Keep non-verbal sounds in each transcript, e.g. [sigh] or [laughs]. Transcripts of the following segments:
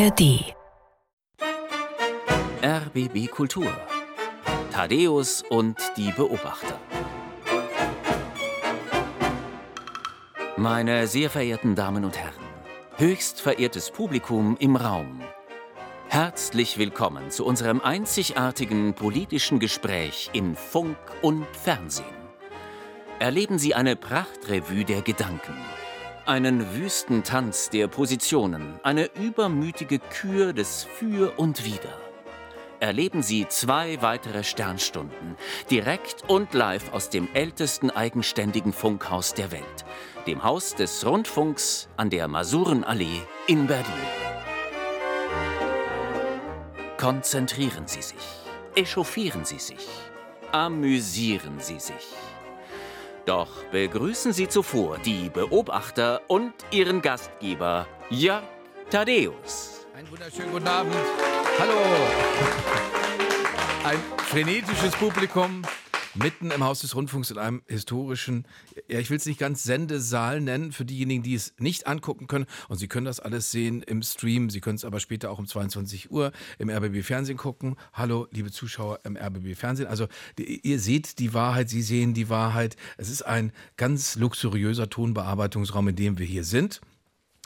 ARD. RBB Kultur. Thaddeus und die Beobachter. Meine sehr verehrten Damen und Herren, höchst verehrtes Publikum im Raum. Herzlich willkommen zu unserem einzigartigen politischen Gespräch in Funk und Fernsehen. Erleben Sie eine Prachtrevue der Gedanken, einen wüsten Tanz der Positionen, eine übermütige Kür des Für und Wider. Erleben Sie zwei weitere Sternstunden, direkt und live aus dem ältesten eigenständigen Funkhaus der Welt, dem Haus des Rundfunks an der Masurenallee in Berlin. Konzentrieren Sie sich, echauffieren Sie sich, amüsieren Sie sich. Doch begrüßen Sie zuvor die Beobachter und ihren Gastgeber Jörg Thaddeus. Einen wunderschönen guten Abend. Hallo. Ein frenetisches Publikum mitten im Haus des Rundfunks in einem historischen, ja, ich will es nicht ganz Sendesaal nennen, für diejenigen, die es nicht angucken können. Und Sie können das alles sehen im Stream. Sie können es aber später auch um 22 Uhr im RBB Fernsehen gucken. Hallo, liebe Zuschauer im RBB Fernsehen. Also, die, ihr seht die Wahrheit, Sie sehen die Wahrheit. Es ist ein ganz luxuriöser Tonbearbeitungsraum, in dem wir hier sind.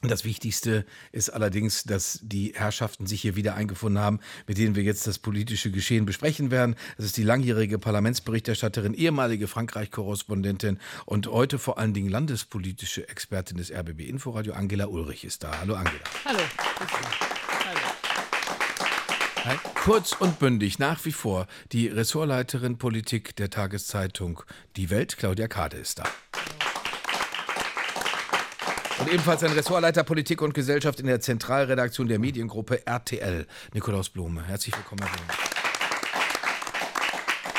Das Wichtigste ist allerdings, dass die Herrschaften sich hier wieder eingefunden haben, mit denen wir jetzt das politische Geschehen besprechen werden. Das ist die langjährige Parlamentsberichterstatterin, ehemalige Frankreich-Korrespondentin und heute vor allen Dingen landespolitische Expertin des RBB Inforadio, Angela Ulrich ist da. Hallo Angela. Hallo. Hallo. Kurz und bündig, nach wie vor die Ressortleiterin Politik der Tageszeitung Die Welt, Claudia Kade, ist da. Und ebenfalls ein Ressortleiter Politik und Gesellschaft in der Zentralredaktion der Mediengruppe RTL, Nikolaus Blume. Herzlich willkommen, Herr Blume.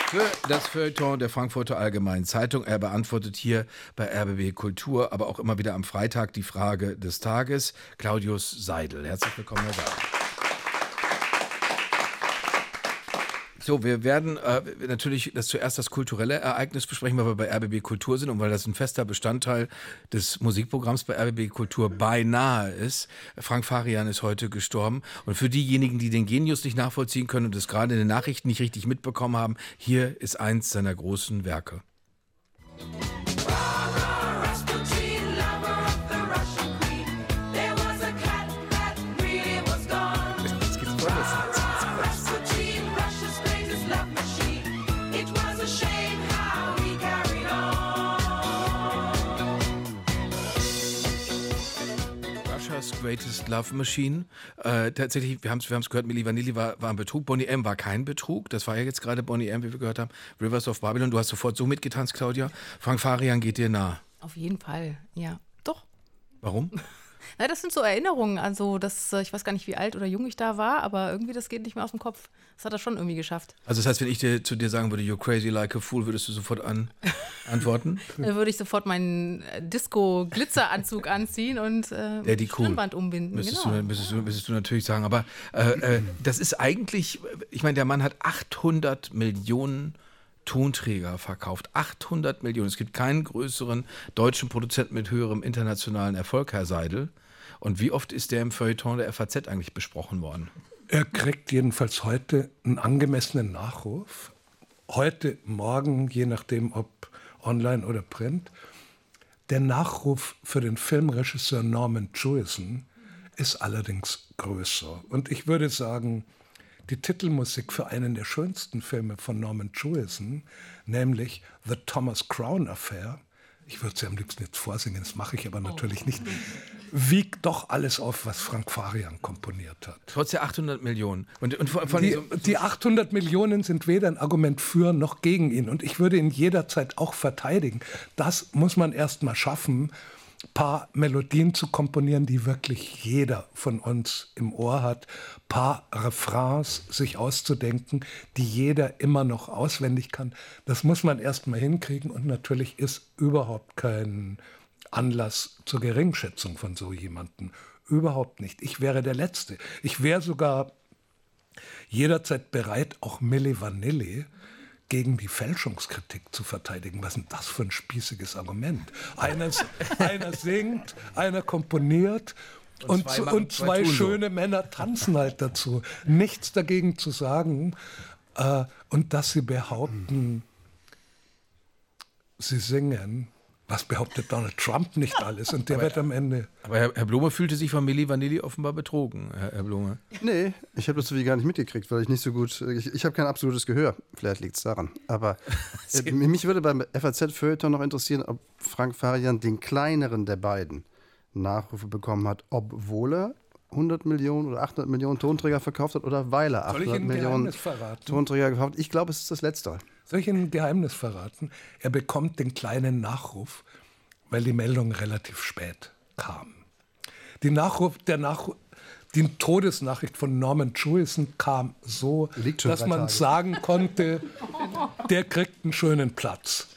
Für das Feuilleton der Frankfurter Allgemeinen Zeitung. Er beantwortet hier bei RBB Kultur, aber auch immer wieder am Freitag die Frage des Tages. Claudius Seidel. Herzlich willkommen, Herr Seidel. So, wir werden äh, natürlich das zuerst das kulturelle Ereignis besprechen, weil wir bei RBB Kultur sind und weil das ein fester Bestandteil des Musikprogramms bei RBB Kultur beinahe ist. Frank Farian ist heute gestorben und für diejenigen, die den Genius nicht nachvollziehen können und es gerade in den Nachrichten nicht richtig mitbekommen haben, hier ist eins seiner großen Werke. Jetzt Greatest Love Machine. Äh, tatsächlich, wir haben es wir haben's gehört, Milli Vanilli war, war ein Betrug. Bonnie M war kein Betrug. Das war ja jetzt gerade Bonnie M, wie wir gehört haben. Rivers of Babylon. Du hast sofort so mitgetanzt, Claudia. Frank Farian geht dir nah. Auf jeden Fall, ja. Doch. Warum? [laughs] Na, das sind so Erinnerungen. Also, das, äh, ich weiß gar nicht, wie alt oder jung ich da war, aber irgendwie, das geht nicht mehr aus dem Kopf. Das hat er schon irgendwie geschafft. Also, das heißt, wenn ich dir, zu dir sagen würde, you're crazy like a fool, würdest du sofort an, [laughs] antworten? Dann würde ich sofort meinen äh, Disco-Glitzeranzug [laughs] anziehen und äh, Der die cool. Stirnband umbinden. Müsstest, genau. du, müsstest, du, müsstest du natürlich sagen. Aber äh, äh, das ist eigentlich, ich meine, der Mann hat 800 Millionen Tonträger verkauft. 800 Millionen. Es gibt keinen größeren deutschen Produzenten mit höherem internationalen Erfolg, Herr Seidel. Und wie oft ist der im Feuilleton der FAZ eigentlich besprochen worden? Er kriegt jedenfalls heute einen angemessenen Nachruf. Heute, morgen, je nachdem, ob online oder print. Der Nachruf für den Filmregisseur Norman Jewison ist allerdings größer. Und ich würde sagen, die Titelmusik für einen der schönsten Filme von Norman Jewison, nämlich The Thomas Crown Affair, ich würde sie am liebsten jetzt vorsingen, das mache ich aber natürlich nicht, wiegt doch alles auf, was Frank Farian komponiert hat. Trotz der 800 Millionen. Und, und vor allem Die, so, die 800 Millionen sind weder ein Argument für noch gegen ihn. Und ich würde ihn jederzeit auch verteidigen. Das muss man erst mal schaffen, paar Melodien zu komponieren, die wirklich jeder von uns im Ohr hat, paar Refrains sich auszudenken, die jeder immer noch auswendig kann. Das muss man erst mal hinkriegen und natürlich ist überhaupt kein Anlass zur Geringschätzung von so jemanden. Überhaupt nicht. Ich wäre der Letzte. Ich wäre sogar jederzeit bereit, auch Milli Vanilli gegen die Fälschungskritik zu verteidigen. Was ist denn das für ein spießiges Argument? Einer, [laughs] einer singt, einer komponiert Und, zwei, und zwei, zwei schöne Männer tanzen halt dazu. Nichts dagegen zu sagen. Äh, und dass sie behaupten, sie singen, was behauptet Donald Trump nicht alles? Und der aber, wird am Ende. Aber Herr, Herr, Blume fühlte sich von Milli Vanilli offenbar betrogen, Herr, Herr Blume. Nee, ich habe das so wie gar nicht mitgekriegt, weil ich nicht so gut. Ich, ich habe kein absolutes Gehör. Vielleicht liegt es daran. Aber [laughs] äh, mich würde beim FAZ-Feuilleton noch interessieren, ob Frank Farian den kleineren der beiden Nachrufe bekommen hat, obwohl er 100 Millionen oder 800 Millionen Tonträger verkauft hat oder weil er 800 Millionen Tonträger gekauft hat. Ich glaube, es ist das Letzte. Soll ich Ihnen ein Geheimnis verraten? Er bekommt den kleinen Nachruf, weil die Meldung relativ spät kam. Die, Nachruf, der Nachruf, die Todesnachricht von Norman Jewison kam so, dass man Tage. sagen konnte, der kriegt einen schönen Platz.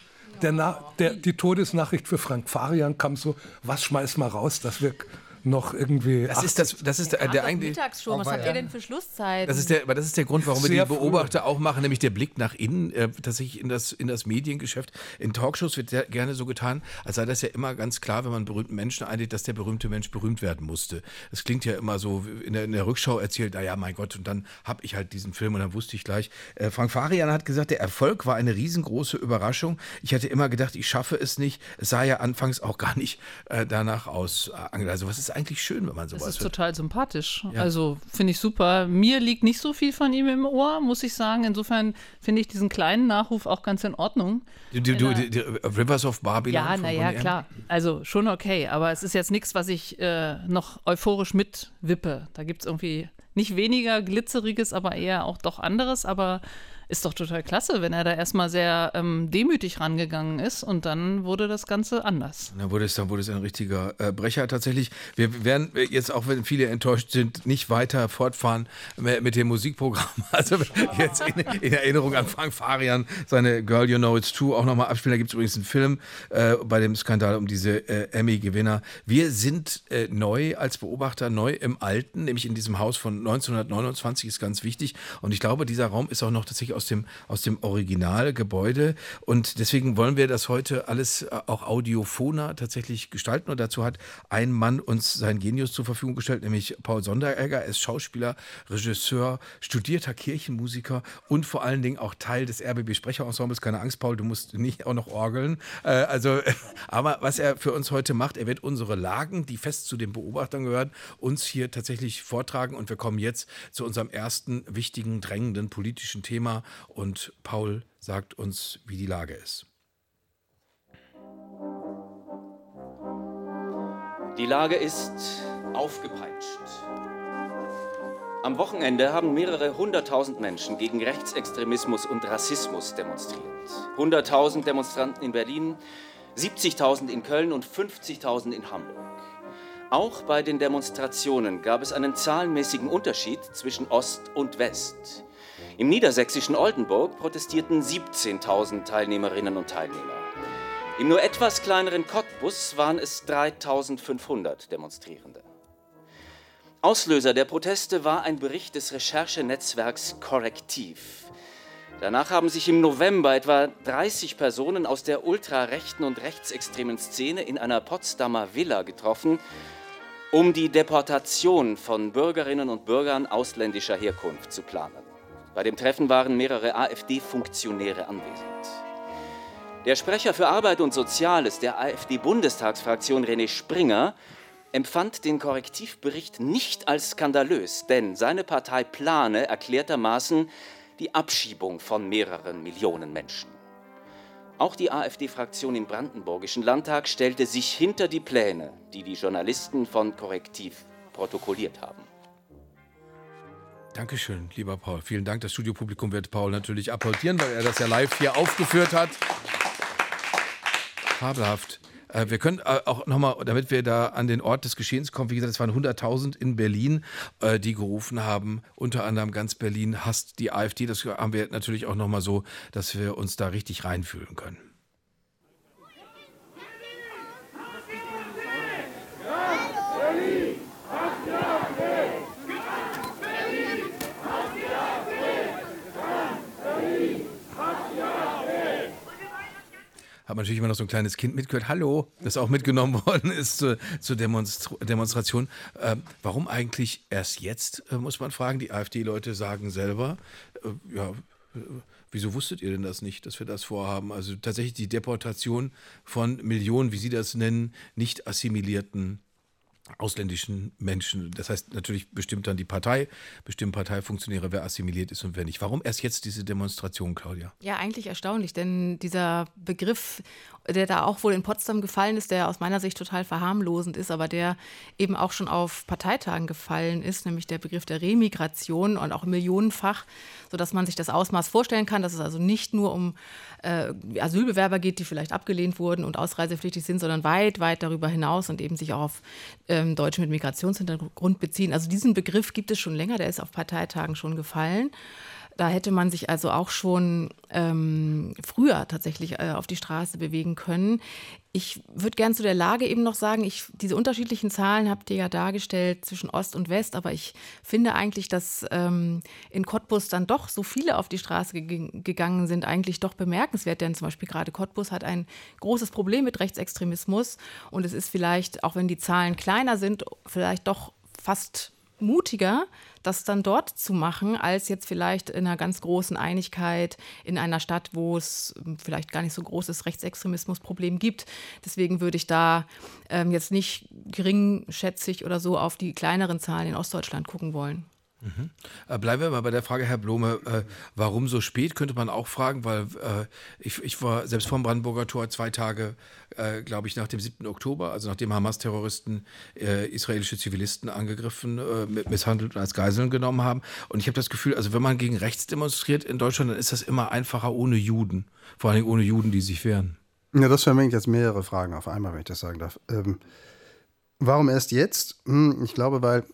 Der, der, die Todesnachricht für Frank Farian kam so, was schmeiß mal raus, dass wir noch irgendwie. Das ist das, das ist der, der eigentlich. Was habt ihr denn für Schlusszeit? Das ist der, aber das ist der Grund, warum Sehr wir die Beobachter früh. auch machen, nämlich der Blick nach innen, äh, tatsächlich in das, in das Mediengeschäft. In Talkshows wird sehr gerne so getan, als sei das ja immer ganz klar, wenn man berühmten Menschen einlädt, dass der berühmte Mensch berühmt werden musste. Es klingt ja immer so in der, in der Rückschau erzählt, naja, mein Gott, und dann habe ich halt diesen Film und dann wusste ich gleich. Äh, Frank Farian hat gesagt, der Erfolg war eine riesengroße Überraschung. Ich hatte immer gedacht, ich schaffe es nicht. Es sah ja anfangs auch gar nicht äh, danach aus. Also was ist eigentlich schön, wenn man sowas Das ist hört. total sympathisch. Ja. Also finde ich super. Mir liegt nicht so viel von ihm im Ohr, muss ich sagen. Insofern finde ich diesen kleinen Nachruf auch ganz in Ordnung. Die, die, die, die Rivers of Babylon. Ja, naja, klar. Also schon okay. Aber es ist jetzt nichts, was ich äh, noch euphorisch mitwippe. Da gibt es irgendwie nicht weniger Glitzeriges, aber eher auch doch anderes. Aber ist doch total klasse, wenn er da erstmal sehr ähm, demütig rangegangen ist und dann wurde das Ganze anders. Dann wurde es, dann wurde es ein richtiger äh, Brecher tatsächlich. Wir werden jetzt, auch wenn viele enttäuscht sind, nicht weiter fortfahren mit dem Musikprogramm. [laughs] Also jetzt in, in Erinnerung an Frank Farian, seine Girl You Know It's True auch nochmal abspielen. Da gibt es übrigens einen Film äh, bei dem Skandal um diese äh, Emmy-Gewinner. Wir sind äh, neu als Beobachter, neu im Alten, nämlich in diesem Haus von 1929 ist ganz wichtig. Und ich glaube, dieser Raum ist auch noch tatsächlich aus dem, aus dem Originalgebäude. Und deswegen wollen wir das heute alles äh, auch audiophoner tatsächlich gestalten. Und dazu hat ein Mann uns sein Genius zur Verfügung gestellt, nämlich Paul Sonderegger. Er ist Schauspieler, Regisseur, studierter Kirchenmusiker und vor allen Dingen auch Teil des RBB Sprecherensembles. Keine Angst, Paul, du musst nicht auch noch orgeln. Äh, also, [laughs] aber was er für uns heute macht, er wird unsere Lagen, die fest zu den Beobachtern gehören, uns hier tatsächlich vortragen. Und wir kommen jetzt zu unserem ersten wichtigen, drängenden politischen Thema und Paul sagt uns, wie die Lage ist. Die Lage ist aufgepeitscht. Am Wochenende haben mehrere hunderttausend Menschen gegen Rechtsextremismus und Rassismus demonstriert. Hunderttausend Demonstranten in Berlin, 70.000 in Köln und 50.000 in Hamburg. Auch bei den Demonstrationen gab es einen zahlenmäßigen Unterschied zwischen Ost und West. Im niedersächsischen Oldenburg protestierten 17.000 Teilnehmerinnen und Teilnehmer. Im nur etwas kleineren Cottbus waren es 3.500 Demonstrierende. Auslöser der Proteste war ein Bericht des Recherchenetzwerks Korrektiv. Danach haben sich im November etwa 30 Personen aus der ultrarechten und rechtsextremen Szene in einer Potsdamer Villa getroffen, um die Deportation von Bürgerinnen und Bürgern ausländischer Herkunft zu planen. Bei dem Treffen waren mehrere AfD-Funktionäre anwesend. Der Sprecher für Arbeit und Soziales der AfD-Bundestagsfraktion René Springer empfand den Korrektivbericht nicht als skandalös, denn seine Partei plane erklärtermaßen die Abschiebung von mehreren Millionen Menschen. Auch die AfD-Fraktion im Brandenburgischen Landtag stellte sich hinter die Pläne, die die Journalisten von Korrektiv protokolliert haben. Dankeschön, lieber Paul. Vielen Dank. Das Studiopublikum wird Paul natürlich applaudieren, weil er das ja live hier aufgeführt hat. Fabelhaft. Äh, wir können äh, auch nochmal, damit wir da an den Ort des Geschehens kommen, wie gesagt, es waren 100.000 in Berlin, äh, die gerufen haben, unter anderem ganz Berlin hasst die AfD. Das haben wir natürlich auch nochmal so, dass wir uns da richtig reinfühlen können. Hat man natürlich immer noch so ein kleines Kind mitgehört. Hallo, das auch mitgenommen [laughs] worden ist zur, zur Demonstra Demonstration. Ähm, warum eigentlich erst jetzt, äh, muss man fragen. Die AfD-Leute sagen selber, äh, ja, äh, wieso wusstet ihr denn das nicht, dass wir das vorhaben? Also tatsächlich die Deportation von Millionen, wie Sie das nennen, nicht assimilierten ausländischen Menschen. Das heißt natürlich bestimmt dann die Partei, bestimmt Parteifunktionäre, wer assimiliert ist und wer nicht. Warum erst jetzt diese Demonstration, Claudia? Ja, eigentlich erstaunlich, denn dieser Begriff, der da auch wohl in Potsdam gefallen ist, der aus meiner Sicht total verharmlosend ist, aber der eben auch schon auf Parteitagen gefallen ist, nämlich der Begriff der Remigration und auch millionenfach, sodass man sich das Ausmaß vorstellen kann, dass es also nicht nur um äh, Asylbewerber geht, die vielleicht abgelehnt wurden und ausreisepflichtig sind, sondern weit, weit darüber hinaus und eben sich auch auf ähm, Deutsche mit Migrationshintergrund beziehen. Also diesen Begriff gibt es schon länger, der ist auf Parteitagen schon gefallen. Da hätte man sich also auch schon ähm, früher tatsächlich äh, auf die Straße bewegen können. Ich würde gern zu der Lage eben noch sagen, ich, diese unterschiedlichen Zahlen habt ihr ja dargestellt zwischen Ost und West, aber ich finde eigentlich, dass ähm, in Cottbus dann doch so viele auf die Straße ge gegangen sind, eigentlich doch bemerkenswert, denn zum Beispiel gerade Cottbus hat ein großes Problem mit Rechtsextremismus und es ist vielleicht, auch wenn die Zahlen kleiner sind, vielleicht doch fast mutiger, das dann dort zu machen, als jetzt vielleicht in einer ganz großen Einigkeit in einer Stadt, wo es ähm, vielleicht gar nicht so großes Rechtsextremismusproblem gibt. Deswegen würde ich da ähm, jetzt nicht geringschätzig oder so auf die kleineren Zahlen in Ostdeutschland gucken wollen. Mhm. Bleiben wir mal bei der Frage, Herr Blome, äh, warum so spät, könnte man auch fragen, weil äh, ich, ich, war selbst vom Brandenburger Tor zwei Tage, äh, glaube ich, nach dem 7. Oktober, also nachdem Hamas-Terroristen äh, israelische Zivilisten angegriffen, äh, misshandelt und als Geiseln genommen haben. Und ich habe das Gefühl, also wenn man gegen rechts demonstriert in Deutschland, dann ist das immer einfacher ohne Juden, vor allem ohne Juden, die sich wehren. Ja, das vermengt jetzt mehrere Fragen auf einmal, wenn ich das sagen darf. Ähm, warum erst jetzt? Hm, ich glaube, weil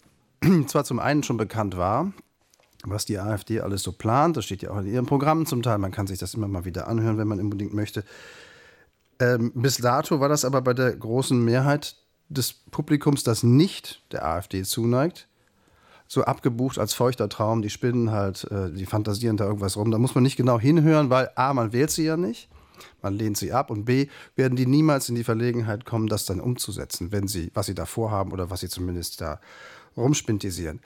[clears throat] zwar zum einen schon bekannt war, was die AfD alles so plant, das steht ja auch in ihrem Programm zum Teil, man kann sich das immer mal wieder anhören, wenn man unbedingt möchte. Ähm, bis dato war das aber bei der großen Mehrheit des Publikums, das nicht der AfD zuneigt, so abgebucht als feuchter Traum. Die spinnen halt, äh, die fantasieren da irgendwas rum. Da muss man nicht genau hinhören, weil A, man wählt sie ja nicht, man lehnt sie ab und B, werden die niemals in die Verlegenheit kommen, das dann umzusetzen, wenn sie, was sie da vorhaben oder was sie zumindest da rumspintisieren.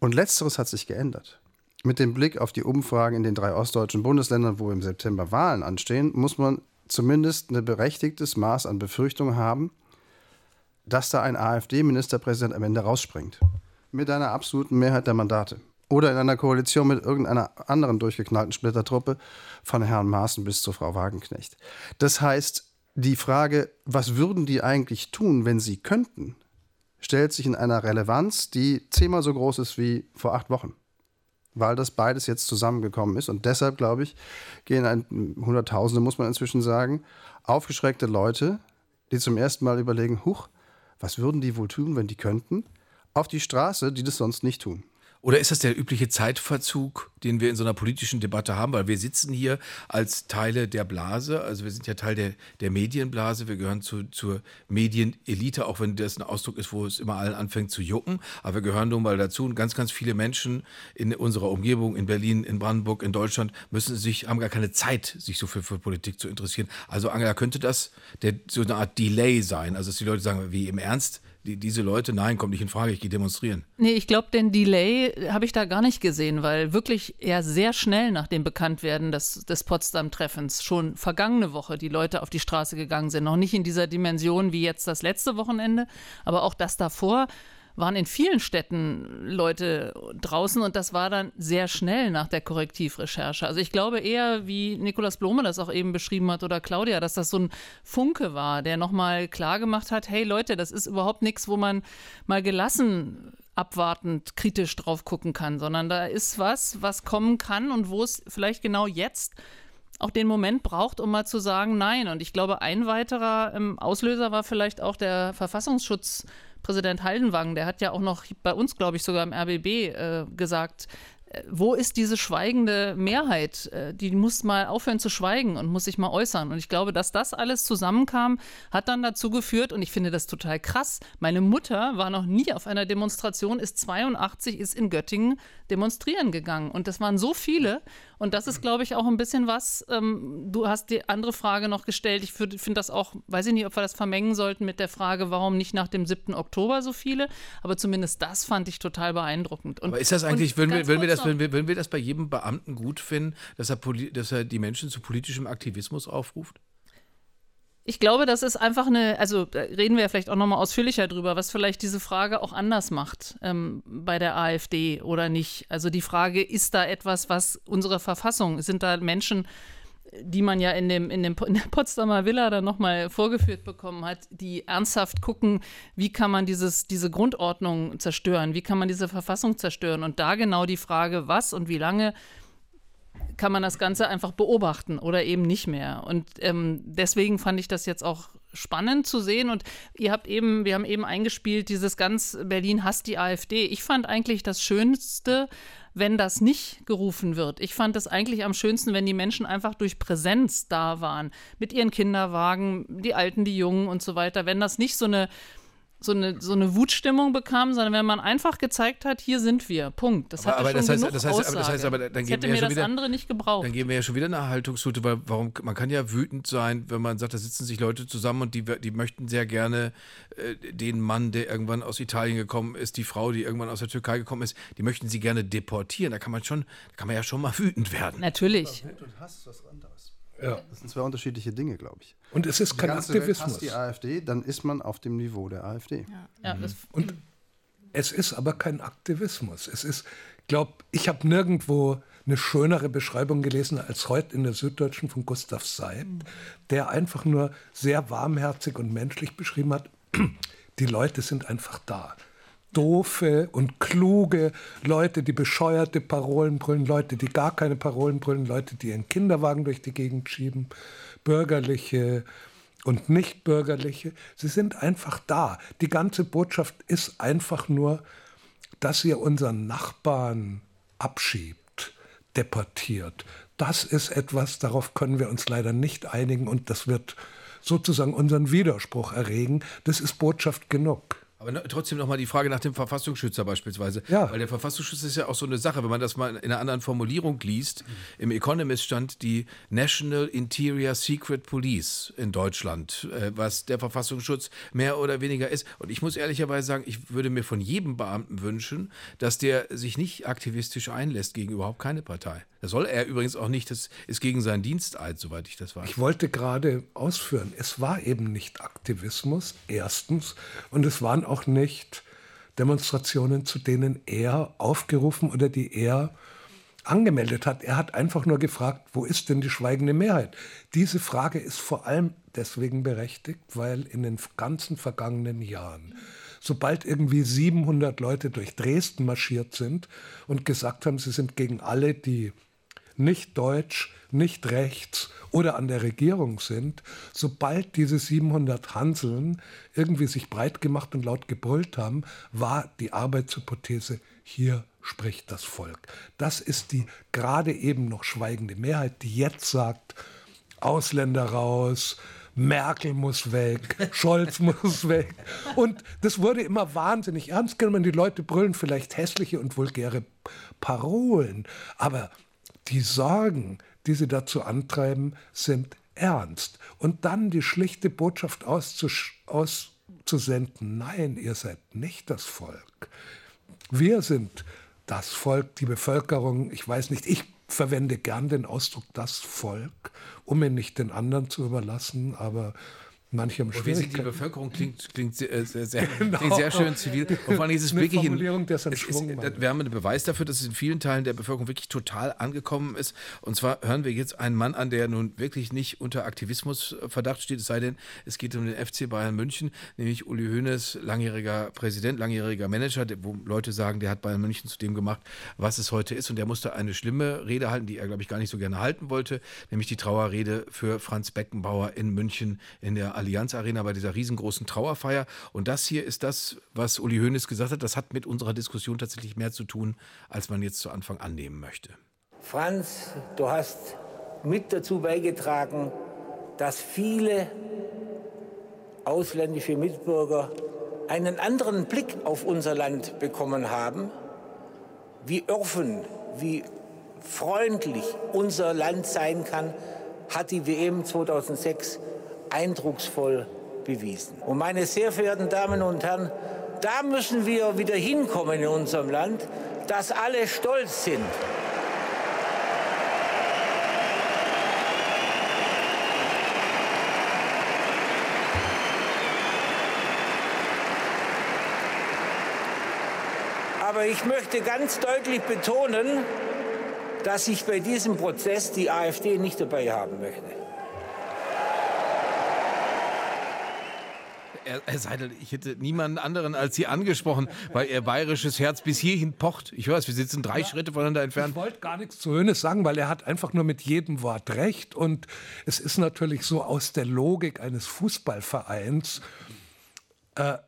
Und letzteres hat sich geändert. Mit dem Blick auf die Umfragen in den drei ostdeutschen Bundesländern, wo im September Wahlen anstehen, muss man zumindest ein berechtigtes Maß an Befürchtung haben, dass da ein AfD-Ministerpräsident am Ende rausspringt. Mit einer absoluten Mehrheit der Mandate. Oder in einer Koalition mit irgendeiner anderen durchgeknallten Splittertruppe von Herrn Maaßen bis zu Frau Wagenknecht. Das heißt, die Frage, was würden die eigentlich tun, wenn sie könnten, stellt sich in einer Relevanz, die zehnmal so groß ist wie vor acht Wochen. Weil das beides jetzt zusammengekommen ist. Und deshalb, glaube ich, gehen ein, Hunderttausende, muss man inzwischen sagen, aufgeschreckte Leute, die zum ersten Mal überlegen, huch, was würden die wohl tun, wenn die könnten, auf die Straße, die das sonst nicht tun. Oder ist das der übliche Zeitverzug, den wir in so einer politischen Debatte haben? Weil wir sitzen hier als Teile der Blase, also wir sind ja Teil der, der Medienblase, wir gehören zu, zur Medienelite, auch wenn das ein Ausdruck ist, wo es immer allen anfängt zu jucken. Aber wir gehören nun mal dazu und ganz, ganz viele Menschen in unserer Umgebung, in Berlin, in Brandenburg, in Deutschland, müssen sich, haben gar keine Zeit, sich so für, für Politik zu interessieren. Also Angela, könnte das der, so eine Art Delay sein? Also dass die Leute sagen, wie im Ernst? Die, diese Leute, nein, kommt nicht in Frage, ich gehe demonstrieren. Nee, ich glaube, den Delay habe ich da gar nicht gesehen, weil wirklich eher sehr schnell nach dem Bekanntwerden des, des Potsdam-Treffens schon vergangene Woche die Leute auf die Straße gegangen sind. Noch nicht in dieser Dimension wie jetzt das letzte Wochenende, aber auch das davor waren in vielen Städten Leute draußen und das war dann sehr schnell nach der Korrektivrecherche. Also ich glaube eher, wie Nikolaus Blome das auch eben beschrieben hat oder Claudia, dass das so ein Funke war, der nochmal klargemacht hat, hey Leute, das ist überhaupt nichts, wo man mal gelassen abwartend kritisch drauf gucken kann, sondern da ist was, was kommen kann und wo es vielleicht genau jetzt auch den Moment braucht, um mal zu sagen, nein. Und ich glaube, ein weiterer ähm, Auslöser war vielleicht auch der Verfassungsschutz. Präsident Haldenwang, der hat ja auch noch bei uns, glaube ich, sogar im RBB äh, gesagt, wo ist diese schweigende Mehrheit? Äh, die muss mal aufhören zu schweigen und muss sich mal äußern. Und ich glaube, dass das alles zusammenkam, hat dann dazu geführt, und ich finde das total krass. Meine Mutter war noch nie auf einer Demonstration, ist 82, ist in Göttingen demonstrieren gegangen. Und das waren so viele. Und das ist, glaube ich, auch ein bisschen was. Ähm, du hast die andere Frage noch gestellt. Ich finde das auch, weiß ich nicht, ob wir das vermengen sollten mit der Frage, warum nicht nach dem 7. Oktober so viele. Aber zumindest das fand ich total beeindruckend. Und, Aber ist das eigentlich, würden wir, würden, wir das, würden, wir, würden wir das bei jedem Beamten gut finden, dass er, dass er die Menschen zu politischem Aktivismus aufruft? Ich glaube, das ist einfach eine, also da reden wir vielleicht auch nochmal ausführlicher drüber, was vielleicht diese Frage auch anders macht ähm, bei der AfD oder nicht. Also die Frage, ist da etwas, was unsere Verfassung, sind da Menschen, die man ja in, dem, in, dem, in der Potsdamer Villa dann nochmal vorgeführt bekommen hat, die ernsthaft gucken, wie kann man dieses, diese Grundordnung zerstören, wie kann man diese Verfassung zerstören. Und da genau die Frage, was und wie lange kann man das Ganze einfach beobachten oder eben nicht mehr. Und ähm, deswegen fand ich das jetzt auch spannend zu sehen. Und ihr habt eben, wir haben eben eingespielt, dieses ganz Berlin hasst die AfD. Ich fand eigentlich das Schönste, wenn das nicht gerufen wird. Ich fand es eigentlich am schönsten, wenn die Menschen einfach durch Präsenz da waren. Mit ihren Kinderwagen, die Alten, die Jungen und so weiter. Wenn das nicht so eine so eine, so eine Wutstimmung bekam, sondern wenn man einfach gezeigt hat, hier sind wir, Punkt. Das aber, aber das, heißt, das, heißt, aber das heißt, aber dann das geben wir ja schon wieder, andere nicht gebraucht. Dann geben wir ja schon wieder eine Haltungsroute, weil warum, man kann ja wütend sein, wenn man sagt, da sitzen sich Leute zusammen und die, die möchten sehr gerne äh, den Mann, der irgendwann aus Italien gekommen ist, die Frau, die irgendwann aus der Türkei gekommen ist, die möchten sie gerne deportieren. Da kann man schon, da kann man ja schon mal wütend werden. Natürlich. Wut und Hass was anderes. Ja. Das sind zwei unterschiedliche Dinge, glaube ich. Und es ist kein Aktivismus. Welt die AfD, dann ist man auf dem Niveau der AfD. Ja, ja, Und es ist aber kein Aktivismus. Es ist, ich glaube, ich habe nirgendwo eine schönere Beschreibung gelesen als heute in der Süddeutschen von Gustav Seib, der einfach nur sehr warmherzig und menschlich beschrieben hat, [clears throat] die Leute sind einfach da. Doofe und kluge Leute, die bescheuerte Parolen brüllen, Leute, die gar keine Parolen brüllen, Leute, die ihren Kinderwagen durch die Gegend schieben, bürgerliche und nicht bürgerliche. Sie sind einfach da. Die ganze Botschaft ist einfach nur, dass ihr unseren Nachbarn abschiebt, deportiert. Das ist etwas, darauf können wir uns leider nicht einigen und das wird sozusagen unseren Widerspruch erregen. Das ist Botschaft genug. Aber ne, trotzdem nochmal die Frage nach dem Verfassungsschützer beispielsweise. Ja. Weil der Verfassungsschützer ist ja auch so eine Sache, wenn man das mal in einer anderen Formulierung liest. Im Economist stand die National Interior Secret Police in Deutschland, äh, was der Verfassungsschutz mehr oder weniger ist. Und ich muss ehrlicherweise sagen, ich würde mir von jedem Beamten wünschen, dass der sich nicht aktivistisch einlässt gegen überhaupt keine Partei. Das soll er übrigens auch nicht, das ist gegen seinen Diensteid, soweit ich das weiß. Ich wollte gerade ausführen, es war eben nicht Aktivismus, erstens, und es waren auch nicht Demonstrationen, zu denen er aufgerufen oder die er angemeldet hat. Er hat einfach nur gefragt, wo ist denn die schweigende Mehrheit? Diese Frage ist vor allem deswegen berechtigt, weil in den ganzen vergangenen Jahren, sobald irgendwie 700 Leute durch Dresden marschiert sind und gesagt haben, sie sind gegen alle, die nicht deutsch, nicht rechts oder an der Regierung sind, sobald diese 700 Hanseln irgendwie sich breit gemacht und laut gebrüllt haben, war die Arbeitshypothese, hier spricht das Volk. Das ist die gerade eben noch schweigende Mehrheit, die jetzt sagt, Ausländer raus, Merkel muss weg, [laughs] Scholz muss weg. Und das wurde immer wahnsinnig ernst genommen. Die Leute brüllen vielleicht hässliche und vulgäre Parolen, aber die Sorgen, die sie dazu antreiben, sind ernst. Und dann die schlichte Botschaft auszusenden, nein, ihr seid nicht das Volk. Wir sind das Volk, die Bevölkerung, ich weiß nicht, ich verwende gern den Ausdruck das Volk, um ihn nicht den anderen zu überlassen, aber manche haben Wir sind die Bevölkerung klingt, klingt, sehr, sehr, sehr, genau. klingt sehr schön zivil. Und vor allem ist es wirklich ein, es ist, wir haben einen Beweis dafür, dass es in vielen Teilen der Bevölkerung wirklich total angekommen ist. Und zwar hören wir jetzt einen Mann an, der nun wirklich nicht unter Aktivismusverdacht steht, es sei denn, es geht um den FC Bayern München, nämlich Uli Hoeneß, langjähriger Präsident, langjähriger Manager, wo Leute sagen, der hat Bayern München zu dem gemacht, was es heute ist. Und der musste eine schlimme Rede halten, die er, glaube ich, gar nicht so gerne halten wollte, nämlich die Trauerrede für Franz Beckenbauer in München in der Allianz Arena bei dieser riesengroßen Trauerfeier. Und das hier ist das, was Uli Hoeneß gesagt hat. Das hat mit unserer Diskussion tatsächlich mehr zu tun, als man jetzt zu Anfang annehmen möchte. Franz, du hast mit dazu beigetragen, dass viele ausländische Mitbürger einen anderen Blick auf unser Land bekommen haben, wie offen, wie freundlich unser Land sein kann, hat die WM 2006 eindrucksvoll bewiesen. Und meine sehr verehrten Damen und Herren, da müssen wir wieder hinkommen in unserem Land, dass alle stolz sind. Aber ich möchte ganz deutlich betonen, dass ich bei diesem Prozess die AfD nicht dabei haben möchte. Herr Seidel, ich hätte niemanden anderen als Sie angesprochen, weil Ihr bayerisches Herz bis hierhin pocht. Ich weiß, wir sitzen drei ja, Schritte voneinander entfernt. Ich wollte gar nichts zu Hönes sagen, weil er hat einfach nur mit jedem Wort recht. Und es ist natürlich so aus der Logik eines Fußballvereins, äh,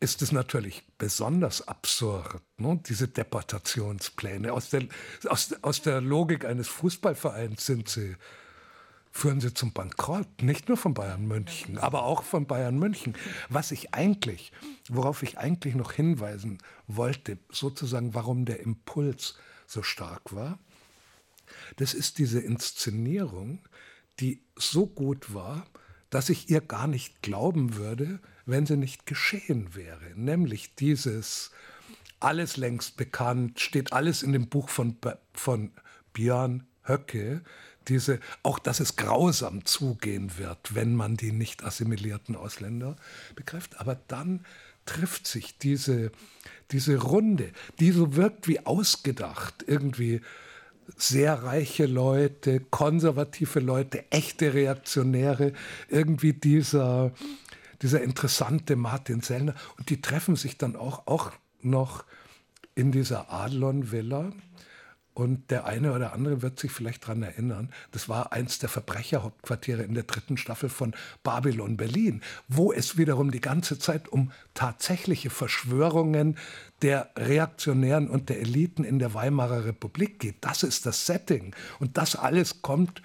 ist es natürlich besonders absurd, ne? diese Deportationspläne. Aus der, aus, aus der Logik eines Fußballvereins sind sie, führen sie zum Bankrott, nicht nur von Bayern München, aber auch von Bayern München. Was ich eigentlich, worauf ich eigentlich noch hinweisen wollte, sozusagen, warum der Impuls so stark war, das ist diese Inszenierung, die so gut war, dass ich ihr gar nicht glauben würde, wenn sie nicht geschehen wäre. Nämlich dieses alles längst bekannt, steht alles in dem Buch von, von Björn Höcke, diese, auch dass es grausam zugehen wird, wenn man die nicht assimilierten Ausländer begreift. Aber dann trifft sich diese, diese Runde, die so wirkt wie ausgedacht, irgendwie sehr reiche Leute, konservative Leute, echte Reaktionäre, irgendwie dieser, dieser interessante Martin Sellner. Und die treffen sich dann auch, auch noch in dieser Adlon-Villa. Und der eine oder andere wird sich vielleicht daran erinnern, das war eins der Verbrecherhauptquartiere in der dritten Staffel von Babylon Berlin, wo es wiederum die ganze Zeit um tatsächliche Verschwörungen der Reaktionären und der Eliten in der Weimarer Republik geht. Das ist das Setting. Und das alles kommt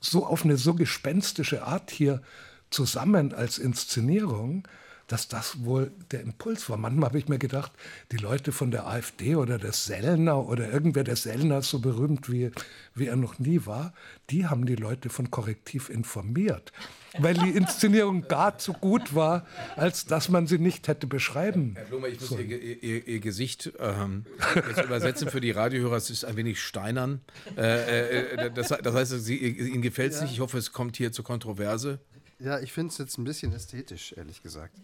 so auf eine so gespenstische Art hier zusammen als Inszenierung, dass das wohl der Impuls war. Manchmal habe ich mir gedacht, die Leute von der AfD oder der Sellner oder irgendwer, der Sellner ist so berühmt, wie, wie er noch nie war, die haben die Leute von Korrektiv informiert, weil die Inszenierung gar zu gut war, als dass man sie nicht hätte beschreiben Herr Blumer, ich muss ihr, ihr, ihr, Gesicht ähm, jetzt übersetzen für die Radiohörer. Es ist ein wenig steinern. Äh, äh, das, das, heißt, sie, Ihnen gefällt es ja. nicht. Ich hoffe, es kommt hier zur Kontroverse. Ja, ich finde es jetzt ein bisschen ästhetisch, ehrlich gesagt.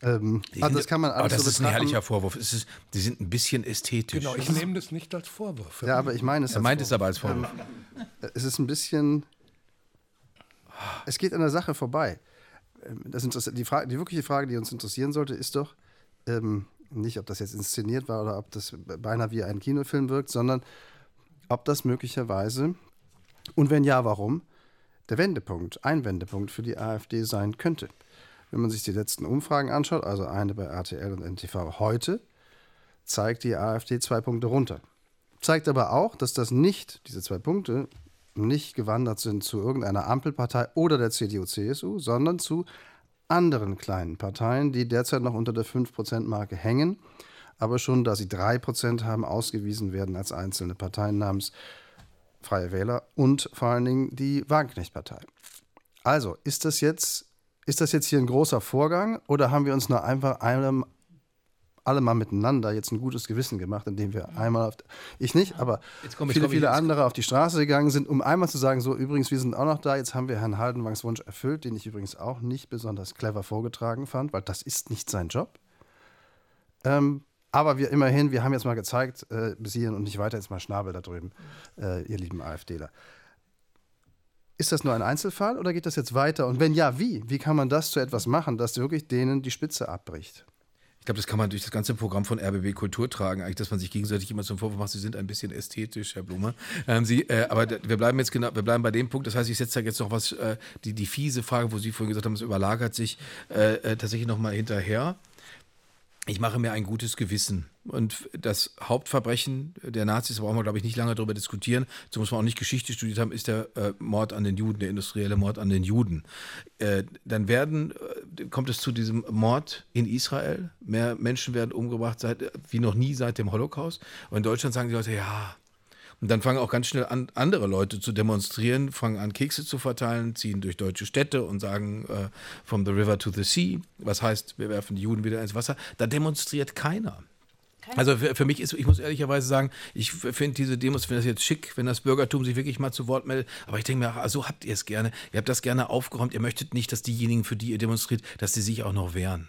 Ähm, also das kann man alles aber das so ist ein herrlicher Vorwurf. Es ist, die sind ein bisschen ästhetisch. Genau, ich nehme das nicht als Vorwurf. Ja, aber ich meine es. Er meint Vorwurf. es aber als Vorwurf. Ähm, es ist ein bisschen. Es geht an der Sache vorbei. Ähm, das die, Frage, die wirkliche Frage, die uns interessieren sollte, ist doch ähm, nicht, ob das jetzt inszeniert war oder ob das beinahe wie ein Kinofilm wirkt, sondern ob das möglicherweise und wenn ja, warum der Wendepunkt, ein Wendepunkt für die AfD sein könnte. Wenn man sich die letzten Umfragen anschaut, also eine bei RTL und NTV heute, zeigt die AfD zwei Punkte runter. Zeigt aber auch, dass das nicht, diese zwei Punkte, nicht gewandert sind zu irgendeiner Ampelpartei oder der CDU-CSU, sondern zu anderen kleinen Parteien, die derzeit noch unter der 5%-Marke hängen, aber schon, da sie 3% haben, ausgewiesen werden als einzelne Parteien namens Freie Wähler und vor allen Dingen die Wagenknecht-Partei. Also, ist das, jetzt, ist das jetzt hier ein großer Vorgang oder haben wir uns nur einfach einem, alle mal miteinander jetzt ein gutes Gewissen gemacht, indem wir einmal, auf, ich nicht, aber komm, viele, viele andere auf die Straße gegangen sind, um einmal zu sagen, so übrigens, wir sind auch noch da, jetzt haben wir Herrn Haldenwangs Wunsch erfüllt, den ich übrigens auch nicht besonders clever vorgetragen fand, weil das ist nicht sein Job. Ähm, aber wir immerhin, wir haben jetzt mal gezeigt, äh, bis hierhin und nicht weiter, jetzt mal Schnabel da drüben, äh, ihr lieben AfDler. Ist das nur ein Einzelfall oder geht das jetzt weiter? Und wenn ja, wie? Wie kann man das zu etwas machen, dass wirklich denen die Spitze abbricht? glaube, das kann man durch das ganze Programm von RBB Kultur tragen, eigentlich, dass man sich gegenseitig immer zum Vorwurf macht, sie sind ein bisschen ästhetisch, Herr Blume. Ähm, sie, äh, aber wir bleiben jetzt genau, wir bleiben bei dem Punkt. Das heißt, ich setze da jetzt noch was, äh, die, die fiese Frage, wo Sie vorhin gesagt haben, es überlagert sich äh, äh tatsächlich nochmal hinterher ich mache mir ein gutes Gewissen. Und das Hauptverbrechen der Nazis, da brauchen wir, glaube ich, nicht lange darüber diskutieren, so muss man auch nicht Geschichte studiert haben, ist der äh, Mord an den Juden, der industrielle Mord an den Juden. Äh, dann werden, äh, kommt es zu diesem Mord in Israel. Mehr Menschen werden umgebracht seit, wie noch nie seit dem Holocaust. Und in Deutschland sagen die Leute, ja, und dann fangen auch ganz schnell an, andere Leute zu demonstrieren, fangen an, Kekse zu verteilen, ziehen durch deutsche Städte und sagen, äh, from the river to the sea, was heißt, wir werfen die Juden wieder ins Wasser. Da demonstriert keiner. Also für, für, mich ist, ich muss ehrlicherweise sagen, ich finde diese Demos, finde das jetzt schick, wenn das Bürgertum sich wirklich mal zu Wort meldet. Aber ich denke mir, so habt ihr es gerne. Ihr habt das gerne aufgeräumt. Ihr möchtet nicht, dass diejenigen, für die ihr demonstriert, dass sie sich auch noch wehren.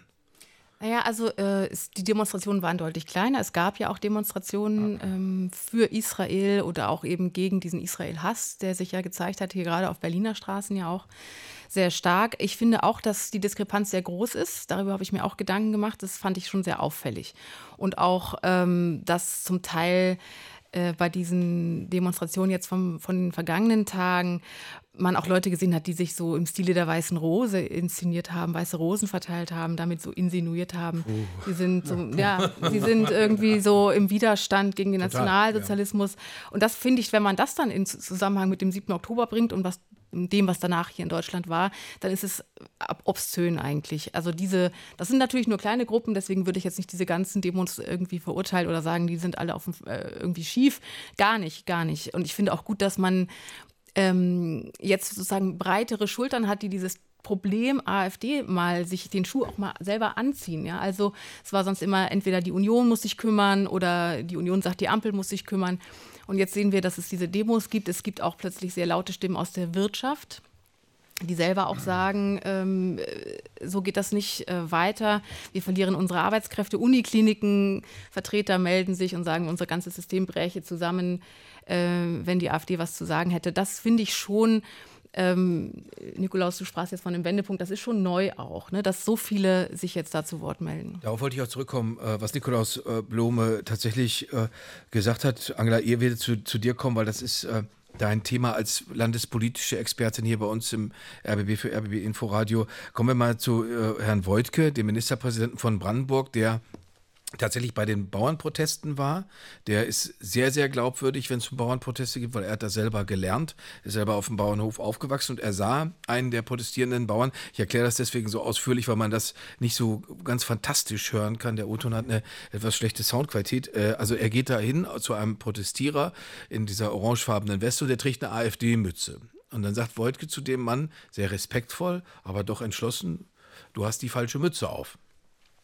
Naja, also äh, die Demonstrationen waren deutlich kleiner. Es gab ja auch Demonstrationen ähm, für Israel oder auch eben gegen diesen Israel-Hass, der sich ja gezeigt hat, hier gerade auf Berliner Straßen ja auch sehr stark. Ich finde auch, dass die Diskrepanz sehr groß ist. Darüber habe ich mir auch Gedanken gemacht. Das fand ich schon sehr auffällig. Und auch, ähm, dass zum Teil äh, bei diesen Demonstrationen jetzt vom, von den vergangenen Tagen man auch Leute gesehen hat, die sich so im Stile der Weißen Rose inszeniert haben, weiße Rosen verteilt haben, damit so insinuiert haben. Die sind so, [laughs] ja, die sind irgendwie so im Widerstand gegen den Total, Nationalsozialismus. Ja. Und das finde ich, wenn man das dann in Zusammenhang mit dem 7. Oktober bringt und was dem, was danach hier in Deutschland war, dann ist es obszön eigentlich. Also diese, das sind natürlich nur kleine Gruppen, deswegen würde ich jetzt nicht diese ganzen Demos irgendwie verurteilen oder sagen, die sind alle auf, äh, irgendwie schief. Gar nicht, gar nicht. Und ich finde auch gut, dass man ähm, jetzt sozusagen breitere Schultern hat, die dieses Problem AfD mal sich den Schuh auch mal selber anziehen. Ja? Also es war sonst immer entweder die Union muss sich kümmern oder die Union sagt, die Ampel muss sich kümmern. Und jetzt sehen wir, dass es diese Demos gibt. Es gibt auch plötzlich sehr laute Stimmen aus der Wirtschaft die selber auch sagen, ähm, so geht das nicht äh, weiter. Wir verlieren unsere Arbeitskräfte. Unikliniken, Vertreter melden sich und sagen, unser ganzes System bräche zusammen äh, wenn die AfD was zu sagen hätte. Das finde ich schon. Ähm, Nikolaus, du sprachst jetzt von dem Wendepunkt, das ist schon neu auch, ne, dass so viele sich jetzt da zu Wort melden. Darauf wollte ich auch zurückkommen, äh, was Nikolaus äh, Blome tatsächlich äh, gesagt hat. Angela, ihr werdet zu, zu dir kommen, weil das ist äh, dein Thema als landespolitische Expertin hier bei uns im RBB für RBB Inforadio. Kommen wir mal zu äh, Herrn Voigtke, dem Ministerpräsidenten von Brandenburg, der tatsächlich bei den Bauernprotesten war. Der ist sehr, sehr glaubwürdig, wenn es Bauernproteste gibt, weil er hat das selber gelernt, ist selber auf dem Bauernhof aufgewachsen und er sah einen der protestierenden Bauern. Ich erkläre das deswegen so ausführlich, weil man das nicht so ganz fantastisch hören kann. Der O-Ton hat eine etwas schlechte Soundqualität. Äh, also er geht da hin zu einem Protestierer in dieser orangefarbenen Weste und der trägt eine AfD-Mütze. Und dann sagt Wojtke zu dem Mann, sehr respektvoll, aber doch entschlossen, du hast die falsche Mütze auf.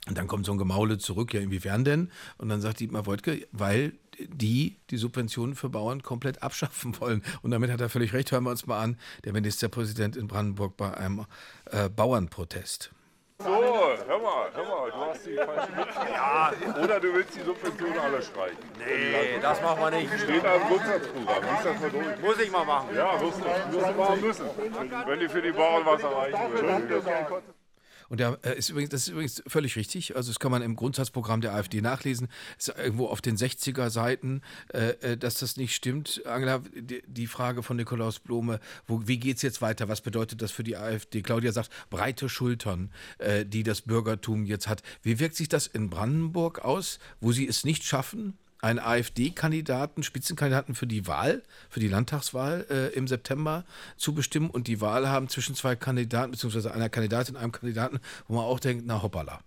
Und dann kommt so ein Gemaule zurück, ja, inwiefern denn? Und dann sagt Dietmar Woidke, weil die die Subventionen für Bauern komplett abschaffen [laughs] wollen. Und damit hat er völlig recht. Hören wir uns mal an, der Ministerpräsident in Brandenburg bei einem äh, Bauernprotest. So, hör mal, hör mal, du hast die falsche Mütze. Ja. Oder du willst die Subventionen alle streichen. Nee, das machen wir nicht. Steht da im Grundsatzprogramm. Lies das mal durch. Muss ich mal machen. Ja, musst du, musst du machen müssen. Wenn die für die Bauern was erreichen will. Und der äh, ist übrigens, das ist übrigens völlig richtig. Also das kann man im Grundsatzprogramm der AfD nachlesen. Es ist irgendwo auf den 60er Seiten, äh, äh, dass das nicht stimmt. Angela, die, die Frage von Nikolaus Blome, wo, wie geht es jetzt weiter? Was bedeutet das für die AfD? Claudia sagt, breite Schultern, äh, die das Bürgertum jetzt hat. Wie wirkt sich das in Brandenburg aus, wo sie es nicht schaffen, einen AfD-Kandidaten, Spitzenkandidaten für die Wahl, für die Landtagswahl äh, im September zu bestimmen und die Wahl haben zwischen zwei Kandidaten, beziehungsweise einer Kandidatin und einem Kandidaten, wo man auch denkt, na hoppala.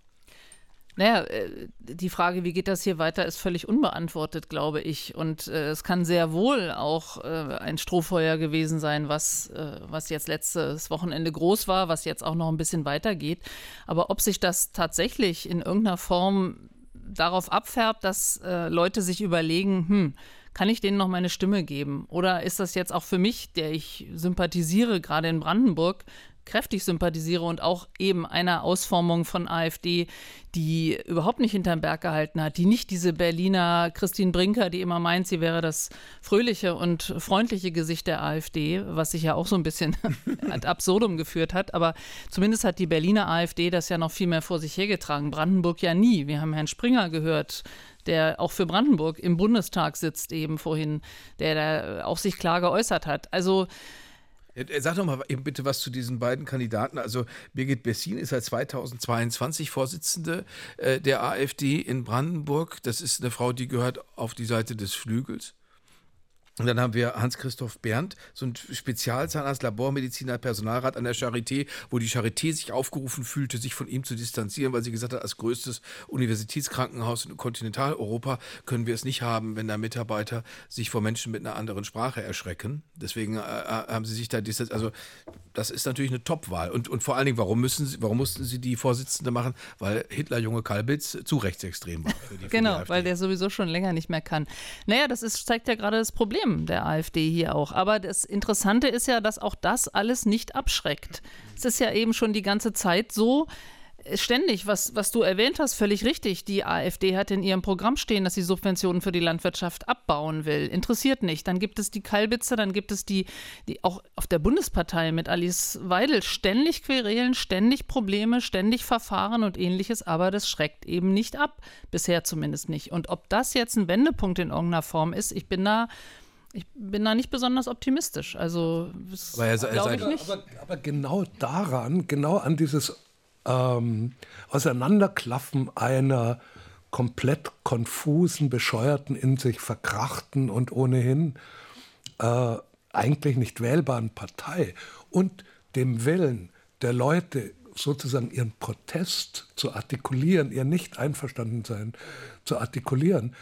Naja, äh, die Frage, wie geht das hier weiter, ist völlig unbeantwortet, glaube ich. Und äh, es kann sehr wohl auch äh, ein Strohfeuer gewesen sein, was, äh, was jetzt letztes Wochenende groß war, was jetzt auch noch ein bisschen weitergeht. Aber ob sich das tatsächlich in irgendeiner Form darauf abfärbt, dass äh, Leute sich überlegen, hm, kann ich denen noch meine Stimme geben? Oder ist das jetzt auch für mich, der ich sympathisiere, gerade in Brandenburg, kräftig sympathisiere und auch eben einer Ausformung von AfD, die überhaupt nicht hinterm Berg gehalten hat, die nicht diese Berliner Christine Brinker, die immer meint, sie wäre das fröhliche und freundliche Gesicht der AfD, was sich ja auch so ein bisschen [laughs] ad absurdum geführt hat. Aber zumindest hat die Berliner AfD das ja noch viel mehr vor sich hergetragen. Brandenburg ja nie. Wir haben Herrn Springer gehört, der auch für Brandenburg im Bundestag sitzt, eben vorhin, der da auch sich klar geäußert hat. Also Sag doch mal eben bitte was zu diesen beiden Kandidaten. Also Birgit Bessin ist seit 2022 Vorsitzende äh, der AfD in Brandenburg. Das ist eine Frau, die gehört auf die Seite des Flügels. Und dann haben wir Hans-Christoph Berndt, so ein Spezialzahnarzt, Labormediziner, Personalrat an der Charité, wo die Charité sich aufgerufen fühlte, sich von ihm zu distanzieren, weil sie gesagt hat, als größtes Universitätskrankenhaus in Kontinentaleuropa können wir es nicht haben, wenn da Mitarbeiter sich vor Menschen mit einer anderen Sprache erschrecken. Deswegen äh, äh haben sie sich da distanziert. Also das ist natürlich eine Topwahl. Und, und vor allen Dingen, warum, müssen sie, warum mussten sie die Vorsitzende machen? Weil Hitler, junge Kalbitz, zu rechtsextrem war. Die, genau, weil der sowieso schon länger nicht mehr kann. Naja, das ist, zeigt ja gerade das Problem Problem der AfD hier auch. Aber das Interessante ist ja, dass auch das alles nicht abschreckt. Es ist ja eben schon die ganze Zeit so, ständig, was, was du erwähnt hast, völlig richtig. Die AfD hat in ihrem Programm stehen, dass sie Subventionen für die Landwirtschaft abbauen will. Interessiert nicht. Dann gibt es die Kalbitze, dann gibt es die, die auch auf der Bundespartei mit Alice Weidel ständig Querelen, ständig Probleme, ständig Verfahren und ähnliches, aber das schreckt eben nicht ab. Bisher zumindest nicht. Und ob das jetzt ein Wendepunkt in irgendeiner Form ist, ich bin da ich bin da nicht besonders optimistisch. Also, aber, er, er glaube ich nicht. Aber, aber, genau daran, genau an dieses ähm, Auseinanderklaffen einer komplett konfusen, bescheuerten, in sich verkrachten und ohnehin äh, eigentlich nicht wählbaren Partei und dem Willen der Leute, sozusagen ihren Protest zu artikulieren, ihr Nicht-Einverstandensein zu artikulieren,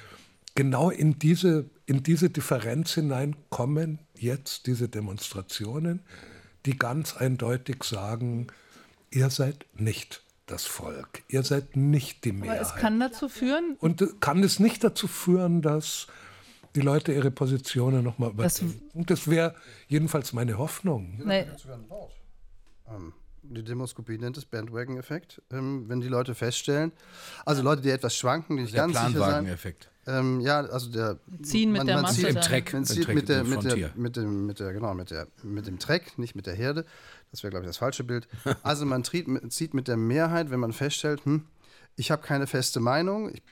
genau in diese, in diese Differenz hinein kommen jetzt diese Demonstrationen, die ganz eindeutig sagen, ihr seid nicht das Volk, ihr seid nicht die Mehrheit. Aber es kann dazu führen. Und kann es nicht dazu führen, dass die Leute ihre Positionen nochmal überdenken. Das, das wäre jedenfalls meine Hoffnung. Nee. Ähm, die Demoskopie nennt es Bandwagon-Effekt. Ähm, wenn die Leute feststellen, also Leute, die etwas schwanken, die nicht ganz sicher sein. Effekt. Ähm, ja, also der ziehen mit man, der man Masse zieht, im Treck, man zieht mit der mit der mit dem mit der genau mit der mit dem Treck, nicht mit der Herde. Das wäre glaube ich das falsche Bild. [laughs] Also man zieht, zieht mit der Mehrheit, wenn man feststellt, hm, ich habe keine feste Meinung, ich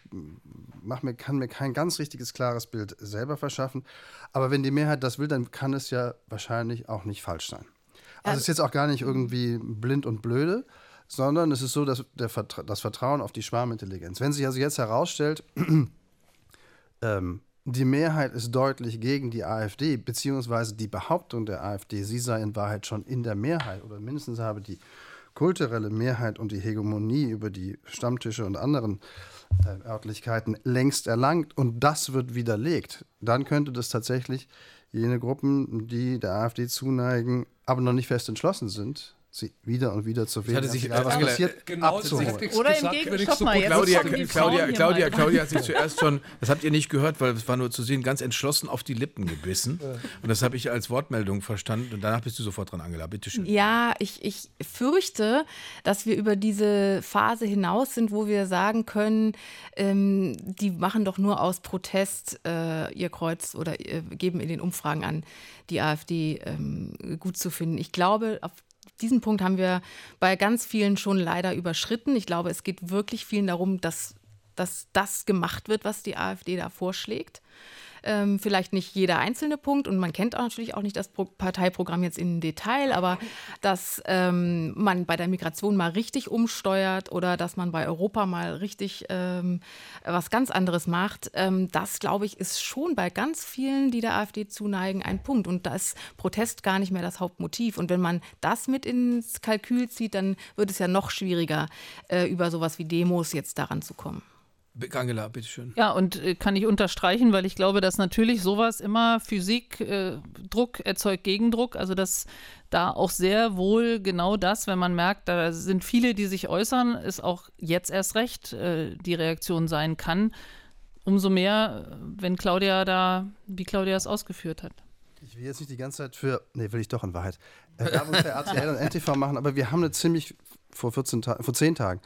mach mir, kann mir kein ganz richtiges, klares Bild selber verschaffen. Aber wenn die Mehrheit das will, dann kann es ja wahrscheinlich auch nicht falsch sein. Also es ist jetzt auch gar nicht irgendwie blind und blöde, sondern es ist so, dass der Vertra das Vertrauen auf die Schwarmintelligenz. Wenn sich also jetzt herausstellt, [clears throat] ähm, die Mehrheit ist deutlich gegen die AfD, beziehungsweise die Behauptung der AfD, sie sei in Wahrheit schon in der Mehrheit oder mindestens habe die kulturelle Mehrheit und die Hegemonie über die Stammtische und anderen äh, Örtlichkeiten längst erlangt und das wird widerlegt, dann könnte das tatsächlich jene Gruppen, die der AfD zuneigen, aber noch nicht fest entschlossen sind, sie wieder und wieder zu wählen. Hatte sich, was Angela, passiert, genau abzuholen. Oder im Gegenteil, so mal, Claudia, Claudia, Claudia, Claudia hat sich zuerst schon, das habt ihr nicht gehört, weil es war nur zu sehen, ganz entschlossen auf die Lippen gebissen. Und das habe ich als Wortmeldung verstanden. Und danach bist du sofort dran, Angela. Bitte schön. Ja, ich, ich fürchte, dass wir über diese Phase hinaus sind, wo wir sagen können, ähm, die machen doch nur aus Protest äh, ihr Kreuz oder äh, geben in den Umfragen an, die AfD ähm, gut zu finden. Ich glaube, auf diesen Punkt haben wir bei ganz vielen schon leider überschritten. Ich glaube, es geht wirklich vielen darum, dass, dass das gemacht wird, was die AfD da vorschlägt. Ähm, vielleicht nicht jeder einzelne Punkt und man kennt auch natürlich auch nicht das Pro Parteiprogramm jetzt im Detail, aber dass ähm, man bei der Migration mal richtig umsteuert oder dass man bei Europa mal richtig ähm, was ganz anderes macht, ähm, das glaube ich ist schon bei ganz vielen, die der AfD zuneigen, ein Punkt. Und da ist Protest gar nicht mehr das Hauptmotiv. Und wenn man das mit ins Kalkül zieht, dann wird es ja noch schwieriger, äh, über sowas wie Demos jetzt daran zu kommen. Angela, bitteschön. Ja, und äh, kann ich unterstreichen, weil ich glaube, dass natürlich sowas immer Physik, äh, Druck erzeugt Gegendruck, also dass da auch sehr wohl genau das, wenn man merkt, da sind viele, die sich äußern, ist auch jetzt erst recht äh, die Reaktion sein kann. Umso mehr, wenn Claudia da, wie Claudia es ausgeführt hat. Ich will jetzt nicht die ganze Zeit für, nee, will ich doch in Wahrheit, äh, Werbung für RTL und NTV machen, aber wir haben eine ziemlich, vor, 14 Ta vor 10 Tagen,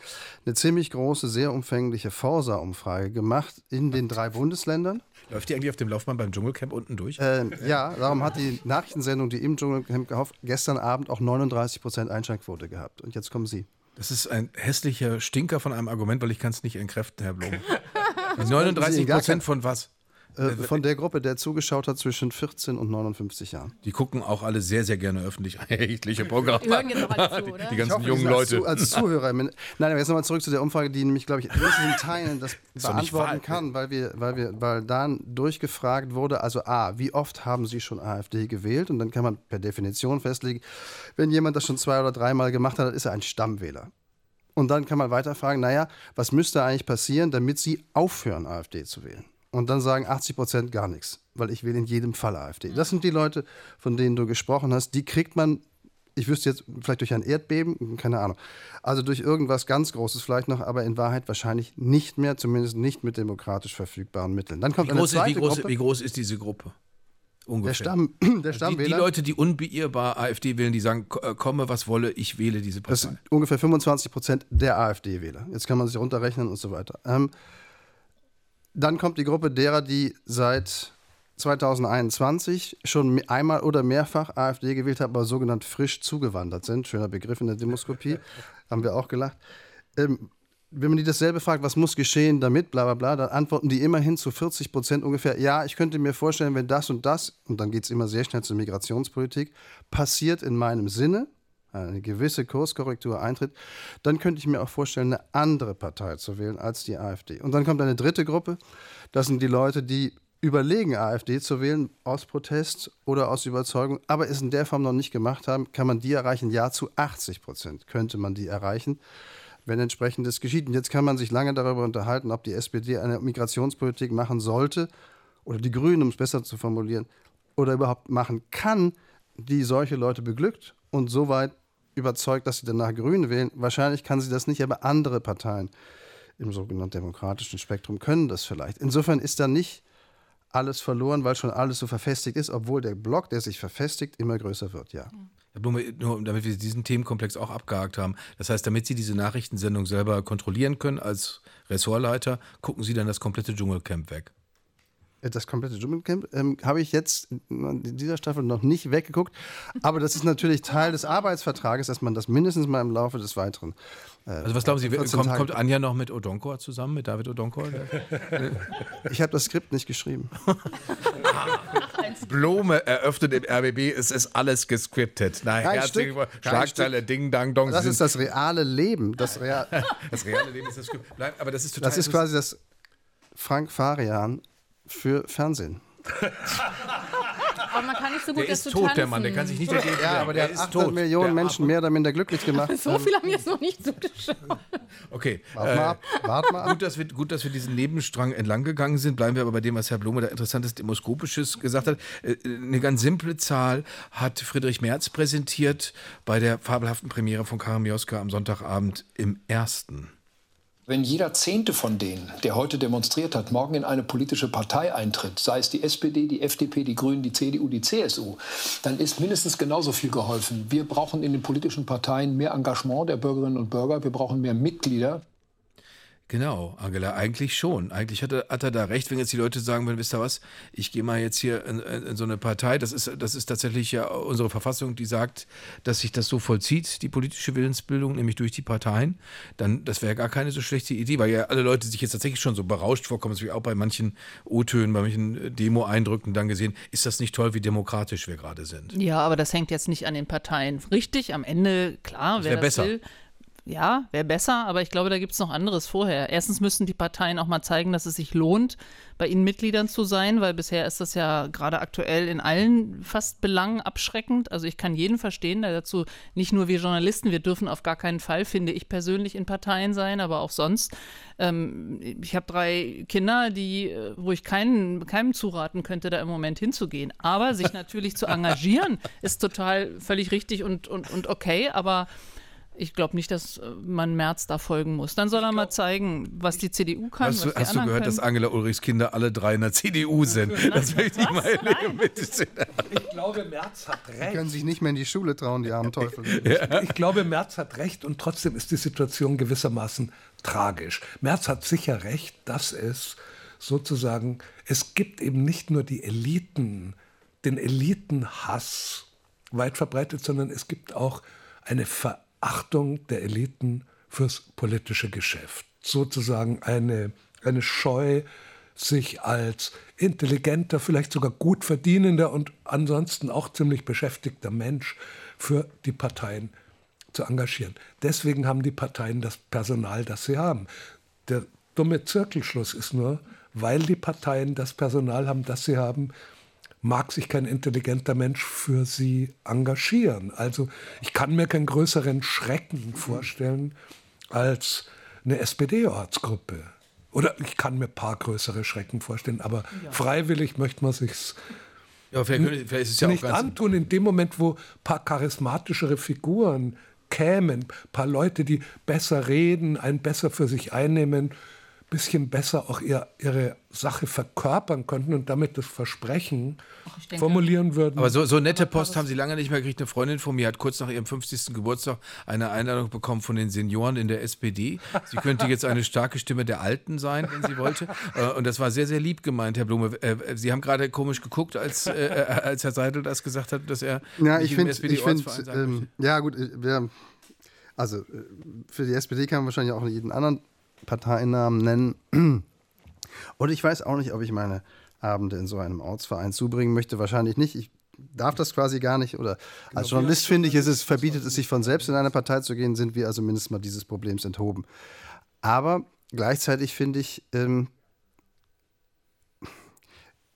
eine ziemlich große, sehr umfängliche Forsa-Umfrage gemacht in den drei Bundesländern. Läuft die eigentlich auf dem Laufbahn beim Dschungelcamp unten durch? Ähm, ja, darum hat die Nachrichtensendung, die im Dschungelcamp gehofft, gestern Abend auch 39% Einschaltquote gehabt. Und jetzt kommen Sie. Das ist ein hässlicher Stinker von einem Argument, weil ich kann es nicht entkräften, Herr Blum. [laughs] 39 Prozent von was? Äh, von der Gruppe, der zugeschaut hat zwischen 14 und 59 Jahren. Die gucken auch alle sehr, sehr gerne öffentlich-rechtliche [laughs] Programme. Die hören jetzt noch alle zu, [laughs] oder? Die ganzen hoffe, jungen als Leute. Zu, als Zuhörer. Nein, aber jetzt nochmal zurück zu der Umfrage, die nämlich, glaube ich, in wesentlichen Teilen das [laughs] beantworten kann, weil wir, weil wir, weil dann durchgefragt wurde, also A, wie oft haben Sie schon AfD gewählt? Und dann kann man per Definition festlegen, wenn jemand das schon zwei oder dreimal gemacht hat, dann ist er ein Stammwähler. Und dann kann man weiter fragen, naja, was müsste eigentlich passieren, damit Sie aufhören, AfD zu wählen? Und dann sagen 80 Prozent gar nichts, weil ich wähle in jedem Fall AfD. Das sind die Leute, von denen du gesprochen hast. Die kriegt man, ich wüsste jetzt vielleicht durch ein Erdbeben, keine Ahnung. Also durch irgendwas ganz Großes vielleicht noch, aber in Wahrheit wahrscheinlich nicht mehr, zumindest nicht mit demokratisch verfügbaren Mitteln. Dann kommt Wie eine groß, ist, zweite wie, groß, Gruppe. wie groß ist diese Gruppe? Ungefähr. Der, Stamm, [clears throat] der Also die, die Stammwähler. Leute, die unbeirrbar AfD wählen, die sagen, äh, komme, was wolle, ich wähle diese Das Partei. sind ungefähr 25 Prozent der AfD-Wähler. Jetzt kann man sich runterrechnen und so weiter. Ähm, dann kommt die Gruppe derer, die seit 2021 schon einmal oder mehrfach AfD gewählt haben, aber sogenannt frisch zugewandert sind. Schöner Begriff in der Demoskopie. [laughs] haben wir auch gelacht. Ähm, wenn man die dasselbe fragt, was muss geschehen damit, bla bla bla, dann antworten die immerhin zu 40 Prozent ungefähr, ja, ich könnte mir vorstellen, wenn das und das, und dann geht es immer sehr schnell zur Migrationspolitik, passiert in meinem Sinne, eine gewisse Kurskorrektur eintritt, dann könnte ich mir auch vorstellen, eine andere Partei zu wählen als die AfD. Und dann kommt eine dritte Gruppe, das sind die Leute, die überlegen, AfD zu wählen, aus Protest oder aus Überzeugung, aber es in der Form noch nicht gemacht haben, kann man die erreichen, ja, zu 80 Prozent könnte man die erreichen wenn entsprechendes geschieht. Und jetzt kann man sich lange darüber unterhalten, ob die SPD eine Migrationspolitik machen sollte oder die Grünen, um es besser zu formulieren, oder überhaupt machen kann, die solche Leute beglückt und so weit überzeugt, dass sie danach Grüne wählen. Wahrscheinlich kann sie das nicht, aber andere Parteien im sogenannten demokratischen Spektrum können das vielleicht. Insofern ist da nicht alles verloren, weil schon alles so verfestigt ist, obwohl der Block, der sich verfestigt, immer größer wird, ja. Herr Blume, nur damit wir diesen Themenkomplex auch abgehakt haben. Das heißt, damit Sie diese Nachrichtensendung selber kontrollieren können als Ressortleiter, gucken Sie dann das komplette Dschungelcamp weg. Das komplette Dschungelcamp ähm, habe ich jetzt in dieser Staffel noch nicht weggeguckt. Aber das ist natürlich Teil des Arbeitsvertrages, dass man das mindestens mal im Laufe des Weiteren. Äh, Also was glauben Sie, 14 kommt, kommt Anja noch mit Odonkor zusammen, mit David Odonkor? [laughs] Ich habe das Skript nicht geschrieben. [laughs] Blume eröffnet im RBB, es ist alles gescriptet. Na, Kein herzlichen Schlagzeile, Ding, Dang, Dong. Das ist das reale Leben. Das, Real, [laughs] das reale Leben ist das Skript. Nein, aber das ist total das ist quasi das Frank Farian für Fernsehen. Aber man kann nicht so gut Der ist dazu tot, tanzen. der Mann, der kann sich nicht dagegen Ja, aber der hat ist 800 tot. Millionen Der Menschen mehr oder minder glücklich gemacht. [laughs] So viel haben jetzt noch nicht zugeschaut. Okay. Warte mal ab. Warte mal ab. Gut dass, wir, gut, dass wir diesen Nebenstrang entlang gegangen sind. Bleiben wir aber bei dem, was Herr Blome da interessantes Demoskopisches gesagt hat. Äh, Eine ganz simple Zahl hat Friedrich Merz präsentiert bei der fabelhaften Premiere von Karin Mioska am Sonntagabend im Ersten. Wenn jeder Zehnte von denen, der heute demonstriert hat, morgen in eine politische Partei eintritt, sei es die SPD, die FDP, die Grünen, die CDU, die CSU, dann ist mindestens genauso viel geholfen. Wir brauchen in den politischen Parteien mehr Engagement der Bürgerinnen und Bürger. Wir brauchen mehr Mitglieder. Genau, Angela, eigentlich schon. Eigentlich hat er, hat er da recht, wenn jetzt die Leute sagen würden, wisst ihr was, ich gehe mal jetzt hier in, in, so eine Partei, das ist, das ist tatsächlich ja unsere Verfassung, die sagt, dass sich das so vollzieht, die politische Willensbildung, nämlich durch die Parteien, dann das wäre gar keine so schlechte Idee, weil ja alle Leute sich jetzt tatsächlich schon so berauscht vorkommen, das habe ich auch bei manchen O-Tönen, bei manchen Demo-Eindrücken dann gesehen, ist das nicht toll, wie demokratisch wir gerade sind. Ja, aber das hängt jetzt nicht an den Parteien. Richtig, am Ende, klar, wer das besser. will. Ja, wäre besser, aber ich glaube, da gibt es noch anderes vorher. Erstens müssen die Parteien auch mal zeigen, dass es sich lohnt, bei ihnen Mitgliedern zu sein, weil bisher ist das ja gerade aktuell in allen fast Belangen abschreckend. Also ich kann jeden verstehen, der dazu nicht nur wir Journalisten, wir dürfen auf gar keinen Fall, finde ich persönlich, in Parteien sein, aber auch sonst. Ähm, ich habe drei Kinder, die, äh, wo ich keinen, keinem zuraten könnte, da im Moment hinzugehen. Aber sich [laughs] natürlich zu engagieren, ist total völlig richtig und, und, und okay, aber ich glaube nicht, dass äh, man März da folgen muss. Dann soll er mal zeigen, was die CDU kann. Hast, du, was die hast du gehört, können. dass Angela Ulrichs Kinder alle drei in der CDU sind? Das möchte ich mal erleben. [laughs] Ich glaube, Merz hat Die können sich nicht mehr in die Schule trauen, die armen Teufel. [laughs] Ich glaube, Merz hat recht und trotzdem ist die Situation gewissermaßen tragisch. Merz hat sicher recht, dass es sozusagen, es gibt eben nicht nur die Eliten, den Elitenhass weit verbreitet, sondern es gibt auch eine Verachtung der Eliten fürs politische Geschäft. Sozusagen eine, eine Scheu, sich als intelligenter, vielleicht sogar gut verdienender und ansonsten auch ziemlich beschäftigter Mensch für die Parteien zu engagieren. Deswegen haben die Parteien das Personal, das sie haben. Der dumme Zirkelschluss ist nur, weil die Parteien das Personal haben, das sie haben, mag sich kein intelligenter Mensch für sie engagieren. Also ich kann mir keinen größeren Schrecken vorstellen als eine SPD-Ortsgruppe. Oder ich kann mir ein paar größere Schrecken vorstellen, aber freiwillig möchte man sich's Ja, vielleicht, vielleicht ist es ja auch nicht ganz antun in dem Moment, wo ein paar charismatischere Figuren kämen, ein paar Leute, die besser reden, einen besser für sich einnehmen, bisschen besser auch ihr, ihre Sache verkörpern könnten und damit das Versprechen denke- formulieren würden. Aber so, so nette Post haben sie lange nicht mehr gekriegt. Eine Freundin von mir hat kurz nach ihrem 50. Geburtstag eine Einladung bekommen von den Senioren in der SPD. Sie könnte jetzt eine starke Stimme der Alten sein, wenn sie wollte. Äh, Und das war sehr, sehr lieb gemeint, Herr Blume. Äh, Sie haben gerade komisch geguckt, als, äh, äh, als Herr Seidel das gesagt hat, dass er Ja, ich im finde, ich find, ähm, ja gut, wir, also für die SPD kann man wahrscheinlich auch jeden anderen Parteinamen nennen. [clears throat] Und ich weiß auch nicht, ob ich meine Abende in so einem Ortsverein zubringen möchte. Wahrscheinlich nicht. Ich darf das quasi gar nicht. Oder als Journalist finde ich, ist es verbietet es sich von selbst in eine Partei zu gehen, sind wir also mindestens mal dieses Problems enthoben. Aber gleichzeitig finde ich, ähm,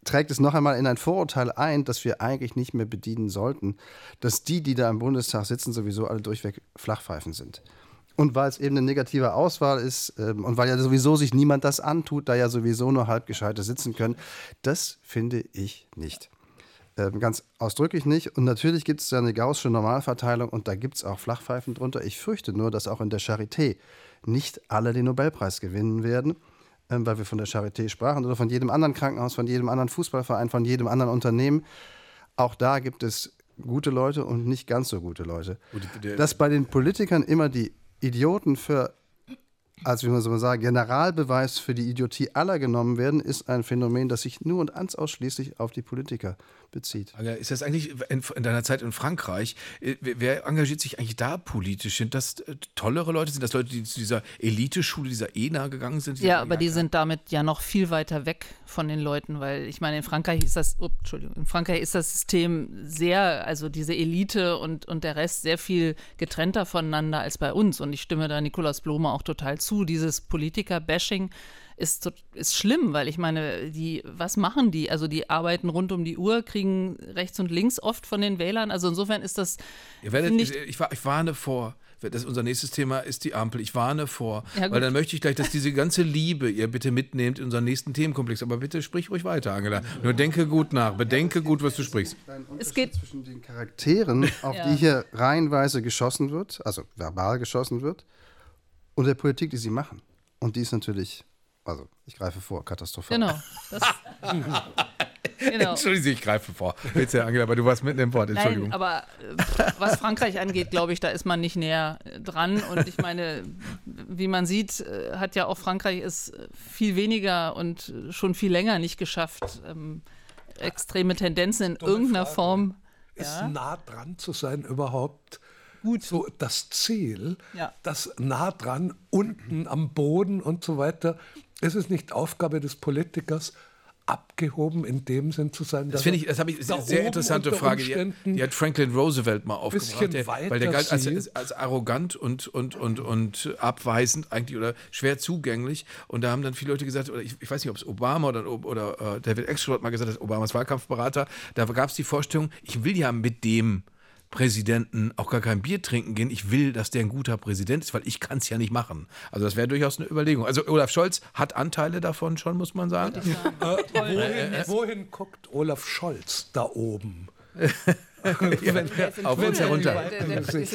trägt es noch einmal in ein Vorurteil ein, das wir eigentlich nicht mehr bedienen sollten, dass die, die da im Bundestag sitzen, sowieso alle durchweg Flachpfeifen sind. Und weil es eben eine negative Auswahl ist ähm, und weil ja sowieso sich niemand das antut, da ja sowieso nur halbgescheite sitzen können, das finde ich nicht. Ähm, ganz ausdrücklich nicht. Und natürlich gibt es da eine gaußsche Normalverteilung und da gibt es auch Flachpfeifen drunter. Ich fürchte nur, dass auch in der Charité nicht alle den Nobelpreis gewinnen werden, ähm, weil wir von der Charité sprachen oder von jedem anderen Krankenhaus, von jedem anderen Fußballverein, von jedem anderen Unternehmen. Auch da gibt es gute Leute und nicht ganz so gute Leute. Dass bei den Politikern immer die Idioten für, als wie man so mal sagen, Generalbeweis für die Idiotie aller genommen werden, ist ein Phänomen, das sich nur und ganz ausschließlich auf die Politiker bezieht. Ist das eigentlich in, in deiner Zeit in Frankreich, äh, wer engagiert sich eigentlich da politisch? Sind das äh, tollere Leute? Sind das Leute, die zu dieser Eliteschule, dieser ENA gegangen sind? Ja, aber die sind damit ja noch viel weiter weg von den Leuten, weil ich meine, in Frankreich ist das, up, Entschuldigung, in Frankreich ist das System sehr, also diese Elite und, und der Rest sehr viel getrennter voneinander als bei uns. Und ich stimme da Nikolaus Blome auch total zu. Dieses Politiker-Bashing ist, ist schlimm, weil ich meine, die, was machen die? Also die arbeiten rund um die Uhr, kriegen rechts und links oft von den Wählern. Also insofern ist das, Ihr werdet, ich, ich, ich, wa- ich warne vor. Das unser nächstes Thema ist die Ampel. Ich warne vor, Ja, weil dann möchte ich gleich, dass diese ganze Liebe ihr bitte mitnehmt in unseren nächsten Themenkomplex. Aber bitte sprich ruhig weiter, Angela. Nur denke gut nach, bedenke gut, was du sprichst. es geht, zwischen den Charakteren, auf Ja. die hier reihenweise geschossen wird, also verbal geschossen wird, und der Politik, die sie machen. Und die ist natürlich, also ich greife vor, katastrophal. genau. Das, [laughs] genau. Entschuldigung, ich greife vor. Bitte, Angela, aber du warst mitten im Wort. Entschuldigung. Nein, aber äh, was Frankreich angeht, glaube ich, da ist man nicht näher äh, dran. Und ich meine, wie man sieht, äh, hat ja auch Frankreich es viel weniger und schon viel länger nicht geschafft, ähm, extreme Tendenzen in Dumme irgendeiner Frage. Form. ist Ja. nah dran zu sein überhaupt Gut. so das Ziel, Ja. das nah dran, unten am Boden und so weiter. Ist es nicht Aufgabe des Politikers, abgehoben in dem Sinn zu sein? Das dass finde er ich, das habe ich da sehr interessante Frage. Die, die hat Franklin Roosevelt mal aufgebracht, der, weil der galt als, als arrogant und, und, und, und abweisend eigentlich oder schwer zugänglich. Und da haben dann viele Leute gesagt, oder ich, ich weiß nicht, ob es Obama oder, oder äh, David Axelrod mal gesagt hat, Obamas Wahlkampfberater, da gab es die Vorstellung, ich will ja mit dem Präsidenten auch gar kein Bier trinken gehen. Ich will, dass der ein guter Präsident ist, weil ich kann es ja nicht machen. Also das wäre durchaus eine Überlegung. Also Olaf Scholz hat Anteile davon schon, muss man sagen. Wohin, wohin guckt Olaf Scholz da oben? [laughs] auf uns herunter.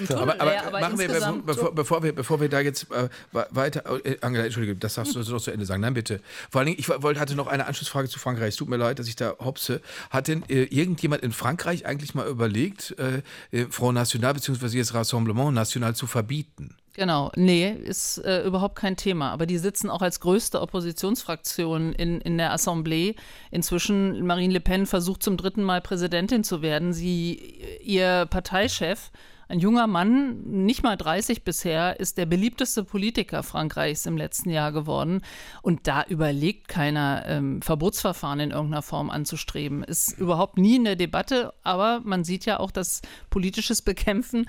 aber, aber, aber machen wir, bevor, bevor, wir, bevor wir da jetzt äh, weiter, äh, Angela, Entschuldige, das darfst du noch zu Ende sagen. Nein, bitte. Vor allen Dingen, ich wollte, hatte noch eine Anschlussfrage zu Frankreich. Es tut mir leid, dass ich da hopse. Hat denn äh, irgendjemand in Frankreich eigentlich mal überlegt, äh, äh Front National bzw. jetzt Rassemblement National zu verbieten? Genau, nee, ist äh, überhaupt kein Thema. Aber die sitzen auch als größte Oppositionsfraktion in, in der Assemblée. Inzwischen, Marine Le Pen versucht zum dritten Mal Präsidentin zu werden. Sie, ihr Parteichef, ein junger Mann, nicht mal 30 bisher, ist der beliebteste Politiker Frankreichs im letzten Jahr geworden. Und da überlegt keiner, ähm, Verbotsverfahren in irgendeiner Form anzustreben. Ist überhaupt nie in der Debatte, aber man sieht ja auch, dass politisches Bekämpfen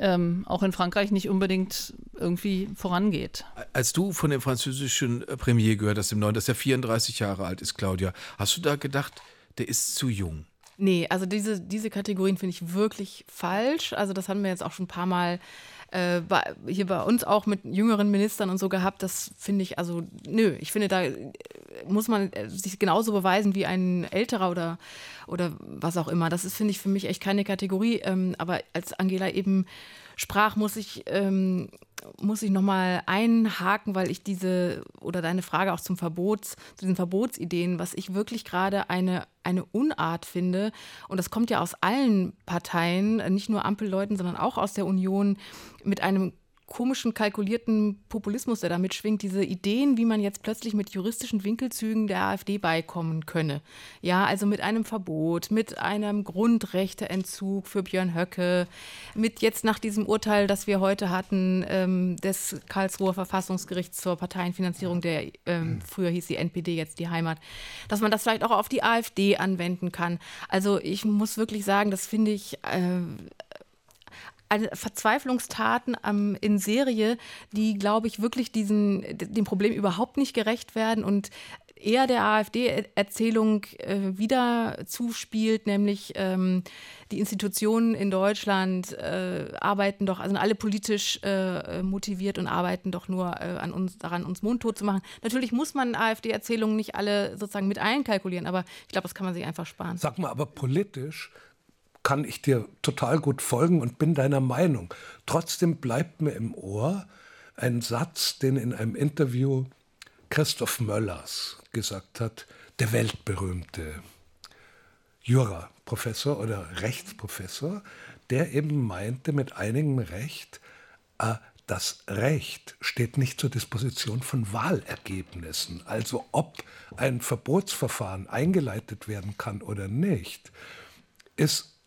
ähm, auch in Frankreich nicht unbedingt irgendwie vorangeht. Als du von dem französischen äh, Premier gehört hast im Neuen, dass er 34 Jahre alt ist, Claudia, hast du da gedacht, der ist zu jung? Nee, also diese, diese Kategorien finde ich wirklich falsch. Also das haben wir jetzt auch schon ein paar Mal äh, bei, hier bei uns auch mit jüngeren Ministern und so gehabt. Das finde ich, also nö, ich finde, da äh, muss man äh, sich genauso beweisen wie ein älterer oder, oder was auch immer. Das ist, finde ich, für mich echt keine Kategorie. Ähm, aber als Angela eben sprach, muss ich, ähm, muss ich nochmal einhaken, weil ich diese oder deine Frage auch zum Verbots, zu diesen Verbotsideen, was ich wirklich gerade eine, eine Unart finde, und das kommt ja aus allen Parteien, nicht nur Ampelleuten, sondern auch aus der Union, mit einem komischen, kalkulierten Populismus, der da mitschwingt, diese Ideen, wie man jetzt plötzlich mit juristischen Winkelzügen der AfD beikommen könne. Ja, also mit einem Verbot, mit einem Grundrechteentzug für Björn Höcke, mit jetzt nach diesem Urteil, das wir heute hatten, ähm, des Karlsruher Verfassungsgerichts zur Parteienfinanzierung, der ähm, früher hieß die NPD, jetzt die Heimat, dass man das vielleicht auch auf die AfD anwenden kann. Also ich muss wirklich sagen, das finde ich äh, Verzweiflungstaten ähm, in Serie, die, glaube ich, wirklich diesen, dem Problem überhaupt nicht gerecht werden und eher der AfD-Erzählung äh, wieder zuspielt, nämlich ähm, die Institutionen in Deutschland äh, arbeiten doch, also alle politisch äh, motiviert und arbeiten doch nur äh, an uns, daran, uns mundtot zu machen. Natürlich muss man AfD-Erzählungen nicht alle sozusagen mit einkalkulieren, aber ich glaube, das kann man sich einfach sparen. Sag mal, aber politisch kann ich dir total gut folgen und bin deiner Meinung. Trotzdem bleibt mir im Ohr ein Satz, den in einem Interview Christoph Möllers gesagt hat, der weltberühmte Juraprofessor oder Rechtsprofessor, der eben meinte mit einigem Recht, äh, das Recht steht nicht zur Disposition von Wahlergebnissen. Also ob ein Verbotsverfahren eingeleitet werden kann oder nicht, ist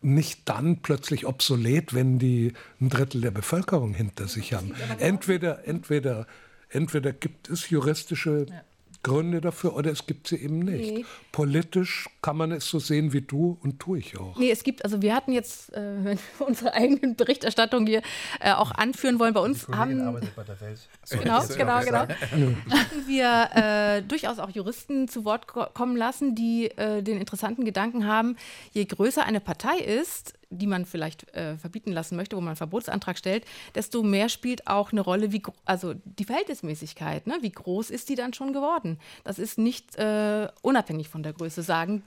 nicht dann plötzlich obsolet, wenn die ein Drittel der Bevölkerung hinter sich haben. Entweder, entweder, entweder gibt es juristische ja. Gründe dafür oder es gibt sie eben nicht. Nee. Politisch kann man es so sehen wie du und tue ich auch. Nee, es gibt, also wir hatten jetzt, äh, wenn [laughs] wir unsere eigenen Berichterstattung hier äh, auch anführen wollen, bei uns haben. Arbeitet bei der Welt. So, [laughs] genau, genau, genau. [laughs] hatten wir äh, durchaus auch Juristen zu Wort kommen lassen, die äh, den interessanten Gedanken haben, je größer eine Partei ist, die man vielleicht äh, verbieten lassen möchte, wo man einen Verbotsantrag stellt, desto mehr spielt auch eine Rolle, wie also die Verhältnismäßigkeit. Ne? Wie groß ist die dann schon geworden? Das ist nicht äh, unabhängig von der Größe, sagen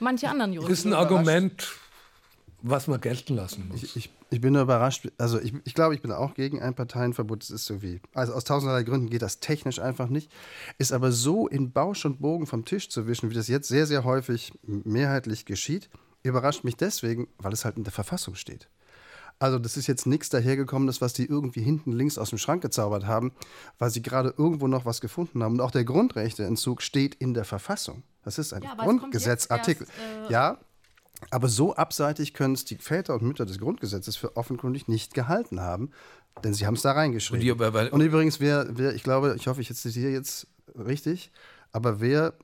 manche anderen Juristen. Das ist ein Argument, was man gelten lassen muss. Ich, ich, ich bin nur überrascht. Also ich, ich glaube, ich bin auch gegen ein Parteienverbot. Das ist so wie, also aus tausenderlei Gründen geht das technisch einfach nicht. Ist aber so in Bausch und Bogen vom Tisch zu wischen, wie das jetzt sehr, sehr häufig mehrheitlich geschieht überrascht mich deswegen, weil es halt in der Verfassung steht. Also das ist jetzt nichts dahergekommenes, was die irgendwie hinten links aus dem Schrank gezaubert haben, weil sie gerade irgendwo noch was gefunden haben. Und auch der Grundrechteentzug steht in der Verfassung. Das ist ein ja, Grundgesetzartikel. Äh ja, aber so abseitig können es die Väter und Mütter des Grundgesetzes für offenkundig nicht gehalten haben, denn sie haben es da reingeschrieben. Und, die, und übrigens, wer, wer, ich glaube, ich hoffe, ich zitiere jetzt richtig, aber wer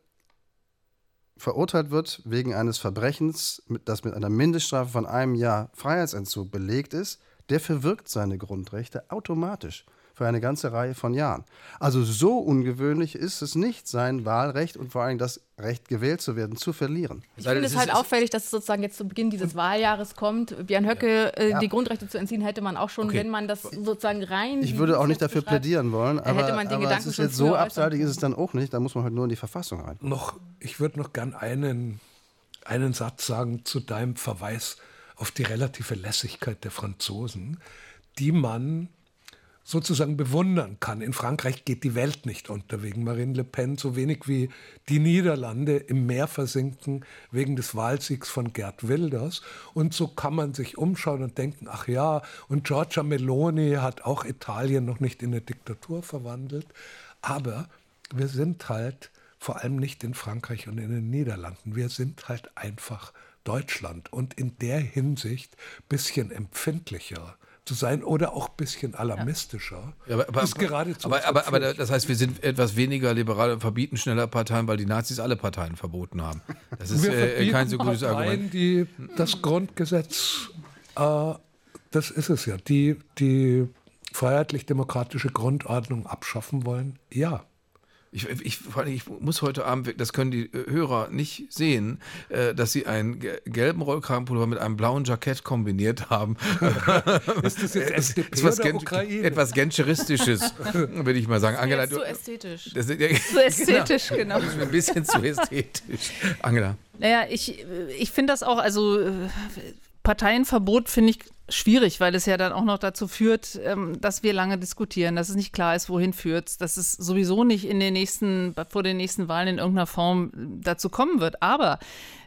verurteilt wird wegen eines Verbrechens, das mit einer Mindeststrafe von einem Jahr Freiheitsentzug belegt ist, der verwirkt seine Grundrechte automatisch für eine ganze Reihe von Jahren. Also so ungewöhnlich ist es nicht, sein Wahlrecht und vor allem das Recht gewählt zu werden, zu verlieren. Ich finde es halt auffällig, dass es sozusagen jetzt zu Beginn dieses Wahljahres kommt. Björn Höcke äh, ja. die Grundrechte zu entziehen, hätte man auch schon, okay. wenn man das sozusagen rein. Ich würde auch nicht dafür plädieren wollen, aber, hätte man den aber Gedanken es ist jetzt so abseitig ist es dann auch nicht. Da muss man halt nur in die Verfassung rein. Noch, ich würde noch gern einen, einen Satz sagen zu deinem Verweis auf die relative Lässigkeit der Franzosen, die man sozusagen bewundern kann. In Frankreich geht die Welt nicht unter wegen Marine Le Pen, so wenig wie die Niederlande im Meer versinken wegen des Wahlsiegs von Gerd Wilders. Und so kann man sich umschauen und denken, ach ja, und Giorgia Meloni hat auch Italien noch nicht in eine Diktatur verwandelt. Aber wir sind halt vor allem nicht in Frankreich und in den Niederlanden. Wir sind halt einfach Deutschland und in der Hinsicht bisschen empfindlicher zu sein oder auch ein bisschen alarmistischer. Ja, aber, aber, ist geradezu aber, aber, aber, das heißt, wir sind etwas weniger liberal und verbieten schneller Parteien, weil die Nazis alle Parteien verboten haben. Das ist äh, kein so gutes Parteien, Argument. Die das Grundgesetz, äh, das ist es ja, die die freiheitlich-demokratische Grundordnung abschaffen wollen, ja. Ich, ich, ich muss heute Abend, das können die äh, Hörer nicht sehen, äh, dass sie einen ge- gelben Rollkragenpullover mit einem blauen Jackett kombiniert haben. [laughs] Ist das jetzt FDP etwas, oder Gen Ukraine? etwas Genscheristisches, [laughs] würde ich mal sagen. Angela, Jetzt so du, ästhetisch. das, ja, So [laughs] ästhetisch, genau. Das ist mir ein bisschen zu ästhetisch. Angela. Naja, ich, ich finde das auch, also äh, Parteienverbot finde ich schwierig, weil es ja dann auch noch dazu führt, ähm, dass wir lange diskutieren, dass es nicht klar ist, wohin führt, dass es sowieso nicht in den nächsten, vor den nächsten Wahlen in irgendeiner Form dazu kommen wird. Aber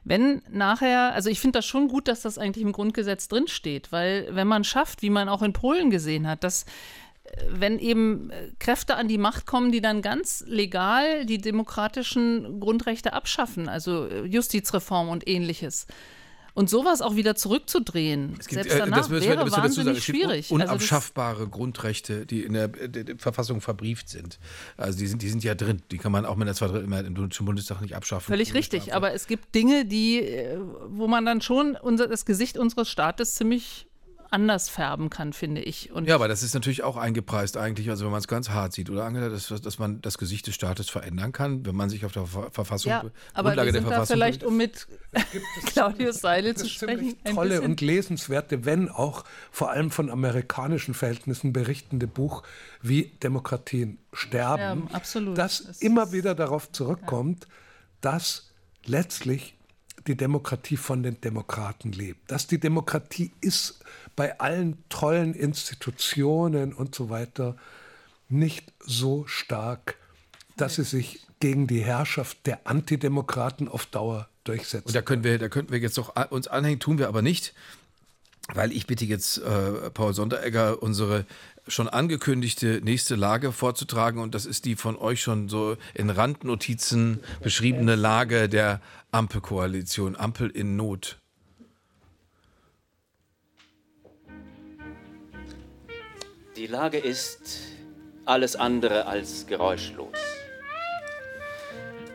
wenn nachher, also ich finde das schon gut, dass das eigentlich im Grundgesetz drinsteht, weil wenn man schafft, wie man auch in Polen gesehen hat, dass äh, wenn eben äh, Kräfte an die Macht kommen, die dann ganz legal die demokratischen Grundrechte abschaffen, also äh, Justizreform und ähnliches. Und sowas auch wieder zurückzudrehen, gibt, selbst äh, danach, das müssen wäre das wir dazu sagen. wahnsinnig schwierig. un- Also Unabschaffbare Grundrechte, die in der, der, der Verfassung verbrieft sind. Also die sind, die sind ja drin. Die kann man auch mit der Zweidrittelmehrheit im Deutschen Bundestag nicht abschaffen. Völlig richtig, aber es gibt Dinge, die, äh, wo man dann schon unser, das Gesicht unseres Staates ziemlich anders färben kann, finde ich. Und Ja, aber das ist natürlich auch eingepreist eigentlich, also wenn man es ganz hart sieht, oder Angela, dass, dass man das Gesicht des Staates verändern kann, wenn man sich auf der Ver Verfassung, ja, aber Grundlage wir der sind da Verfassung vielleicht, um mit [laughs] Claudius Seile zu sprechen, ein tolle und lesenswerte, wenn auch vor allem von amerikanischen Verhältnissen berichtende Buch wie Demokratien sterben, Ja, absolut. das, Das immer wieder darauf zurückkommt, dass letztlich die Demokratie von den Demokraten lebt. Dass die Demokratie ist bei allen tollen Institutionen und so weiter nicht so stark, dass sie sich gegen die Herrschaft der Antidemokraten auf Dauer durchsetzt. Und da können wir, da könnten wir jetzt doch uns anhängen, tun wir aber nicht, weil ich bitte jetzt äh, Paul Sonderegger, unsere schon angekündigte nächste Lage vorzutragen und das ist die von euch schon so in Randnotizen beschriebene Lage der Ampelkoalition, Ampel in Not. Die Lage ist alles andere als geräuschlos.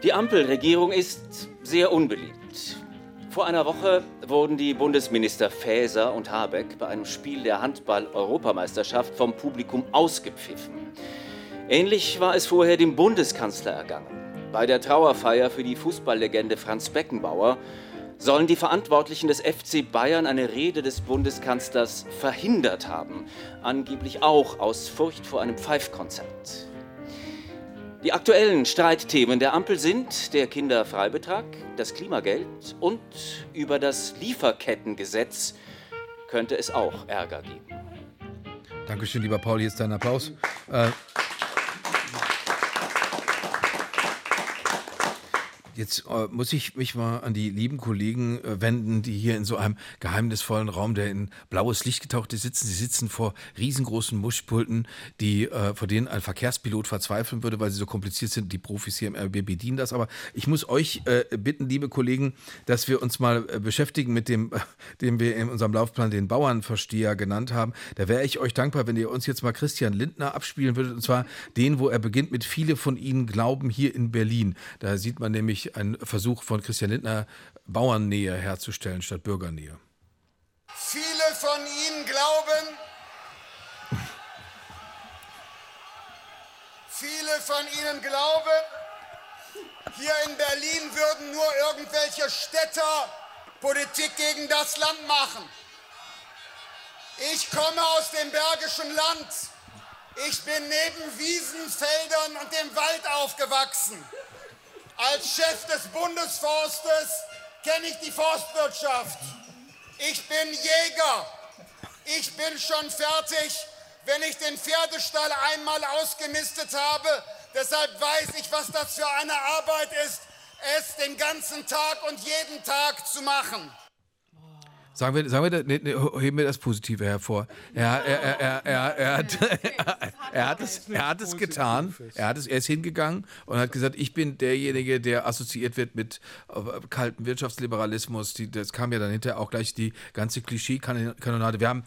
Die Ampelregierung ist sehr unbeliebt. Vor einer Woche wurden die Bundesminister Faeser und Habeck bei einem Spiel der Handball-Europameisterschaft vom Publikum ausgepfiffen. Ähnlich war es vorher dem Bundeskanzler ergangen. Bei der Trauerfeier für die Fußballlegende Franz Beckenbauer sollen die Verantwortlichen des FC Bayern eine Rede des Bundeskanzlers verhindert haben, angeblich auch aus Furcht vor einem Pfeifkonzert. Die aktuellen Streitthemen der Ampel sind der Kinderfreibetrag, das Klimageld und über das Lieferkettengesetz könnte es auch Ärger geben. Dankeschön, lieber Paul, ist dein Applaus. Äh, Jetzt äh, muss ich mich mal an die lieben Kollegen äh, wenden, die hier in so einem geheimnisvollen Raum, der in blaues Licht getaucht ist, sitzen. Sie sitzen vor riesengroßen Muschpulten, die, äh, vor denen ein Verkehrspilot verzweifeln würde, weil sie so kompliziert sind. Die Profis hier im RB bedienen das. Aber ich muss euch äh, bitten, liebe Kollegen, dass wir uns mal äh, beschäftigen mit dem, [laughs] den wir in unserem Laufplan den Bauernversteher genannt haben. Da wäre ich euch dankbar, wenn ihr uns jetzt mal Christian Lindner abspielen würdet. Und zwar den, wo er beginnt mit Viele von Ihnen glauben hier in Berlin. Da sieht man nämlich einen Versuch von Christian Lindner, Bauernnähe herzustellen statt Bürgernähe. Viele von Ihnen glauben, viele von Ihnen glauben, hier in Berlin würden nur irgendwelche Städter Politik gegen das Land machen. Ich komme aus dem Bergischen Land. Ich bin neben Wiesen, Feldern und dem Wald aufgewachsen. Als Chef des Bundesforstes kenne ich die Forstwirtschaft. Ich bin Jäger. Ich bin schon fertig, wenn ich den Pferdestall einmal ausgemistet habe. Deshalb weiß ich, was das für eine Arbeit ist, es den ganzen Tag und jeden Tag zu machen. Sagen wir, sagen wir, nee, nee, heben wir das Positive hervor. Er, er, er, er, er, er, hat, [laughs] er, hat es, er hat es getan. Er, hat es, er ist hingegangen und hat gesagt, ich bin derjenige, der assoziiert wird mit äh, kaltem Wirtschaftsliberalismus. Die, das kam ja dann hinterher auch gleich die ganze Klischee-Kanonade. Wir haben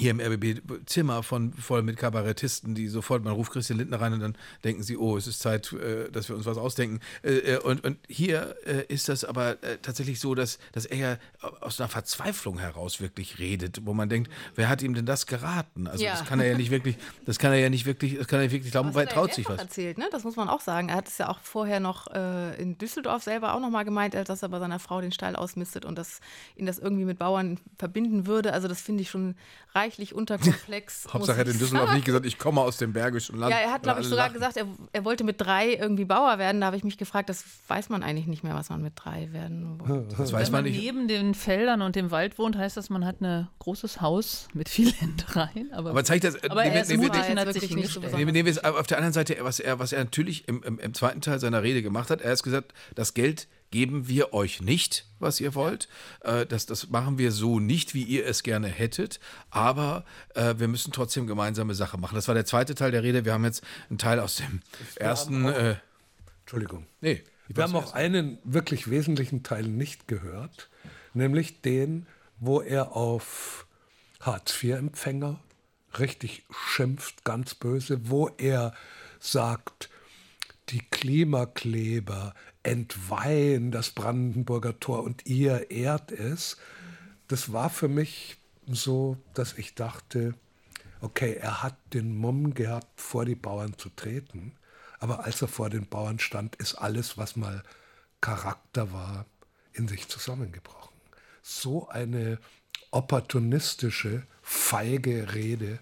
hier im RBB-Zimmer von voll mit Kabarettisten, die sofort, man ruft Christian Lindner rein und dann denken sie, oh, es ist Zeit, äh, dass wir uns was ausdenken. Äh, und, und hier äh, ist das aber tatsächlich so, dass, dass er ja aus einer Verzweiflung heraus wirklich redet, wo man denkt, wer hat ihm denn das geraten? Also ja. das kann er ja nicht wirklich, das kann er ja nicht wirklich, das kann er wirklich glauben, weil er traut sich was. erzählt, ne? Das muss man auch sagen. Er hat es ja auch vorher noch äh, in Düsseldorf selber auch nochmal gemeint, dass er bei seiner Frau den Stall ausmistet und dass ihn das irgendwie mit Bauern verbinden würde. Also das finde ich schon reichlich unterkomplex. [laughs] Hauptsache er hat in Düsseldorf nicht [laughs] gesagt, ich komme aus dem Bergischen Land. Ja, er hat, glaube ich, sogar lachen. gesagt, er, er, wollte mit drei irgendwie Bauer werden. Da habe ich mich gefragt, das weiß man eigentlich nicht mehr, was man mit drei werden wollte. [laughs] Das weiß Wenn man nicht. neben den Feldern und dem Wald wohnt, heißt das, man hat ein großes Haus mit vielen Ländereien. Aber, aber zeigt das, äh, aber er ist mutig und hat sich nicht so nehmen, nehmen wir auf der anderen Seite, was er, was er natürlich im, im, im zweiten Teil seiner Rede gemacht hat, er hat gesagt, das Geld geben wir euch nicht, was ihr wollt. Äh, das, das machen wir so nicht, wie ihr es gerne hättet, aber äh, wir müssen trotzdem gemeinsame Sache machen. Das war der zweite Teil der Rede. Wir haben jetzt einen Teil aus dem wir ersten. Auch, äh, Entschuldigung. Nee. Wir haben auch einen wirklich wesentlichen Teil nicht gehört, nämlich den, wo er auf Hartz-IV-Empfänger richtig schimpft, ganz böse, wo er sagt, die Klimakleber entweihen das Brandenburger Tor und ihr ehrt es, das war für mich so, dass ich dachte, okay, er hat den Mumm gehabt, vor die Bauern zu treten, aber als er vor den Bauern stand, ist alles, was mal Charakter war, in sich zusammengebrochen. So eine opportunistische, feige Rede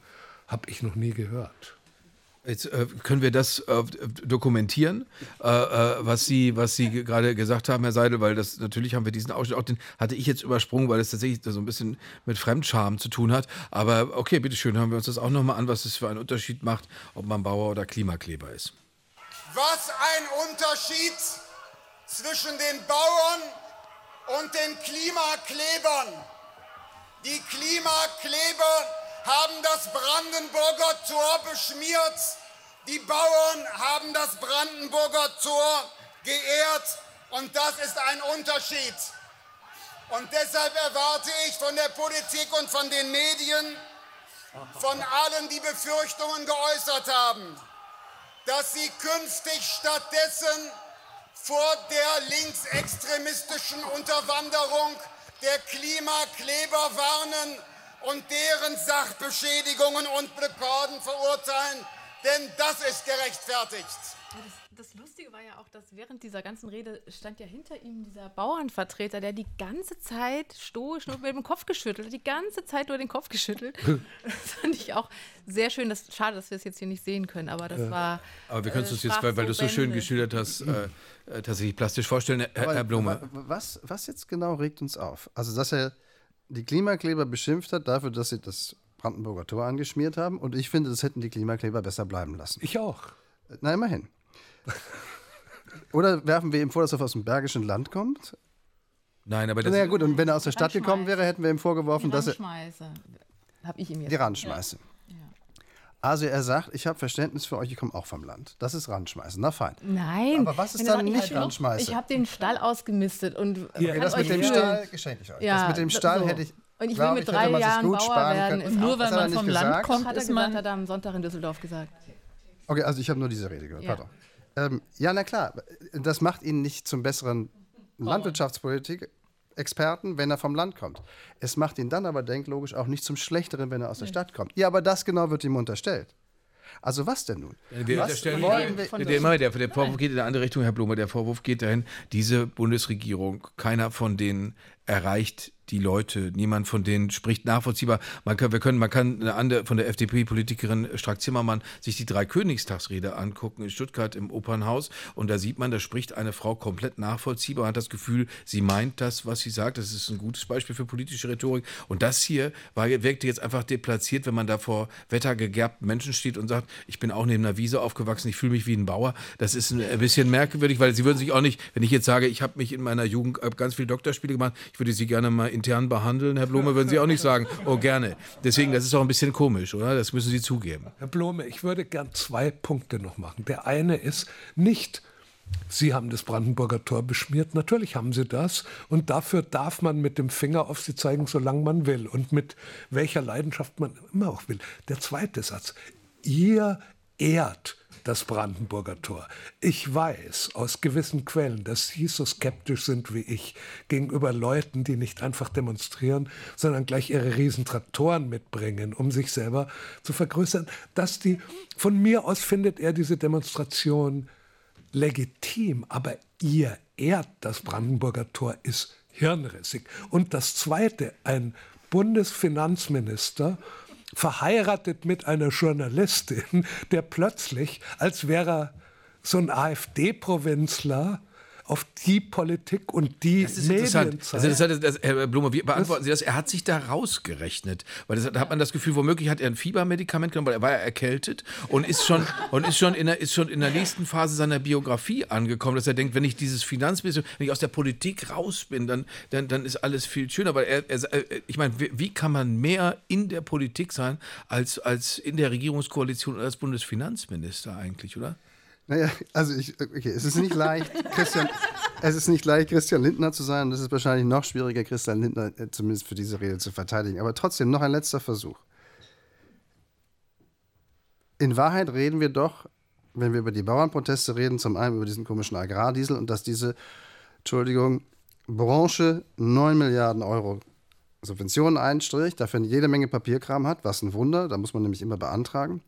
habe ich noch nie gehört. Jetzt äh, können wir das äh, dokumentieren, äh, äh was Sie, was Sie gerade gesagt haben, Herr Seidel, weil das natürlich haben wir diesen Ausschnitt, auch den hatte ich jetzt übersprungen, weil es tatsächlich so ein bisschen mit Fremdscham zu tun hat. Aber okay, bitteschön, hören wir uns das auch nochmal an, was es für einen Unterschied macht, ob man Bauer oder Klimakleber ist. Was ein Unterschied zwischen den Bauern und den Klimaklebern. Die Klimakleber haben das Brandenburger Tor beschmiert. Die Bauern haben das Brandenburger Tor geehrt und das ist ein Unterschied. Und deshalb erwarte ich von der Politik und von den Medien, von allen, die Befürchtungen geäußert haben, dass sie künftig stattdessen vor der linksextremistischen Unterwanderung der Klimakleber warnen und deren Sachbeschädigungen und Blockaden verurteilen, denn das ist gerechtfertigt. Das, das, Lustige war ja auch, dass während dieser ganzen Rede stand ja hinter ihm dieser Bauernvertreter, der die ganze Zeit stoisch nur mit dem Kopf geschüttelt hat, die ganze Zeit nur den Kopf geschüttelt. [laughs] das fand ich auch sehr schön. Das, schade, dass wir es jetzt hier nicht sehen können, aber das war. Aber wir können es äh, uns jetzt, weil, weil du es so schön geschildert hast, äh, äh, tatsächlich plastisch vorstellen, Herr, Herr Blume. Was, was jetzt genau regt uns auf? Also, dass er die Klimakleber beschimpft hat dafür, dass sie das Brandenburger Tor angeschmiert haben. Und ich finde, das hätten die Klimakleber besser bleiben lassen. Ich auch. Na, immerhin. [laughs] Oder werfen wir ihm vor, dass er aus dem Bergischen Land kommt? Nein, aber das. Na ja, gut, und wenn er aus der Stadt gekommen wäre, hätten wir ihm vorgeworfen, dass er. Die Randschmeiße. Hab ich ihm jetzt. Die Randschmeiße. Ja. Also er sagt, ich habe Verständnis für euch, ich komme auch vom Land. Das ist Randschmeißen, na fein. Nein. Aber was ist dann nicht Randschmeißen? Ich habe den Stall ausgemistet und ja, okay, das mit dem Stall geschenke ich euch. Ja, das mit dem Stall so. hätte ich und ich will mit ich, drei Jahren Bauer werden. Können. Nur weil man vom gesagt. Land kommt, hat er man hat er am Sonntag in Düsseldorf gesagt. Okay, also ich habe nur diese Rede gehört. Ja. Pardon. Ähm, ja, na klar, das macht ihn nicht zum besseren Landwirtschaftspolitik Experten, wenn er vom Land kommt. Es macht ihn dann aber denklogisch auch nicht zum Schlechteren, wenn er aus der Stadt kommt. Ja, aber das genau wird ihm unterstellt. Also was denn nun? Wir was unterstellen, der, der, der, der Vorwurf geht in eine andere Richtung, Herr Blume. Der Vorwurf geht dahin, diese Bundesregierung, keiner von den erreicht die Leute. Niemand von denen spricht nachvollziehbar. Man kann, wir können, man kann eine andere, von der FDP-Politikerin Strack-Zimmermann sich die drei Königstagsrede angucken in Stuttgart im Opernhaus und da sieht man, da spricht eine Frau komplett nachvollziehbar, hat das Gefühl, sie meint das, was sie sagt. Das ist ein gutes Beispiel für politische Rhetorik. Und das hier war, wirkte jetzt einfach deplatziert, wenn man da vor wettergegerbten Menschen steht und sagt, ich bin auch neben einer Wiese aufgewachsen, ich fühle mich wie ein Bauer. Das ist ein bisschen merkwürdig, weil sie würden sich auch nicht, wenn ich jetzt sage, ich habe mich in meiner Jugend ganz viele Doktorspiele gemacht, ich würde sie gerne mal intern behandeln, Herr Blome, würden Sie auch nicht sagen, oh gerne. Deswegen, das ist auch ein bisschen komisch, oder? Das müssen Sie zugeben. Herr Blome, ich würde gern zwei Punkte noch machen. Der eine ist nicht, Sie haben das Brandenburger Tor beschmiert. Natürlich haben Sie das. Und dafür darf man mit dem Finger auf Sie zeigen, solange man will. Und mit welcher Leidenschaft man immer auch will. Der zweite Satz. Ihr ehrt das Brandenburger Tor. Ich weiß aus gewissen Quellen, dass Sie so skeptisch sind wie ich gegenüber Leuten, die nicht einfach demonstrieren, sondern gleich ihre Riesentraktoren mitbringen, um sich selber zu vergrößern. Dass die, von mir aus findet er diese Demonstration legitim, aber ihr ehrt das Brandenburger Tor ist hirnrissig. Und das Zweite, ein Bundesfinanzminister, verheiratet mit einer Journalistin, der plötzlich, als wäre er so ein AfD-Provinzler, auf die Politik und die das ist Medien also das, das, das, Herr Blume, wie beantworten Sie das? Er hat sich da rausgerechnet. Weil das, da hat man das Gefühl, womöglich hat er ein Fiebermedikament genommen, weil er war ja erkältet und ist schon, [laughs] und ist schon, in der, ist schon in der nächsten Phase seiner Biografie angekommen, dass er denkt, wenn ich dieses Finanzministerium, wenn ich aus der Politik raus bin, dann, dann, dann ist alles viel schöner. Weil er, er ich meine, wie, wie, kann man mehr in der Politik sein als, als in der Regierungskoalition oder als Bundesfinanzminister eigentlich, oder? Naja, also ich, okay, es ist nicht leicht, Christian, es ist nicht leicht, Christian Lindner zu sein. Und es ist wahrscheinlich noch schwieriger, Christian Lindner äh, zumindest für diese Rede zu verteidigen. Aber trotzdem noch ein letzter Versuch. In Wahrheit reden wir doch, wenn wir über die Bauernproteste reden, zum einen über diesen komischen Agrardiesel und dass diese, Entschuldigung, Branche 9 Milliarden Euro Subventionen einstricht, dafür jede Menge Papierkram hat, was ein Wunder, da muss man nämlich immer beantragen.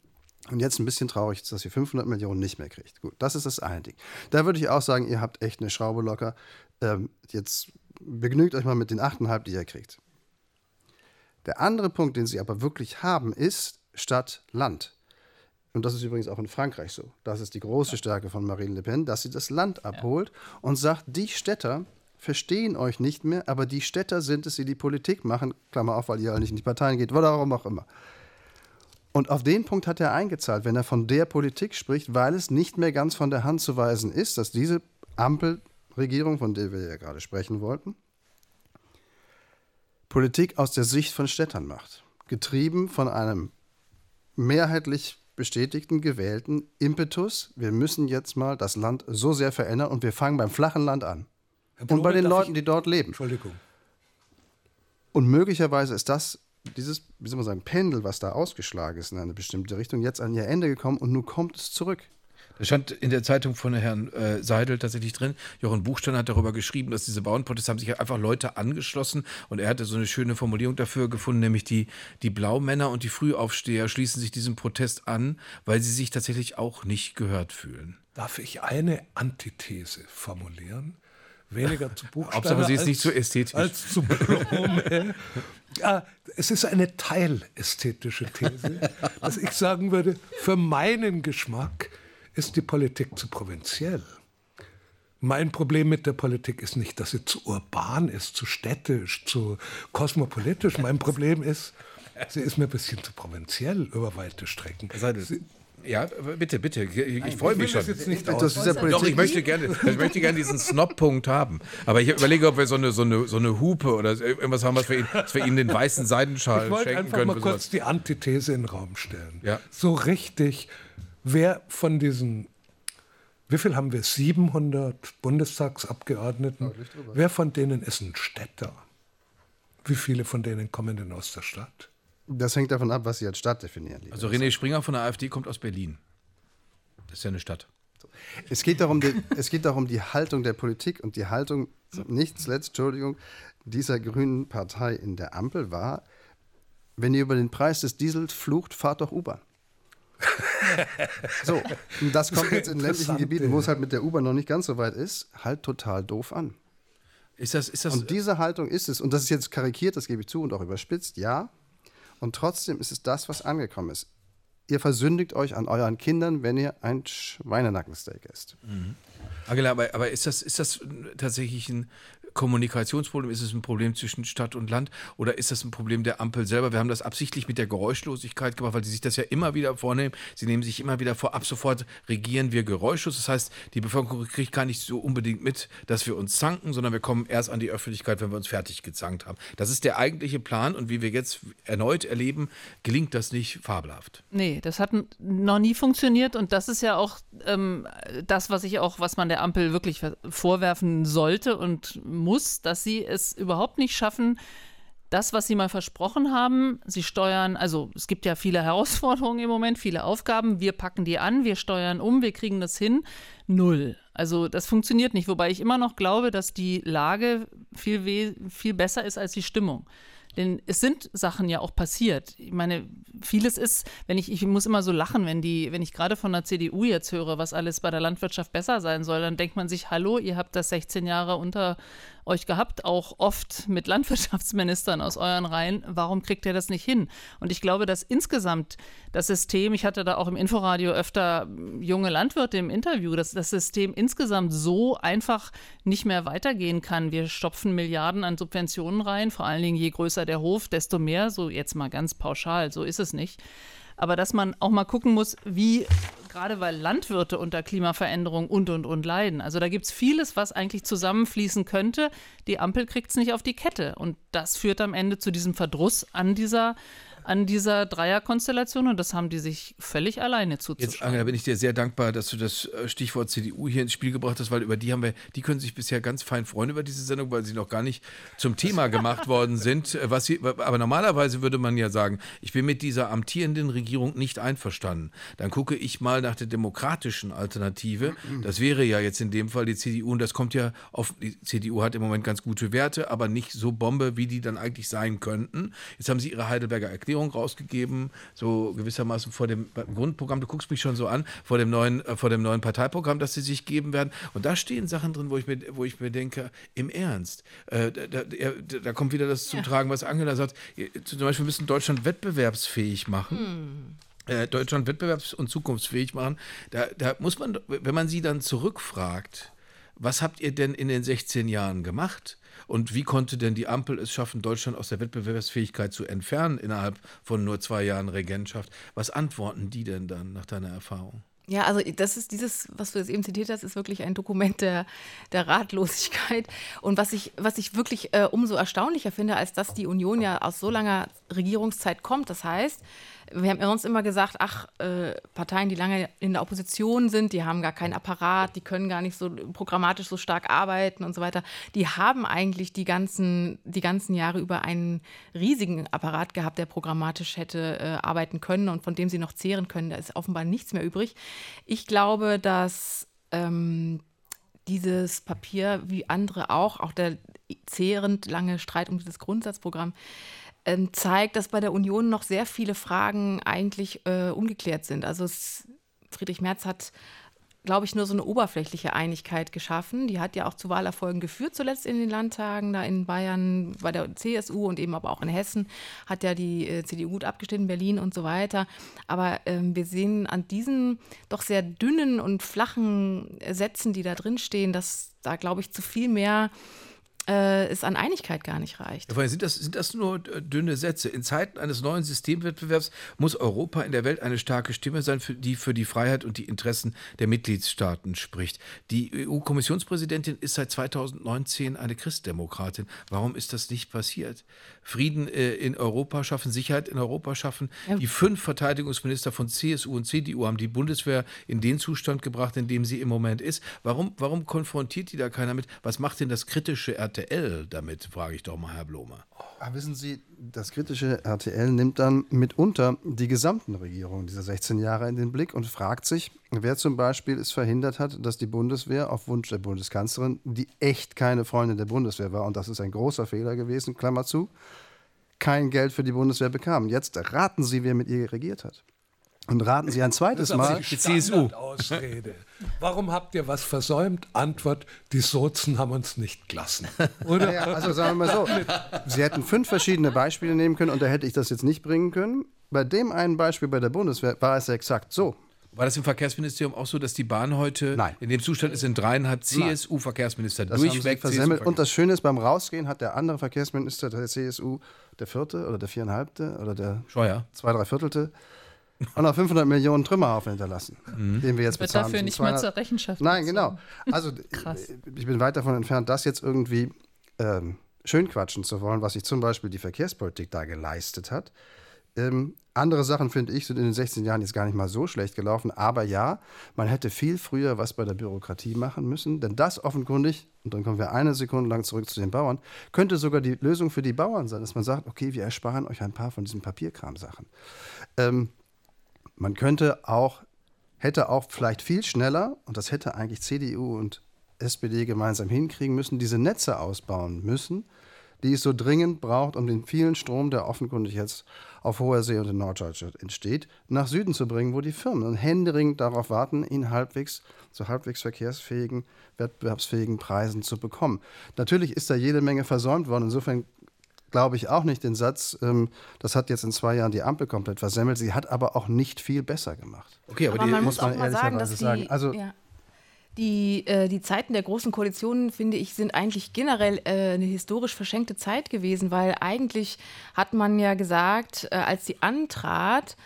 Und jetzt ein bisschen traurig ist, dass ihr 500 Millionen nicht mehr kriegt. Gut, das ist das eine Ding. Da würde ich auch sagen, ihr habt echt eine Schraube locker. Ähm, jetzt begnügt euch mal mit den 8,5, die ihr kriegt. Der andere Punkt, den sie aber wirklich haben, ist Stadt-Land. Und das ist übrigens auch in Frankreich so. Das ist die große Stärke von Marine Le Pen, dass sie das Land abholt ja. und sagt, die Städter verstehen euch nicht mehr, aber die Städter sind es, die die Politik machen. Klammer auf, weil ihr nicht in die Parteien geht, warum auch immer. Und auf den Punkt hat er eingezahlt, wenn er von der Politik spricht, weil es nicht mehr ganz von der Hand zu weisen ist, dass diese Ampelregierung, von der wir ja gerade sprechen wollten, Politik aus der Sicht von Städtern macht. Getrieben von einem mehrheitlich bestätigten, gewählten Impetus. Wir müssen jetzt mal das Land so sehr verändern und wir fangen beim flachen Land an. und bei den Leuten, die dort leben. Entschuldigung. Und möglicherweise ist das dieses, wie soll man sagen, Pendel, was da ausgeschlagen ist in eine bestimmte Richtung, jetzt an ihr Ende gekommen und nun kommt es zurück. Das stand in der Zeitung von Herrn äh, Seidel tatsächlich drin. Jochen Buchstein hat darüber geschrieben, dass diese Bauernproteste haben sich einfach Leute angeschlossen und er hatte so eine schöne Formulierung dafür gefunden, nämlich die, die Blaumänner und die Frühaufsteher schließen sich diesem Protest an, weil sie sich tatsächlich auch nicht gehört fühlen. Darf ich eine Antithese formulieren? Weniger [laughs] zu Buchstaben. Sie ist als, nicht so ästhetisch. Als zu Blume. ja, [laughs] es ist eine teilästhetische These, dass ich sagen würde, für meinen Geschmack ist die Politik zu provinziell. Mein Problem mit der Politik ist nicht, dass sie zu urban ist, zu städtisch, zu kosmopolitisch. Mein Problem ist, sie ist mir ein bisschen zu provinziell über weite Strecken. Sie, ja, bitte, bitte. Ich, ich freue mich schon. Jetzt nicht das Doch, ich möchte gerne, ich möchte gerne diesen Snob-Punkt haben. Aber ich überlege, ob wir so eine, so eine, so eine Hupe oder irgendwas haben, was wir, ihn, was wir Ihnen den weißen Seidenschal schenken können. Ich wollte einfach mal kurz die Antithese in den Raum stellen. Ja. So richtig, wer von diesen, wie viel haben wir? 700 Bundestagsabgeordneten. Wer von denen ist ein Städter? Wie viele von denen kommen denn aus der Stadt? Das hängt davon ab, was Sie als Stadt definieren. Also René Springer von der AfD kommt aus Berlin. Das ist ja eine Stadt. Es geht darum, die, es geht darum die Haltung der Politik und die Haltung, nicht zuletzt, Entschuldigung, dieser grünen Partei in der Ampel war, wenn ihr über den Preis des Diesels flucht, fahrt doch U-Bahn. so, und das kommt jetzt in ländlichen Gebieten, wo es halt mit der U-Bahn noch nicht ganz so weit ist, halt total doof an. Ist das, ist das und diese Haltung ist es. Und das ist jetzt karikiert, das gebe ich zu und auch überspitzt, ja. Und trotzdem ist es das, was angekommen ist. Ihr versündigt euch an euren Kindern, wenn ihr ein Schweinenackensteak esst. Mhm. Angela, aber, aber ist, das, ist das tatsächlich ein Kommunikationsproblem? Ist es ein Problem zwischen Stadt und Land? Oder ist das ein Problem der Ampel selber? Wir haben das absichtlich mit der Geräuschlosigkeit gemacht, weil sie sich das ja immer wieder vornehmen. Sie nehmen sich immer wieder vor, ab sofort regieren wir geräuschlos. Das heißt, die Bevölkerung kriegt gar nicht so unbedingt mit, dass wir uns zanken, sondern wir kommen erst an die Öffentlichkeit, wenn wir uns fertig gezankt haben. Das ist der eigentliche Plan und wie wir jetzt erneut erleben, gelingt das nicht fabelhaft. Nee, das hat noch nie funktioniert und das ist ja auch ähm, das, was ich auch, was man der Ampel wirklich vorwerfen sollte und muss, dass sie es überhaupt nicht schaffen, das, was sie mal versprochen haben, sie steuern, also es gibt ja viele [laughs] Herausforderungen im Moment, viele Aufgaben, wir packen die an, wir steuern um, wir kriegen das hin, null. Also das funktioniert nicht, wobei ich immer noch glaube, dass die Lage viel, viel besser ist als die Stimmung. Denn es sind Sachen ja auch passiert. Ich meine, vieles ist, wenn ich, ich muss immer so lachen, wenn die, wenn ich gerade von der CDU jetzt höre, was alles bei der Landwirtschaft besser sein soll, dann denkt man sich, hallo, ihr habt das 16 Jahre unter euch gehabt, auch oft mit Landwirtschaftsministern aus euren Reihen. Warum kriegt ihr das nicht hin? Und ich glaube, dass insgesamt das System, ich hatte da auch im Inforadio öfter junge Landwirte im Interview, dass das System insgesamt so einfach nicht mehr weitergehen kann. Wir stopfen Milliarden an Subventionen rein, vor allen Dingen je größer der Hof, desto mehr, so jetzt mal ganz pauschal, so ist es nicht aber dass man auch mal gucken muss, wie, gerade weil Landwirte unter Klimaveränderung und und und leiden. Also da gibt es vieles, was eigentlich zusammenfließen könnte. Die Ampel kriegt es nicht auf die Kette. Und das führt am Ende zu diesem Verdruss an dieser an dieser Dreierkonstellation und das haben die sich völlig alleine zuzuschreiben. Jetzt, Angela, bin ich dir sehr dankbar, dass du das äh, Stichwort CDU hier ins Spiel gebracht hast, weil über die haben wir, die können sich bisher ganz fein freuen über diese Sendung, weil sie noch gar nicht zum Thema gemacht worden sind. Äh, was sie, aber normalerweise würde man ja sagen, ich bin mit dieser amtierenden Regierung nicht einverstanden. Dann gucke ich mal nach der demokratischen Alternative. Das wäre ja jetzt in dem Fall die CDU und das kommt ja auf, die CDU hat im Moment ganz gute Werte, aber nicht so Bombe, wie die dann eigentlich sein könnten. Jetzt haben sie ihre Heidelberger Erklärung Erklärung rausgegeben, so gewissermaßen vor dem Grundprogramm, du guckst mich schon so an, vor dem neuen, äh, vor dem neuen Parteiprogramm, das sie sich geben werden. Und da stehen Sachen drin, wo ich mir, wo ich mir denke, im Ernst, äh, da, da, da, kommt wieder das zum ja. Tragen, was Angela sagt. Zum Beispiel müssen Deutschland wettbewerbsfähig machen. Hm. Äh, Deutschland wettbewerbs- und zukunftsfähig machen. Da, da muss man, wenn man sie dann zurückfragt, was habt ihr denn in den 16 Jahren gemacht? Und wie konnte denn die Ampel es schaffen, Deutschland aus der Wettbewerbsfähigkeit zu entfernen innerhalb von nur zwei Jahren Regentschaft? Was antworten die denn dann nach deiner Erfahrung? Ja, also das ist dieses, was du jetzt eben zitiert hast, ist wirklich ein Dokument der, der Ratlosigkeit. Und was ich, was ich wirklich äh, umso erstaunlicher finde, als dass die Union ja aus so langer Regierungszeit kommt. Das heißt, wir haben sonst immer gesagt, ach, äh, Parteien, die lange in der Opposition sind, die haben gar keinen Apparat, die können gar nicht so programmatisch so stark arbeiten und so weiter. Die haben eigentlich die ganzen, die ganzen Jahre über einen riesigen Apparat gehabt, der programmatisch hätte äh, arbeiten können und von dem sie noch zehren können. Da ist offenbar nichts mehr übrig. Ich glaube, dass ähm, dieses Papier, wie andere auch, auch der zehrend lange Streit um dieses Grundsatzprogramm, ähm, zeigt, dass bei der Union noch sehr viele Fragen eigentlich äh, ungeklärt sind. Also es, Friedrich Merz hat, glaube ich, nur so eine oberflächliche Einigkeit geschaffen. Die hat ja auch zu Wahlerfolgen geführt, zuletzt in den Landtagen, da in Bayern bei der CSU und eben aber auch in Hessen hat ja die äh, CDU gut abgestimmt, Berlin und so weiter. Aber ähm, wir sehen an diesen doch sehr dünnen und flachen Sätzen, die da drin stehen, dass da, glaube ich, zu viel mehr äh, es an Einigkeit gar nicht reicht. Ja, sind, das, sind das nur äh, dünne Sätze? In Zeiten eines neuen Systemwettbewerbs muss Europa in der Welt eine starke Stimme sein, für die für die Freiheit und die Interessen der Mitgliedstaaten spricht. Die EU-Kommissionspräsidentin ist seit 2019 eine Christdemokratin. Warum ist das nicht passiert? Frieden äh, in Europa schaffen, Sicherheit in Europa schaffen. Ja. Die fünf Verteidigungsminister von CSU und CDU haben die Bundeswehr in den Zustand gebracht, in dem sie im Moment ist. Warum, warum konfrontiert die da keiner mit? Was macht denn das kritische RTL damit, frage ich doch mal, Herr Blomer. Aber wissen Sie, das kritische RTL nimmt dann mitunter die gesamten Regierungen dieser 16 Jahre in den Blick und fragt sich, wer zum Beispiel es verhindert hat, dass die Bundeswehr auf Wunsch der Bundeskanzlerin, die echt keine Freundin der Bundeswehr war, und das ist ein großer Fehler gewesen, Klammer zu, kein Geld für die Bundeswehr bekam. Jetzt raten Sie, wer mit ihr regiert hat. Und raten Sie ein zweites Mal. Die CSU. Ausrede. Warum habt ihr was versäumt? Antwort: Die Sozen haben uns nicht gelassen. Oder? Ja, also sagen wir mal so: Sie hätten fünf verschiedene Beispiele nehmen können und da hätte ich das jetzt nicht bringen können. Bei dem einen Beispiel bei der Bundeswehr war es exakt so. War das im Verkehrsministerium auch so, dass die Bahn heute Nein. in dem Zustand ist, sind dreieinhalb CSU-Verkehrsminister durchweg versemmelt. Und das Schöne ist, beim Rausgehen hat der andere Verkehrsminister der CSU, der vierte oder der viereinhalbte oder der Scheuer. zwei, drei Viertelte, auch noch 500 Millionen Trümmerhaufen hinterlassen, mhm. den wir jetzt bezahlen. Wird dafür nicht 200... mehr zur Rechenschaft. Nein, genau. Also [laughs] ich bin weit davon entfernt, das jetzt irgendwie ähm, schönquatschen zu wollen, was sich zum Beispiel die Verkehrspolitik da geleistet hat. Ähm, andere Sachen, finde ich, sind in den 16 Jahren jetzt gar nicht mal so schlecht gelaufen. Aber ja, man hätte viel früher was bei der Bürokratie machen müssen. Denn das offenkundig, und dann kommen wir eine Sekunde lang zurück zu den Bauern, könnte sogar die Lösung für die Bauern sein, dass man sagt, okay, wir ersparen euch ein paar von diesen Papierkramsachen. Ähm, man könnte auch, hätte auch vielleicht viel schneller, und das hätte eigentlich CDU und SPD gemeinsam hinkriegen müssen, diese Netze ausbauen müssen, die es so dringend braucht, um den vielen Strom, der offenkundig jetzt auf hoher See und in Norddeutschland entsteht, nach Süden zu bringen, wo die Firmen händeringend darauf warten, ihn halbwegs zu halbwegs verkehrsfähigen, wettbewerbsfähigen Preisen zu bekommen. Natürlich ist da jede Menge versäumt worden. Insofern glaube ich auch nicht den Satz, ähm, das hat jetzt in zwei Jahren die Ampel komplett versemmelt. Sie hat aber auch nicht viel besser gemacht. Okay, aber, aber die, man muss, man auch mal sagen, dass die, sagen. Also, ja. Die, äh, die Zeiten der großen Koalitionen, finde ich, sind eigentlich generell äh, eine historisch verschenkte Zeit gewesen, weil eigentlich hat man ja gesagt, äh, als sie antrat,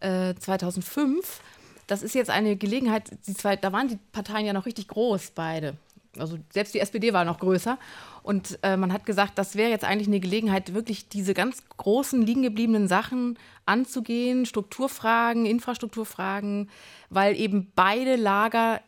2005, äh, das ist jetzt eine Gelegenheit, die zwei, da waren die Parteien ja noch richtig groß, beide. Also selbst die SPD war noch größer. Und äh, man hat gesagt, das wäre jetzt eigentlich eine Gelegenheit, wirklich diese ganz großen liegengebliebenen Sachen anzugehen, Strukturfragen, Infrastrukturfragen, weil eben beide Lager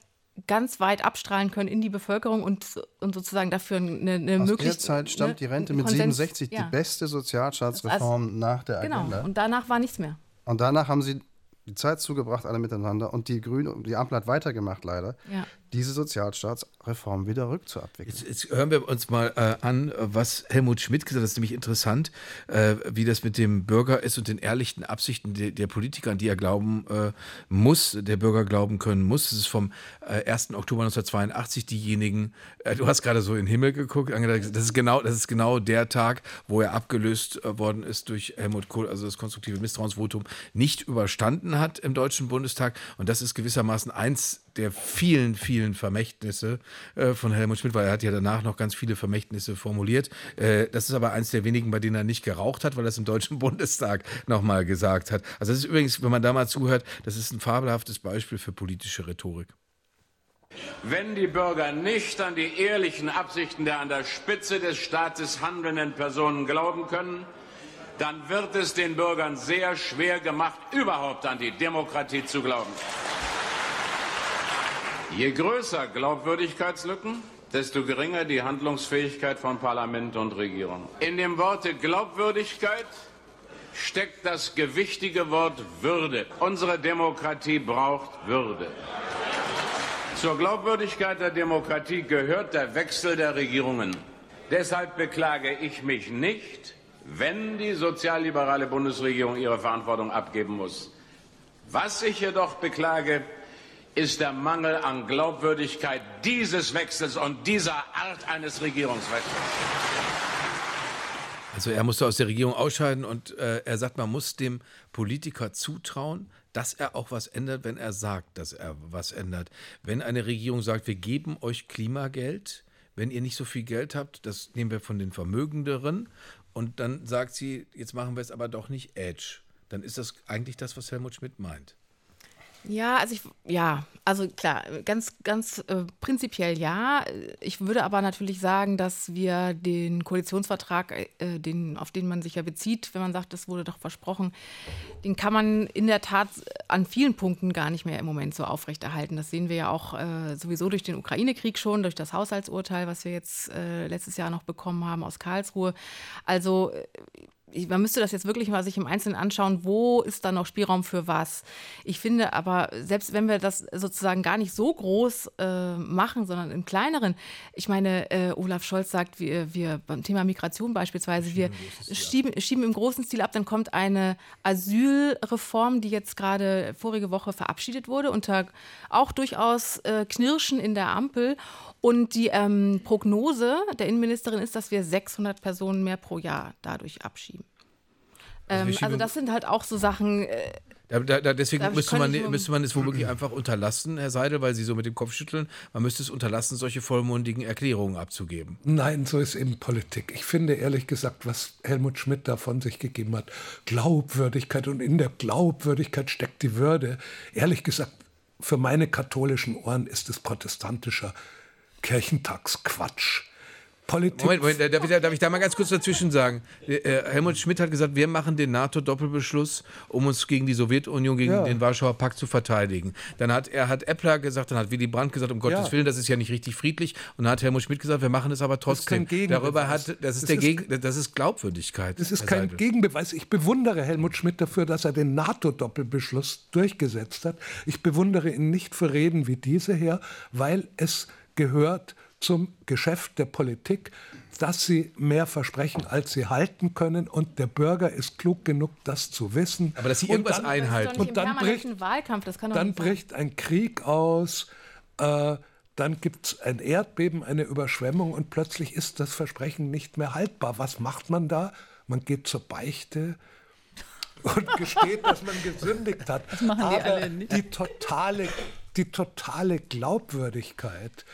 ganz weit abstrahlen können in die Bevölkerung und, und sozusagen dafür eine, eine Aus möglichst. der Zeit stammt ne, die Rente mit Konsens, 67, ja. die beste Sozialstaatsreform also, nach der genau. Agenda. Und danach war nichts mehr. Und danach haben sie die Zeit zugebracht, alle miteinander. Und die Grüne, die Ampel hat weitergemacht, leider. Ja diese Sozialstaatsreform wieder rückzuabwickeln. Jetzt, jetzt, hören wir uns mal äh, an, was Helmut Schmidt gesagt hat. Das ist nämlich interessant, äh, wie das mit dem Bürger ist und den ehrlichen Absichten der, der Politiker, an die er glauben äh, muss, der Bürger glauben können muss. Das ist vom 1. Äh, Oktober 1982 diejenigen, äh, du hast gerade so in den Himmel geguckt, das ist, genau, das ist genau der Tag, wo er abgelöst äh, worden ist durch Helmut Kohl, also das konstruktive Misstrauensvotum nicht überstanden hat im Deutschen Bundestag. Und das ist gewissermaßen eins der vielen, vielen Vermächtnisse äh, von Helmut Schmidt, weil er hat ja danach noch ganz viele Vermächtnisse formuliert. Äh, das ist aber eins der wenigen, bei denen er nicht geraucht hat, weil er es im Deutschen [laughs] Bundestag nochmal gesagt hat. Also das ist übrigens, wenn man da mal zuhört, das ist ein fabelhaftes Beispiel für politische Rhetorik. Wenn die Bürger nicht an die ehrlichen Absichten der an der Spitze des Staates handelnden Personen glauben können, dann wird es den Bürgern sehr schwer gemacht, überhaupt an die Demokratie zu glauben. Je größer Glaubwürdigkeitslücken, desto geringer die Handlungsfähigkeit von Parlament und Regierung. In dem Worte Glaubwürdigkeit steckt das gewichtige Wort Würde. Unsere Demokratie braucht Würde. Zur Glaubwürdigkeit der Demokratie gehört der Wechsel der Regierungen. Deshalb beklage ich mich nicht, wenn die sozialliberale Bundesregierung ihre Verantwortung abgeben muss. Was ich jedoch beklage, ist der Mangel an Glaubwürdigkeit dieses Wechsels und dieser Art eines Regierungswechsels. Also er musste aus der Regierung ausscheiden und äh, er sagt, man muss dem Politiker zutrauen, dass er auch was ändert, wenn er sagt, dass er was ändert. Wenn eine Regierung sagt, wir geben euch Klimageld, wenn ihr nicht so viel Geld habt, das nehmen wir von den Vermögenderen und dann sagt sie, jetzt machen wir es aber doch nicht Edge, dann ist das eigentlich das, was Helmut Schmidt meint. Ja, also ich, ja, also klar, ganz, ganz äh, prinzipiell ja. Ich würde aber natürlich sagen, dass wir den Koalitionsvertrag, äh, den, auf den man sich ja bezieht, wenn man sagt, das wurde doch versprochen, den kann man in der Tat an vielen Punkten gar nicht mehr im Moment so aufrechterhalten. Das sehen wir ja auch äh, sowieso durch den Ukraine-Krieg schon, durch das Haushaltsurteil, was wir jetzt äh, letztes Jahr noch bekommen haben aus Karlsruhe. Also äh, man müsste das jetzt wirklich mal sich im Einzelnen anschauen, wo ist da noch Spielraum für was. Ich finde aber, selbst wenn wir das sozusagen gar nicht so groß äh, machen, sondern im kleineren, ich meine, äh, Olaf Scholz sagt, wir, wir beim Thema Migration beispielsweise, wir schieben, schieben im großen Stil ab, dann kommt eine Asylreform, die jetzt gerade vorige Woche verabschiedet wurde, unter auch durchaus äh, Knirschen in der Ampel. Und die ähm, Prognose der Innenministerin ist, dass wir 600 Personen mehr pro Jahr dadurch abschieben. Also, ähm, also das sind halt auch so Sachen. Äh, da, da, deswegen müsste man, müsste man es womöglich einfach unterlassen, Herr Seidel, weil Sie so mit dem Kopf schütteln. Man müsste es unterlassen, solche vollmundigen Erklärungen abzugeben. Nein, so ist eben Politik. Ich finde ehrlich gesagt, was Helmut Schmidt da von sich gegeben hat, Glaubwürdigkeit und in der Glaubwürdigkeit steckt die Würde. Ehrlich gesagt, für meine katholischen Ohren ist es protestantischer Kirchentagsquatsch. Politik. Moment, Moment, darf ich, darf ich, da mal ganz kurz dazwischen sagen? Äh, Helmut Schmidt hat gesagt, wir machen den NATO-Doppelbeschluss, um uns gegen die Sowjetunion, gegen ja. den Warschauer Pakt zu verteidigen. Dann hat er hat Eppler gesagt, dann hat Willy Brandt gesagt, um Gottes ja. Willen, das ist ja nicht richtig friedlich. Und dann hat Helmut Schmidt gesagt, wir machen es aber trotzdem. Das ist Darüber hat, das ist, das der ist, Gegen, das ist Glaubwürdigkeit. Das ist kein Seidel. Gegenbeweis. Ich bewundere Helmut Schmidt dafür, dass er den NATO-Doppelbeschluss durchgesetzt hat. Ich bewundere ihn nicht für Reden wie diese her, weil es gehört zum Geschäft der Politik, dass sie mehr versprechen, als sie halten können. Und der Bürger ist klug genug, das zu wissen. Aber dass sie irgendwas dann, einhalten. Und dann bricht, Wahlkampf, das kann dann bricht ein Krieg aus. Äh, dann gibt es ein Erdbeben, eine Überschwemmung und plötzlich ist das Versprechen nicht mehr haltbar. Was macht man da? Man geht zur Beichte und [laughs] gesteht, dass man gesündigt hat. Das machen die Aber alle nicht. Die totale, die totale Glaubwürdigkeit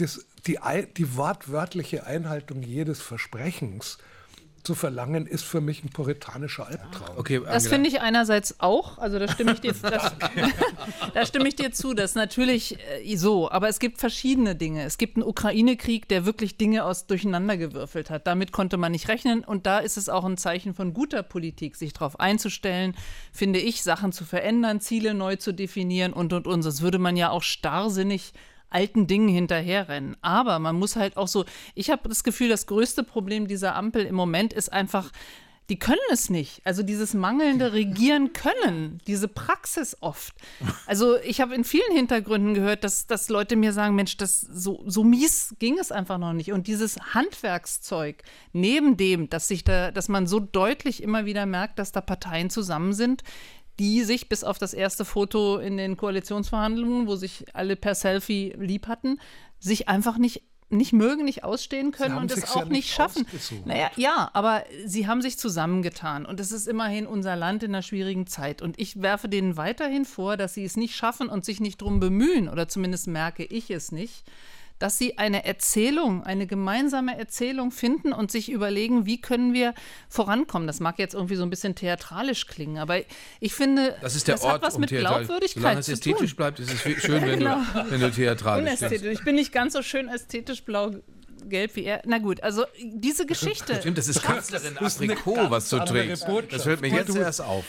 das, die, die wortwörtliche Einhaltung jedes Versprechens zu verlangen, ist für mich ein puritanischer Albtraum. Okay, das finde ich einerseits auch, also da stimme ich dir, das, [laughs] da stimme ich dir zu, das ist natürlich äh, so, aber es gibt verschiedene Dinge. Es gibt einen Ukraine-Krieg, der wirklich Dinge aus durcheinandergewürfelt hat. Damit konnte man nicht rechnen und da ist es auch ein Zeichen von guter Politik, sich darauf einzustellen, finde ich, Sachen zu verändern, Ziele neu zu definieren und und und. Sonst würde man ja auch starrsinnig alten Dingen hinterherrennen. Aber man muss halt auch so, ich habe das Gefühl, das größte Problem dieser Ampel im Moment ist einfach, die können es nicht. Also dieses mangelnde Regieren [laughs] können, diese Praxis oft. Also ich habe in vielen Hintergründen gehört, dass, dass Leute mir sagen, Mensch, das so, so mies ging es einfach noch nicht. Und dieses Handwerkszeug, neben dem, dass sich da, dass man so deutlich immer wieder merkt, dass da Parteien zusammen sind, die sich bis auf das erste Foto in den Koalitionsverhandlungen, wo sich alle per Selfie lieb hatten, sich einfach nicht nicht mögen, nicht ausstehen können und es auch ja nicht schaffen. Naja, ja, aber sie haben sich zusammengetan und es ist immerhin unser Land in einer schwierigen Zeit. Und ich werfe denen weiterhin vor, dass sie es nicht schaffen und sich nicht drum bemühen, oder zumindest merke ich es nicht, dass sie eine Erzählung, eine gemeinsame Erzählung finden und sich überlegen, wie können wir vorankommen. Das mag jetzt irgendwie so ein bisschen theatralisch klingen, aber ich finde, das, ist der das Ort, hat was um mit Glaubwürdigkeit Solange es ästhetisch bleibt, ist es schön, wenn, genau. du, wenn du theatralisch bist. Ich bin nicht ganz so schön ästhetisch blau gelb wie er. Na gut, also diese Geschichte. [laughs] Stimmt, das ist Kanzlerin Aprikot, was du trägst. Das hört mir jetzt erst auf.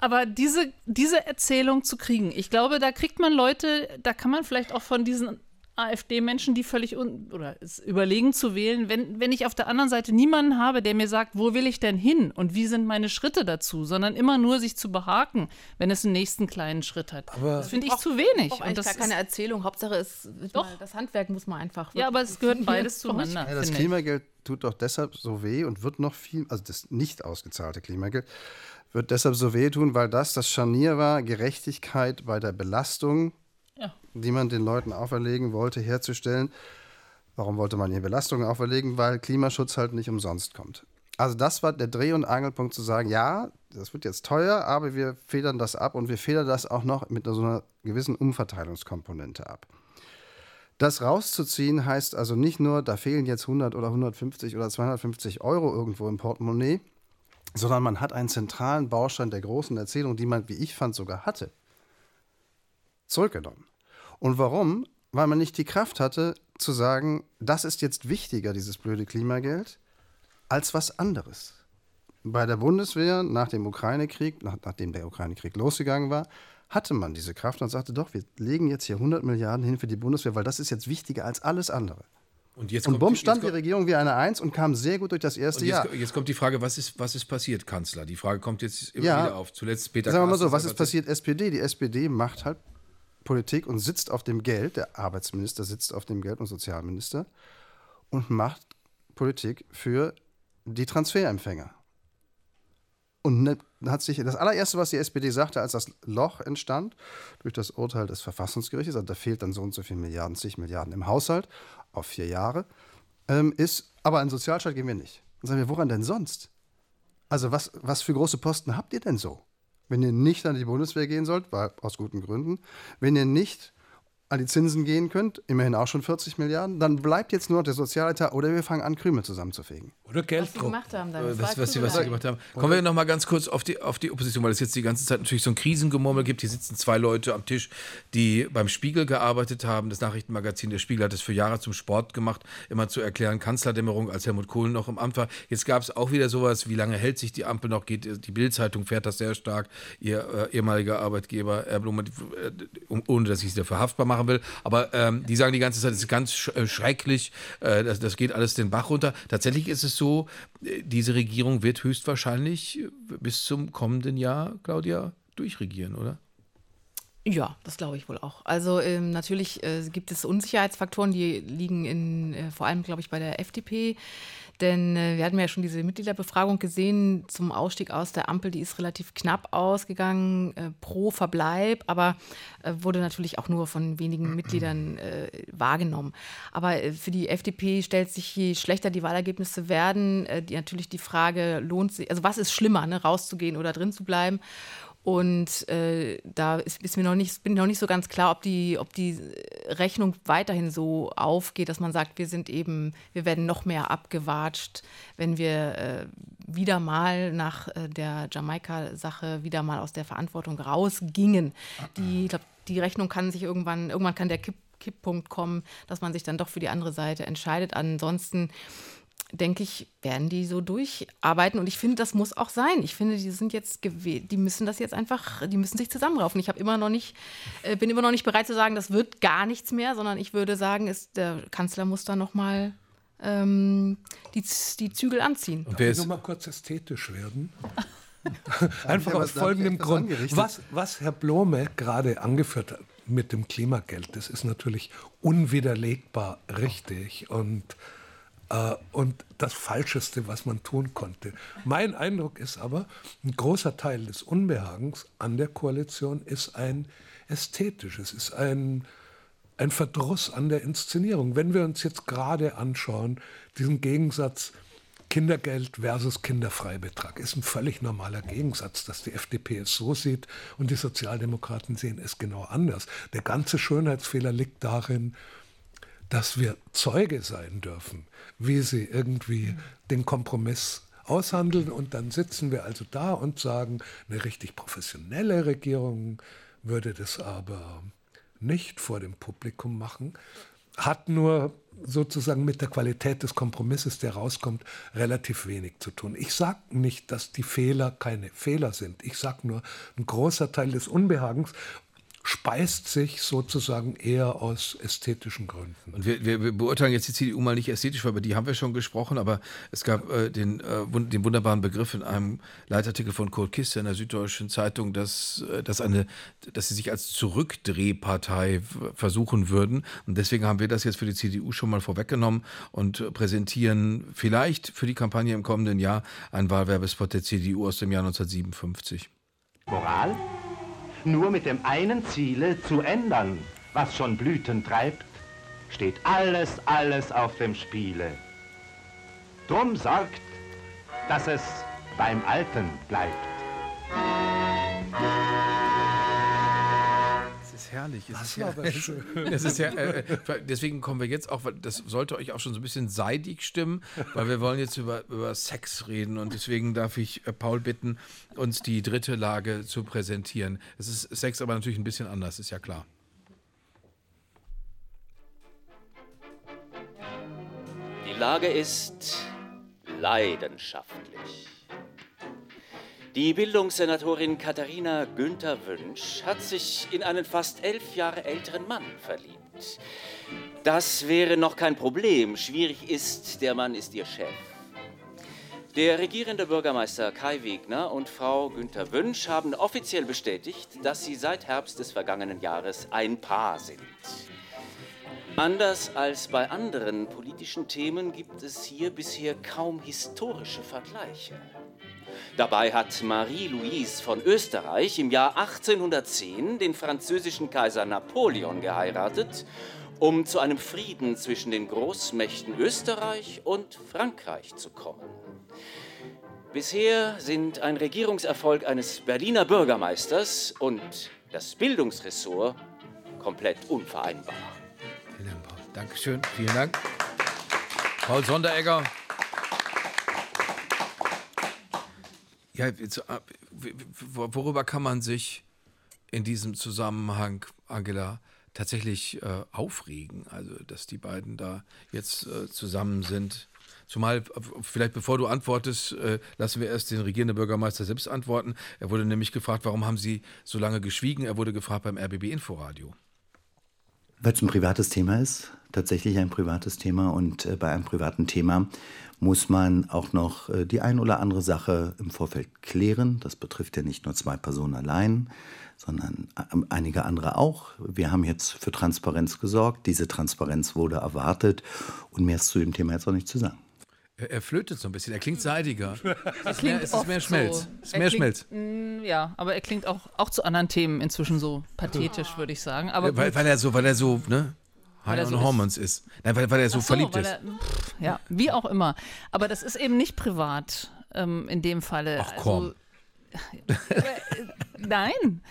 Aber diese, diese Erzählung zu kriegen, ich glaube, da kriegt man Leute, da kann man vielleicht auch von diesen AfD-Menschen, die völlig un oder es überlegen zu wählen, wenn, wenn ich auf der anderen Seite niemanden habe, der mir sagt, wo will ich denn hin und wie sind meine Schritte dazu, sondern immer nur sich zu behaken, wenn es einen nächsten kleinen Schritt hat. Aber das finde ich auch, zu wenig. Auch und das gar keine Erzählung. Hauptsache ist doch mal, das Handwerk muss man einfach. Ja, aber es gehört beides [laughs] zueinander. Ja, das Klimageld tut doch deshalb so weh und wird noch viel, also das nicht ausgezahlte Klimageld wird deshalb so weh tun, weil das das Scharnier war, Gerechtigkeit bei der Belastung ja. die man den Leuten auferlegen wollte, herzustellen. Warum wollte man hier Belastungen auferlegen? Weil Klimaschutz halt nicht umsonst kommt. Also das war der Dreh- und Angelpunkt zu sagen, ja, das wird jetzt teuer, aber wir federn das ab und wir federn das auch noch mit so einer gewissen Umverteilungskomponente ab. Das rauszuziehen heißt also nicht nur, da fehlen jetzt 100 oder 150 oder 250 Euro irgendwo im Portemonnaie, sondern man hat einen zentralen Baustein der großen Erzählung, die man, wie ich fand, sogar hatte, zurückgenommen. Und warum? Weil man nicht die Kraft hatte, zu sagen, das ist jetzt wichtiger, dieses blöde Klimageld, als was anderes. Bei der Bundeswehr nach dem Ukraine-Krieg, nach, nachdem der Ukraine-Krieg losgegangen war, hatte man diese Kraft und sagte, doch, wir legen jetzt hier 100 Milliarden hin für die Bundeswehr, weil das ist jetzt wichtiger als alles andere. Und, jetzt und kommt bumm stand die Regierung wie eine Eins und kam sehr gut durch das erste jetzt, Jahr. jetzt kommt die Frage, was ist, was ist passiert, Kanzler? Die Frage kommt jetzt immer Ja. wieder auf. Zuletzt Peter Sagen wir mal so, was ist passiert? SPD. Die SPD macht halt Politik und sitzt auf dem Geld. Der Arbeitsminister sitzt auf dem Geld und Sozialminister und macht Politik für die Transferempfänger. Und ne, hat sich das allererste, was die SPD sagte, als das Loch entstand durch das Urteil des Verfassungsgerichtes, also da fehlt dann so und so viel Milliarden, zig Milliarden im Haushalt auf vier Jahre, ähm, ist, aber einen Sozialstaat gehen wir nicht. Dann sagen wir, woran denn sonst? Also was, was für große Posten habt ihr denn so? Wenn ihr nicht an die Bundeswehr gehen sollt, weil, aus guten Gründen, wenn ihr nicht an die Zinsen gehen könnt, immerhin auch schon 40 Milliarden, dann bleibt jetzt nur noch der Sozialetat oder wir fangen an, Krümel zusammenzufegen. Oder Was sie gemacht haben dann. Äh, Das Was, was, sie, was sie Krümelei. gemacht haben. Kommen wir noch mal ganz kurz auf die, auf die Opposition, weil es jetzt die ganze Zeit natürlich so ein Krisengemurmel gibt. Hier sitzen zwei Leute am Tisch, die beim Spiegel gearbeitet haben. Das Nachrichtenmagazin Der Spiegel hat es für Jahre zum Sport gemacht, immer zu erklären, Kanzlerdämmerung, als Helmut Kohl noch im Amt war. Jetzt gab es auch wieder sowas, wie lange hält sich die Ampel noch? Geht, die Bild-Zeitung fährt das sehr stark. Ihr äh, ehemaliger Arbeitgeber, Herr Blume, die, äh, um- ohne dass ich sie dafür haftbar machen will. Aber ähm, die sagen die ganze Zeit, es ist ganz sch äh, schrecklich, äh, das, das geht alles den Bach runter. Tatsächlich ist es so, äh, diese Regierung wird höchstwahrscheinlich äh, bis zum kommenden Jahr, Claudia, durchregieren, oder? Ja, das glaube ich wohl auch. Also ähm, natürlich äh, gibt es Unsicherheitsfaktoren, die liegen in, äh, vor allem, glaube ich, bei der FDP. Denn äh, wir hatten ja schon diese Mitgliederbefragung gesehen zum Ausstieg aus der Ampel, die ist relativ knapp ausgegangen äh, pro Verbleib, aber äh, wurde natürlich auch nur von wenigen Mitgliedern äh, wahrgenommen. Aber äh, für die FDP stellt sich, je schlechter die Wahlergebnisse werden, äh, die, natürlich die Frage, lohnt sich, also was ist schlimmer, ne, rauszugehen oder drin zu bleiben? Und äh, da ist, ist mir noch nicht, bin noch nicht so ganz klar, ob die, ob die Rechnung weiterhin so aufgeht, dass man sagt, wir sind eben, wir werden noch mehr abgewatscht, wenn wir äh, wieder mal nach äh, der Jamaika-Sache wieder mal aus der Verantwortung rausgingen. Die, ich glaube, die Rechnung kann sich irgendwann, irgendwann kann der Kipp, Kipppunkt kommen, dass man sich dann doch für die andere Seite entscheidet. Ansonsten denke ich, werden die so durcharbeiten. Und ich finde, das muss auch sein. Ich finde, die sind jetzt gewählt, die müssen das jetzt einfach, die müssen sich zusammenraufen. Ich habe immer noch nicht, äh, bin immer noch nicht bereit zu sagen, das wird gar nichts mehr, sondern ich würde sagen, ist, der Kanzler muss da nochmal ähm, die, die Zügel anziehen. Darf ich noch mal kurz ästhetisch werden? [laughs] Einfach aus folgendem Grund. Was, was Herr Blome gerade angeführt hat mit dem Klimageld, das ist natürlich unwiderlegbar richtig und, und das Falscheste, was man tun konnte. Mein Eindruck ist aber, ein großer Teil des Unbehagens an der Koalition ist ein ästhetisches, ist ein, ein Verdruss an der Inszenierung. Wenn wir uns jetzt gerade anschauen, diesen Gegensatz Kindergeld versus Kinderfreibetrag ist ein völlig normaler Gegensatz, dass die FDP es so sieht und die Sozialdemokraten sehen es genau anders. Der ganze Schönheitsfehler liegt darin, dass wir Zeuge sein dürfen, wie sie irgendwie den Kompromiss aushandeln und dann sitzen wir also da und sagen, eine richtig professionelle Regierung würde das aber nicht vor dem Publikum machen, hat nur sozusagen mit der Qualität des Kompromisses, der rauskommt, relativ wenig zu tun. Ich sage nicht, dass die Fehler keine Fehler sind. Ich sage nur, ein großer Teil des Unbehagens speist sich sozusagen eher aus ästhetischen Gründen. Und wir, wir, wir beurteilen jetzt die CDU mal nicht ästhetisch, weil über die haben wir schon gesprochen, aber es gab äh, den, äh, wun- den wunderbaren Begriff in einem Leitartikel von Kurt Kiste in der Süddeutschen Zeitung, dass, äh, dass, eine, dass sie sich als Zurückdrehpartei versuchen würden. Und deswegen haben wir das jetzt für die CDU schon mal vorweggenommen und präsentieren vielleicht für die Kampagne im kommenden Jahr einen Wahlwerbespot der CDU aus dem Jahr 1957. Moral? Nur mit dem einen Ziele zu ändern, was schon Blüten treibt, steht alles, alles auf dem Spiele. Drum sorgt, dass es beim Alten bleibt. Ist herrlich. Es Das ist war ja- aber schön. Es ist ja, äh, äh, deswegen kommen wir jetzt auch, weil das sollte euch auch schon so ein bisschen seidig stimmen, weil wir wollen jetzt über, über Sex reden und deswegen darf ich äh, Paul bitten, uns die dritte Lage zu präsentieren. Es ist Sex aber natürlich ein bisschen anders, ist ja klar. Die Lage ist leidenschaftlich. Die Bildungssenatorin Katharina Günther Wünsch hat sich in einen fast elf Jahre älteren Mann verliebt. Das wäre noch kein Problem. Schwierig ist, der Mann ist Ihr Chef. Der regierende Bürgermeister Kai Wegner und Frau Günther Wünsch haben offiziell bestätigt, dass sie seit Herbst des vergangenen Jahres ein Paar sind. Anders als bei anderen politischen Themen gibt es hier bisher kaum historische Vergleiche. Dabei hat Marie-Louise von Österreich im Jahr 1810 den französischen Kaiser Napoleon geheiratet, um zu einem Frieden zwischen den Großmächten Österreich und Frankreich zu kommen. Bisher sind ein Regierungserfolg eines Berliner Bürgermeisters und das Bildungsressort komplett unvereinbar. Dankeschön, vielen Dank. Paul Sonderegger. Ja, äh, worüber kann man sich in diesem Zusammenhang, Angela, tatsächlich äh, aufregen? Also, dass die beiden da jetzt äh, zusammen sind. Zumal, vielleicht bevor du antwortest, äh, lassen wir erst den regierenden Bürgermeister selbst antworten. Er wurde nämlich gefragt, warum haben Sie so lange geschwiegen? Er wurde gefragt beim RBB Inforadio. Weil es ein privates Thema ist, tatsächlich ein privates Thema. Und äh, bei einem privaten Thema muss man auch noch äh, die ein oder andere Sache im Vorfeld klären. Das betrifft ja nicht nur zwei Personen allein, sondern äh, einige andere auch. Wir haben jetzt für Transparenz gesorgt. Diese Transparenz wurde erwartet. Und mehr ist zu dem Thema jetzt auch nicht zu sagen. Er, flötet so ein bisschen, er klingt seidiger. [laughs] Er ist mehr, es ist mehr Schmelz. So. Es ist mehr klingt, Schmelz. mm, Ja, aber er klingt auch, auch zu anderen Themen inzwischen so pathetisch, würde ich sagen. Aber weil, weil er so, weil er so, ne? Weil er High so on ist. Hormones ist. Nein, weil, weil er so, Ach verliebt weil ist. Er, pff, ja, wie auch immer. Aber das ist eben nicht privat ähm, in dem Falle. Ach komm. Also, [laughs] nein.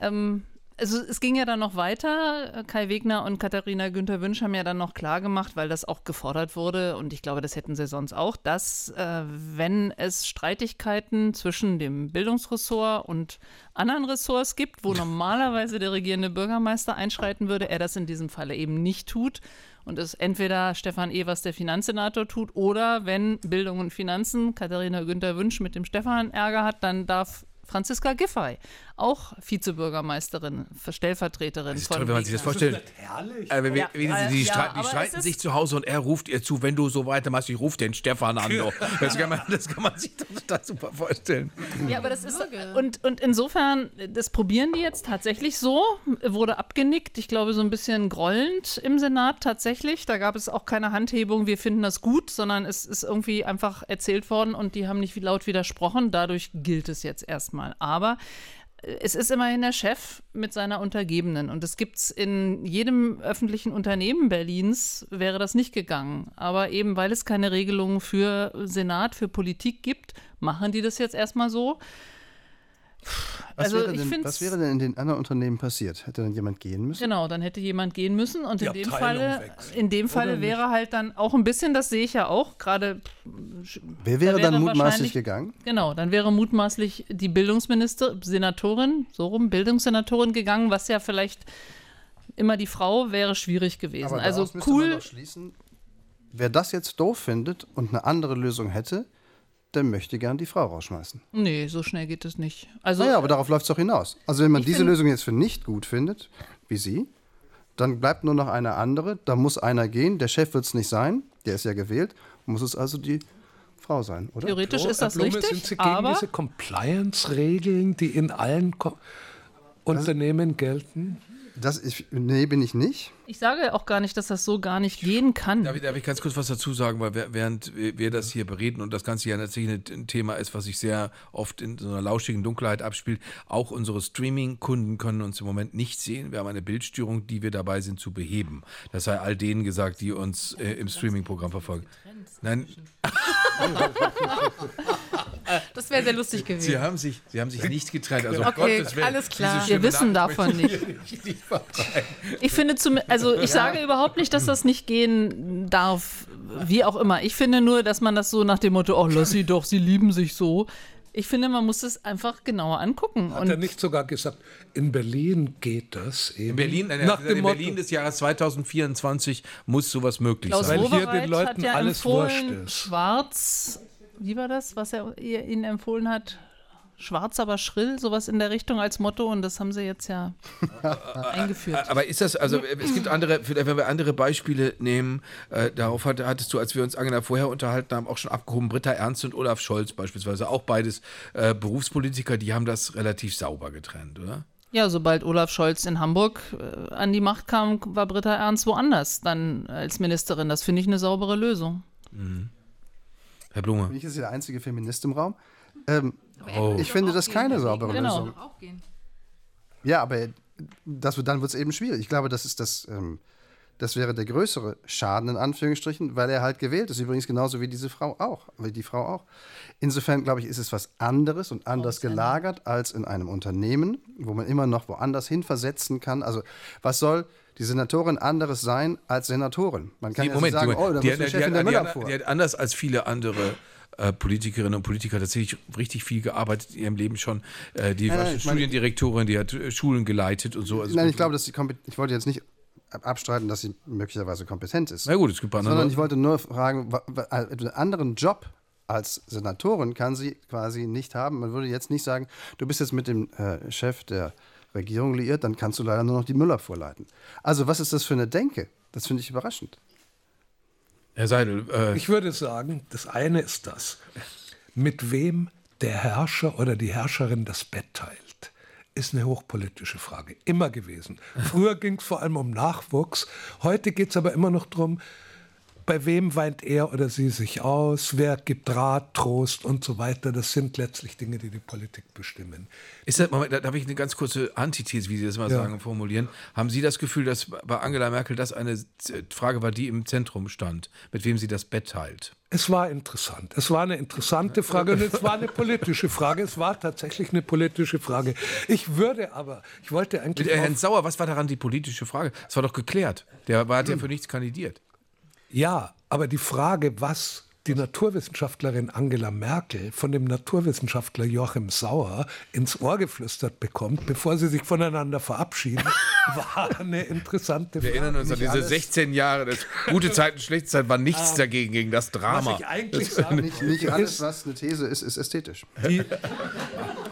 Ähm, also es ging ja dann noch weiter. Kai Wegner und Katharina Günther Wünsch haben ja dann noch klar gemacht, weil das auch gefordert wurde und ich glaube, das hätten sie sonst auch, dass äh, wenn es Streitigkeiten zwischen dem Bildungsressort und anderen Ressorts gibt, wo [laughs] normalerweise der regierende Bürgermeister einschreiten würde, er das in diesem Falle eben nicht tut und es entweder Stefan Evers, der Finanzsenator, tut oder wenn Bildung und Finanzen Katharina Günther Wünsch mit dem Stefan Ärger hat, dann darf Franziska Giffey, auch Vizebürgermeisterin, Stellvertreterin Das ist von toll, wenn man sich das vorstellt. Äh, Ja, die, die, ja, streiten, die sich zu Hause und er ruft ihr zu, wenn du so weitermachst, ich rufe den Stefan an. [laughs] Das kann man, das kann man sich doch total super vorstellen. Ja, aber das ist und, und insofern, das probieren die jetzt tatsächlich so, wurde abgenickt, ich glaube so ein bisschen grollend im Senat tatsächlich. Da gab es auch keine Handhebung, wir finden das gut, sondern es ist irgendwie einfach erzählt worden und die haben nicht laut widersprochen. Dadurch gilt es jetzt erstmal. Aber es ist immerhin der Chef mit seiner Untergebenen. Und es gibt es in jedem öffentlichen Unternehmen Berlins, wäre das nicht gegangen. Aber eben weil es keine Regelungen für Senat, für Politik gibt, machen die das jetzt erstmal so. Was, Also wäre denn, was wäre denn in den anderen Unternehmen passiert? Hätte dann jemand gehen müssen? Genau, dann hätte jemand gehen müssen und Die in dem Falle, wechseln. in dem Falle wäre halt dann auch ein bisschen, das sehe ich ja auch, gerade. Wer wäre da dann mutmaßlich gegangen? Genau, dann wäre mutmaßlich die Bildungsminister, Senatorin, so rum, Bildungssenatorin gegangen, was ja vielleicht immer die Frau wäre schwierig gewesen. Aber also müsste man cool. doch schließen, wer das jetzt doof findet und eine andere Lösung hätte, der möchte gern die Frau rausschmeißen. Nee, so schnell geht es nicht. Also, naja, aber darauf läuft es doch hinaus. Also wenn man diese Lösung jetzt für nicht gut findet, wie Sie, dann bleibt nur noch eine andere, da muss einer gehen, der Chef wird es nicht sein, der ist ja gewählt, muss es also die Frau sein, oder? Theoretisch ist das Blume, richtig, Sind Sie gegen aber- diese Compliance-Regeln, die in allen Ko Unternehmen gelten? Das ich, nee, bin ich nicht. Ich sage auch gar nicht, dass das so gar nicht gehen kann. Darf ich, darf ich ganz kurz was dazu sagen, weil während wir wir das hier bereden und das Ganze ja natürlich ein Thema ist, was sich sehr oft in so einer lauschigen Dunkelheit abspielt, auch unsere Streaming-Kunden können uns im Moment nicht sehen. Wir haben eine Bildstörung, die wir dabei sind zu beheben. Das sei all denen gesagt, die uns äh, im Streaming-Programm verfolgen. Nein, [laughs] [laughs] [laughs] Das wäre sehr lustig gewesen. Sie haben sich, Sie haben sich nicht getrennt. Also Okay, Gottes Willen, alles klar. Wir wissen Nachricht davon nicht. ich nicht verbreiten. Ich finde zum, also ich sage überhaupt nicht, dass das nicht gehen darf, wie auch immer. Ich finde nur, dass man das so nach dem Motto, oh, lass sie doch, sie lieben sich so. Ich finde, man muss es einfach genauer angucken. Hat er nicht sogar gesagt, in Berlin geht das eben? In Berlin, nein, Nach in dem Motto, Berlin des Jahres 2024 muss sowas möglich Klaus sein. Weil hier den Leuten hat ja alles wurscht ist. Schwarz, wie war das, was er ihr- ihnen empfohlen hat? Schwarz, aber schrill, sowas in der Richtung als Motto und das haben sie jetzt ja [laughs] eingeführt. Aber ist das, also es gibt andere, wenn wir andere Beispiele nehmen, äh, darauf hat, hattest du, als wir uns Angela vorher unterhalten haben, auch schon abgehoben, Britta Ernst und Olaf Scholz beispielsweise, auch beides äh, Berufspolitiker, die haben das relativ sauber getrennt, oder? Ja, sobald Olaf Scholz in Hamburg äh, an die Macht kam, war Britta Ernst woanders dann als Ministerin. Das finde ich eine saubere Lösung. Mhm. Herr Blume. Bin ich jetzt der einzige Feminist im Raum? Ähm, oh. Ich finde das keine saubere Genau. Lösung. Ja, aber das, wird- dann wird es eben schwierig. Ich glaube, das ist das, ähm, das wäre der größere Schaden in Anführungsstrichen, weil er halt gewählt ist. Übrigens genauso wie diese Frau auch, wie die Frau auch. Insofern glaube ich, ist es was anderes und anders gelagert als in einem Unternehmen, wo man immer noch woanders hin versetzen kann. Also was soll die Senatorin anderes sein als Senatorin? Man kann Die- ja nicht sagen, oh, da die, muss die die, Chefin der die, Müller vor. die hat anders als viele andere äh, Politikerinnen und Politiker tatsächlich richtig viel gearbeitet in ihrem Leben schon. Äh, die Nein, war nein, meine- Studiendirektorin, die hat äh, Schulen geleitet und so. Also Nein, ich glaube, dass sie kompet- ich wollte jetzt nicht abstreiten, dass sie möglicherweise kompetent ist. Na gut, es gibt andere Sondern ich wollte nur fragen, wa- einen anderen Job als Senatorin kann sie quasi nicht haben. Man würde jetzt nicht sagen, du bist jetzt mit dem äh, Chef der Regierung liiert, dann kannst du leider nur noch die Müller vorleiten. Also was ist das für eine Denke? Das finde ich überraschend. Herr Seidel, äh, Ich würde sagen, das eine ist das, mit wem der Herrscher oder die Herrscherin das Bett teilt, ist eine hochpolitische Frage. Immer gewesen. Früher ging es vor allem um Nachwuchs. Heute geht es aber immer noch darum, bei wem weint er oder sie sich aus, wer gibt Rat, Trost und so weiter. Das sind letztlich Dinge, die die Politik bestimmen. Ist das, Moment, da darf ich eine ganz kurze Antithese, wie Sie das mal Ja. sagen, formulieren. Haben Sie das Gefühl, dass bei Angela Merkel das eine Frage war, die im Zentrum stand, mit wem sie das Bett teilt? Es war interessant. Es war eine interessante Frage und es war eine politische Frage. Es war tatsächlich eine politische Frage. Ich würde aber, ich wollte eigentlich. Mit Herrn auf- Sauer, was war daran die politische Frage? Das war doch geklärt. Der war, hat ja für nichts kandidiert. Ja, aber die Frage, was die Naturwissenschaftlerin Angela Merkel von dem Naturwissenschaftler Joachim Sauer ins Ohr geflüstert bekommt, bevor sie sich voneinander verabschieden, [laughs] war eine interessante Frage. Wir erinnern uns an Nicht diese alles- 16 Jahre. Das gute Zeiten, schlechte Zeiten war nichts dagegen, gegen das Drama. was ich eigentlich Das- sagen Nicht, nicht alles, was eine These ist, ist ästhetisch. [laughs] Die,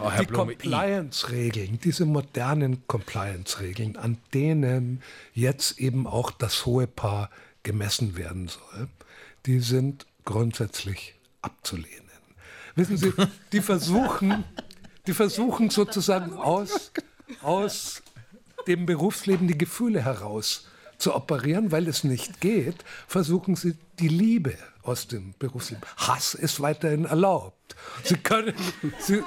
Oh, die. Compliance-Regeln, diese modernen Compliance-Regeln, an denen jetzt eben auch das hohe Paar gemessen werden soll, die sind grundsätzlich abzulehnen. Wissen Sie, die versuchen, die versuchen sozusagen aus, aus dem Berufsleben die Gefühle heraus zu operieren, weil es nicht geht, versuchen sie die Liebe aus dem Berufsleben. Hass ist weiterhin erlaubt. Sie können, sie,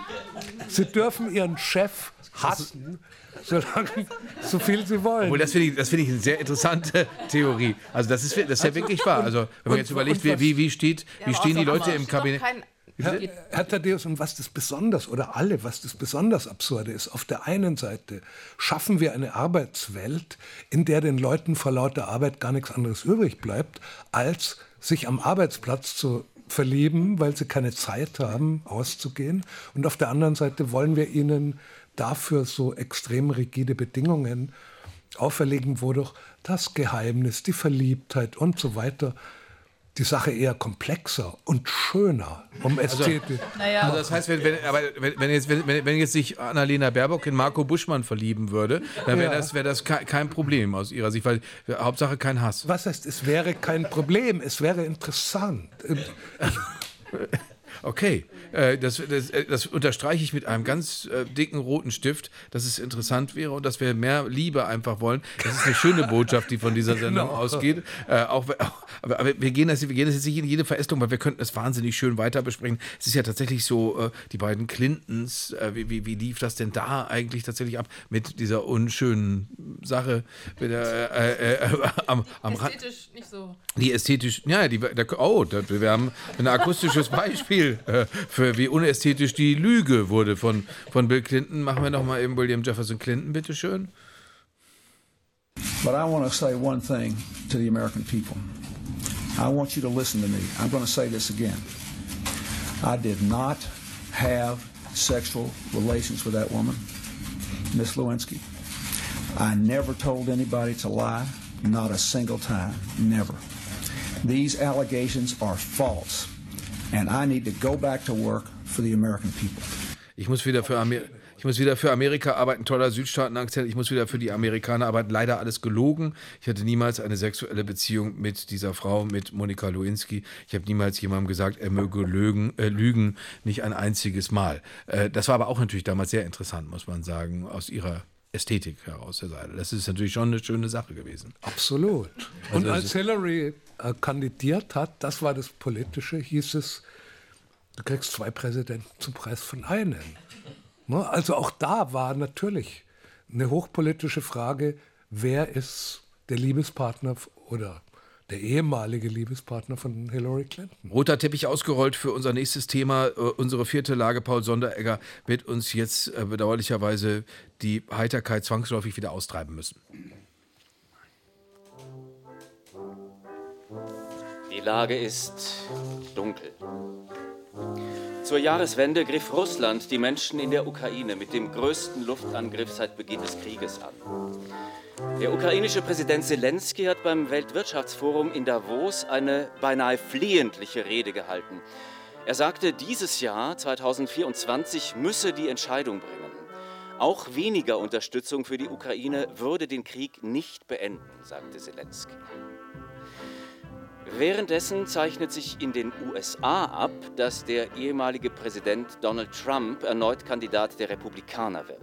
sie dürfen ihren Chef hassen, solange, so viel sie wollen. Obwohl, das finde ich, das finde ich eine sehr interessante Theorie. Also das ist, das ist ja wirklich wahr. Also wenn man jetzt überlegt, wie, wie, wie, steht, wie stehen die Leute im Kabinett? Herr, Herr Thaddeus, und was das besonders, oder alle, was das besonders Absurde ist, auf der einen Seite schaffen wir eine Arbeitswelt, in der den Leuten vor lauter Arbeit gar nichts anderes übrig bleibt, als sich am Arbeitsplatz zu verlieben, weil sie keine Zeit haben, auszugehen. Und auf der anderen Seite wollen wir ihnen dafür so extrem rigide Bedingungen auferlegen, wodurch das Geheimnis, die Verliebtheit und so weiter die Sache eher komplexer und schöner um Ästhetik. Also das heißt, wenn, wenn, aber wenn, wenn, jetzt, wenn, wenn jetzt sich Annalena Baerbock in Marco Buschmann verlieben würde, dann wäre Ja. das, wär das ke- kein Problem aus ihrer Sicht, weil Hauptsache kein Hass. Was heißt, es wäre kein Problem, es wäre interessant. [laughs] Okay, äh, das, das, äh, das unterstreiche ich mit einem ganz äh, dicken roten Stift, dass es interessant wäre und dass wir mehr Liebe einfach wollen. Das ist eine schöne Botschaft, die von dieser Sendung Genau. ausgeht. Äh, auch, auch, aber, wir gehen, das, wir gehen das jetzt nicht in jede Verästelung, weil wir könnten das wahnsinnig schön weiter besprechen. Es ist ja tatsächlich so, die beiden Clintons, äh, wie, wie, wie lief das denn da eigentlich tatsächlich ab mit dieser unschönen Sache mit der, äh, äh, äh, [laughs] am, am Rand? Ästhetisch nicht so. Die ästhetisch, ja, die, da, oh, da, wir haben ein akustisches Beispiel äh, für wie unästhetisch die Lüge wurde von, von Bill Clinton. Machen wir noch mal eben William Jefferson Clinton, bitteschön. But I want to say one thing to the American people. I want you to listen to me. I'm going to say this again. I did not have sexual relations with that woman, Miss Lewinsky. I never told anybody to lie, not a single time, never. These allegations are false, and I need to go back to work for the American people. Ich muss wieder für, Amer ich muss wieder für Amerika arbeiten, toller Südstaaten-Akzent. Ich muss wieder für die Amerikaner arbeiten. Leider alles gelogen. Ich hatte niemals eine sexuelle Beziehung mit dieser Frau, mit Monika Lewinsky. Ich habe niemals jemandem gesagt, er möge lügen, äh, lügen nicht ein einziges Mal. Äh, das war aber auch natürlich damals sehr interessant, muss man sagen, aus ihrer Ästhetik heraus der Seite. Das ist natürlich schon eine schöne Sache gewesen. Absolut. Also Und als Hillary äh, kandidiert hat, das war das Politische, hieß es, du kriegst zwei Präsidenten zum Preis von einem. Ne? Also auch da war natürlich eine hochpolitische Frage, wer ist der Liebespartner oder der ehemalige Liebespartner von Hillary Clinton. Roter Teppich ausgerollt für unser nächstes Thema. Äh, unsere vierte Lage, Paul Sonderegger, wird uns jetzt äh, bedauerlicherweise die Heiterkeit zwangsläufig wieder austreiben müssen. Lage ist dunkel. Zur Jahreswende griff Russland die Menschen in der Ukraine mit dem größten Luftangriff seit Beginn des Krieges an. Der ukrainische Präsident Zelensky hat beim Weltwirtschaftsforum in Davos eine beinahe flehentliche Rede gehalten. Er sagte, dieses Jahr 2024 müsse die Entscheidung bringen. Auch weniger Unterstützung für die Ukraine würde den Krieg nicht beenden, sagte Zelensky. Währenddessen zeichnet sich in den USA ab, dass der ehemalige Präsident Donald Trump erneut Kandidat der Republikaner wird.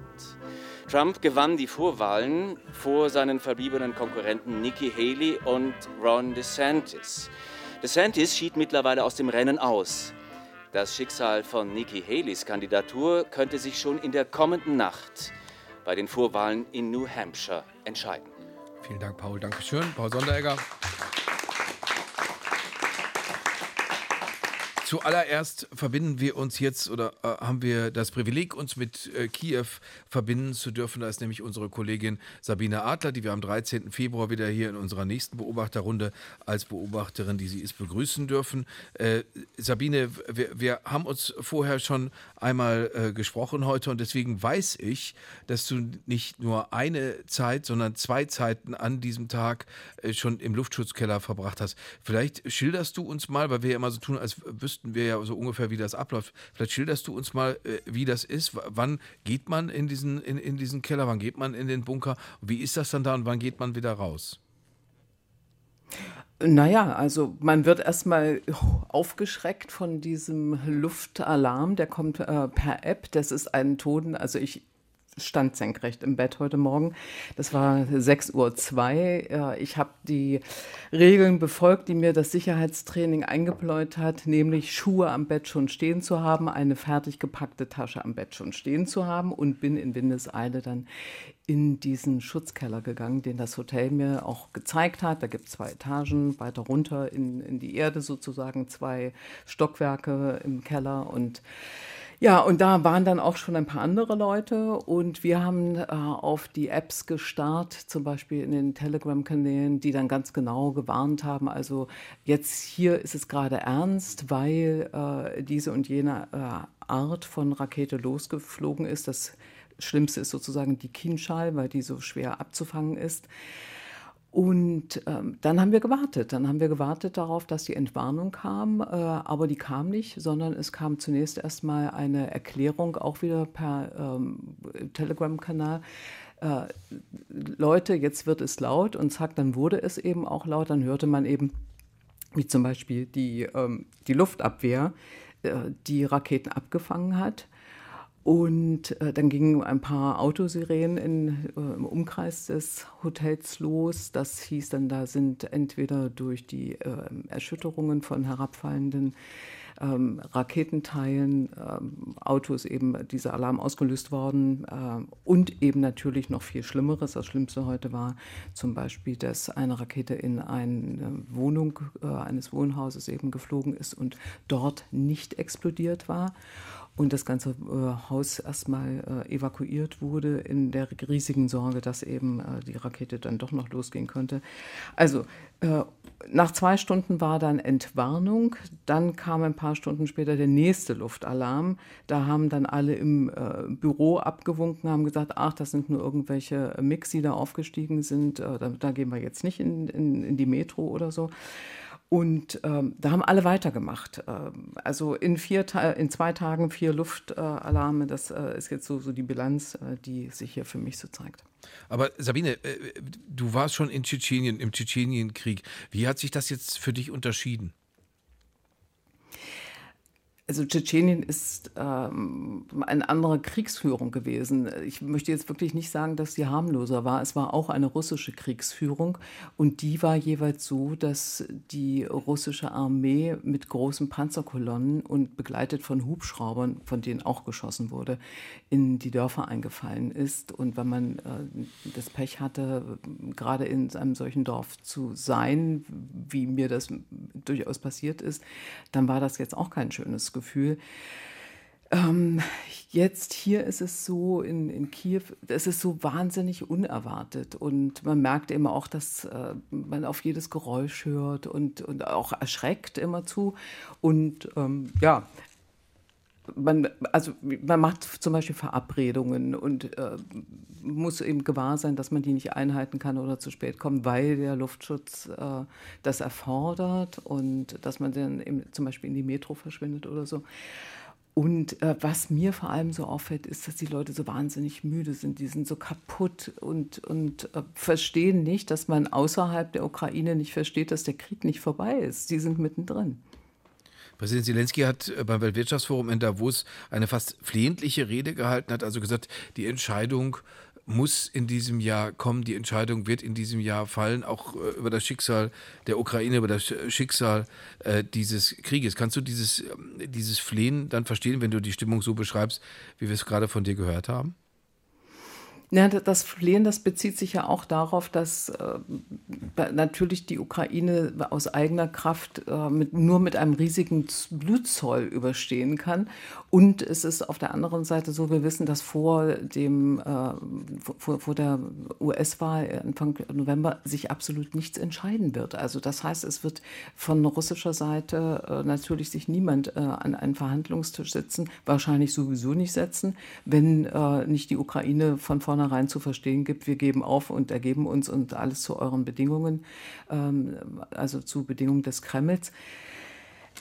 Trump gewann die Vorwahlen vor seinen verbliebenen Konkurrenten Nikki Haley und Ron DeSantis. DeSantis schied mittlerweile aus dem Rennen aus. Das Schicksal von Nikki Haleys Kandidatur könnte sich schon in der kommenden Nacht bei den Vorwahlen in New Hampshire entscheiden. Vielen Dank, Paul. Dankeschön. Paul Sonderegger. Zuallererst verbinden wir uns jetzt oder äh, haben wir das Privileg, uns mit äh, Kiew verbinden zu dürfen. Da ist nämlich unsere Kollegin Sabine Adler, die wir am 13. Februar wieder hier in unserer nächsten Beobachterrunde als Beobachterin, die sie ist, begrüßen dürfen. Äh, Sabine, wir, wir, haben uns vorher schon einmal äh, gesprochen heute und deswegen weiß ich, dass du nicht nur eine Zeit, sondern zwei Zeiten an diesem Tag äh, schon im Luftschutzkeller verbracht hast. Vielleicht schilderst du uns mal, weil wir ja immer so tun, als wüssten wüssten wir ja so ungefähr, wie das abläuft. Vielleicht schilderst du uns mal, äh, wie das ist. Wann geht man in diesen, in, in diesen Keller? Wann geht man in den Bunker? Wie ist das dann da und wann geht man wieder raus? Naja, also man wird erstmal aufgeschreckt von diesem Luftalarm, der kommt äh, per App. Das ist ein Ton, also ich stand senkrecht im Bett heute Morgen. Das war 6.02 Uhr. Ich habe die Regeln befolgt, die mir das Sicherheitstraining eingebläut hat, nämlich Schuhe am Bett schon stehen zu haben, eine fertig gepackte Tasche am Bett schon stehen zu haben und bin in Windeseile dann in diesen Schutzkeller gegangen, den das Hotel mir auch gezeigt hat. Da gibt es zwei Etagen, weiter runter in, in die Erde sozusagen, zwei Stockwerke im Keller und ja, und da waren dann auch schon ein paar andere Leute und wir haben äh, auf die Apps gestarrt, zum Beispiel in den Telegram-Kanälen, die dann ganz genau gewarnt haben. Also jetzt hier ist es gerade ernst, weil äh, diese und jene äh, Art von Rakete losgeflogen ist. Das Schlimmste ist sozusagen die Kinschall, weil die so schwer abzufangen ist. Und ähm, dann haben wir gewartet. Dann haben wir gewartet darauf, dass die Entwarnung kam. Äh, aber die kam nicht, sondern es kam zunächst erstmal eine Erklärung, auch wieder per ähm, Telegram-Kanal. Äh, Leute, jetzt wird es laut und zack, dann wurde es eben auch laut. Dann hörte man eben, wie zum Beispiel die, ähm, die Luftabwehr, äh, die Raketen abgefangen hat. Und äh, dann gingen ein paar Autosirenen in, äh, im Umkreis des Hotels los. Das hieß dann, da sind entweder durch die äh, Erschütterungen von herabfallenden ähm, Raketenteilen, ähm, Autos eben dieser Alarm ausgelöst worden. Äh, und eben natürlich noch viel Schlimmeres. Das Schlimmste heute war zum Beispiel, dass eine Rakete in eine Wohnung äh, eines Wohnhauses eben geflogen ist und dort nicht explodiert war und das ganze äh, Haus erstmal äh, evakuiert wurde in der riesigen Sorge, dass eben äh, die Rakete dann doch noch losgehen könnte. Also äh, nach zwei Stunden war dann Entwarnung, dann kam ein paar Stunden später der nächste Luftalarm. Da haben dann alle im äh, Büro abgewunken, haben gesagt, ach, das sind nur irgendwelche Mix, die da aufgestiegen sind, äh, da, da, gehen wir jetzt nicht in, in, in die Metro oder so. Und ähm, da haben alle weitergemacht. Ähm, also in, vier in zwei Tagen vier Luftalarme, das äh, ist jetzt so, so die Bilanz, äh, die sich hier für mich so zeigt. Aber Sabine, äh, du warst schon in Tschetschenien, im Tschetschenienkrieg. Wie hat sich das jetzt für dich unterschieden? Also Tschetschenien ist ähm, eine andere Kriegsführung gewesen. Ich möchte jetzt wirklich nicht sagen, dass sie harmloser war. Es war auch eine russische Kriegsführung und die war jeweils so, dass die russische Armee mit großen Panzerkolonnen und begleitet von Hubschraubern, von denen auch geschossen wurde, in die Dörfer eingefallen ist. Und wenn man äh, das Pech hatte, gerade in einem solchen Dorf zu sein, wie mir das durchaus passiert ist, dann war das jetzt auch kein schönes Gefühl. Gefühl. Ähm, jetzt hier ist es so in, in Kiew, es ist so wahnsinnig unerwartet und man merkt eben auch, dass äh, man auf jedes Geräusch hört und, und auch erschreckt immer zu. Und ähm, ja, man, also man macht zum Beispiel Verabredungen und äh, muss eben gewahr sein, dass man die nicht einhalten kann oder zu spät kommt, weil der Luftschutz äh, das erfordert und dass man dann eben zum Beispiel in die Metro verschwindet oder so. Und äh, was mir vor allem so auffällt, ist, dass die Leute so wahnsinnig müde sind. Die sind so kaputt und, und äh, verstehen nicht, dass man außerhalb der Ukraine nicht versteht, dass der Krieg nicht vorbei ist. Die sind mittendrin. Präsident Zelensky hat äh, beim Weltwirtschaftsforum in Davos eine fast flehentliche Rede gehalten, hat also gesagt, die Entscheidung muss in diesem Jahr kommen, die Entscheidung wird in diesem Jahr fallen, auch äh, über das Schicksal der Ukraine, über das Schicksal äh, dieses Krieges. Kannst du dieses, ähm, dieses Flehen dann verstehen, wenn du die Stimmung so beschreibst, wie wir es gerade von dir gehört haben? Ja, das Flehen, das bezieht sich ja auch darauf, dass äh, natürlich die Ukraine aus eigener Kraft äh, mit, nur mit einem riesigen Blutzoll überstehen kann. Und es ist auf der anderen Seite so, wir wissen, dass vor, dem, äh, vor, vor der US-Wahl Anfang November sich absolut nichts entscheiden wird. Also das heißt, es wird von russischer Seite äh, natürlich sich niemand äh, an einen Verhandlungstisch setzen, wahrscheinlich sowieso nicht setzen, wenn äh, nicht die Ukraine von vornherein vornherein zu verstehen gibt, wir geben auf und ergeben uns und alles zu euren Bedingungen, ähm, also zu Bedingungen des Kremls.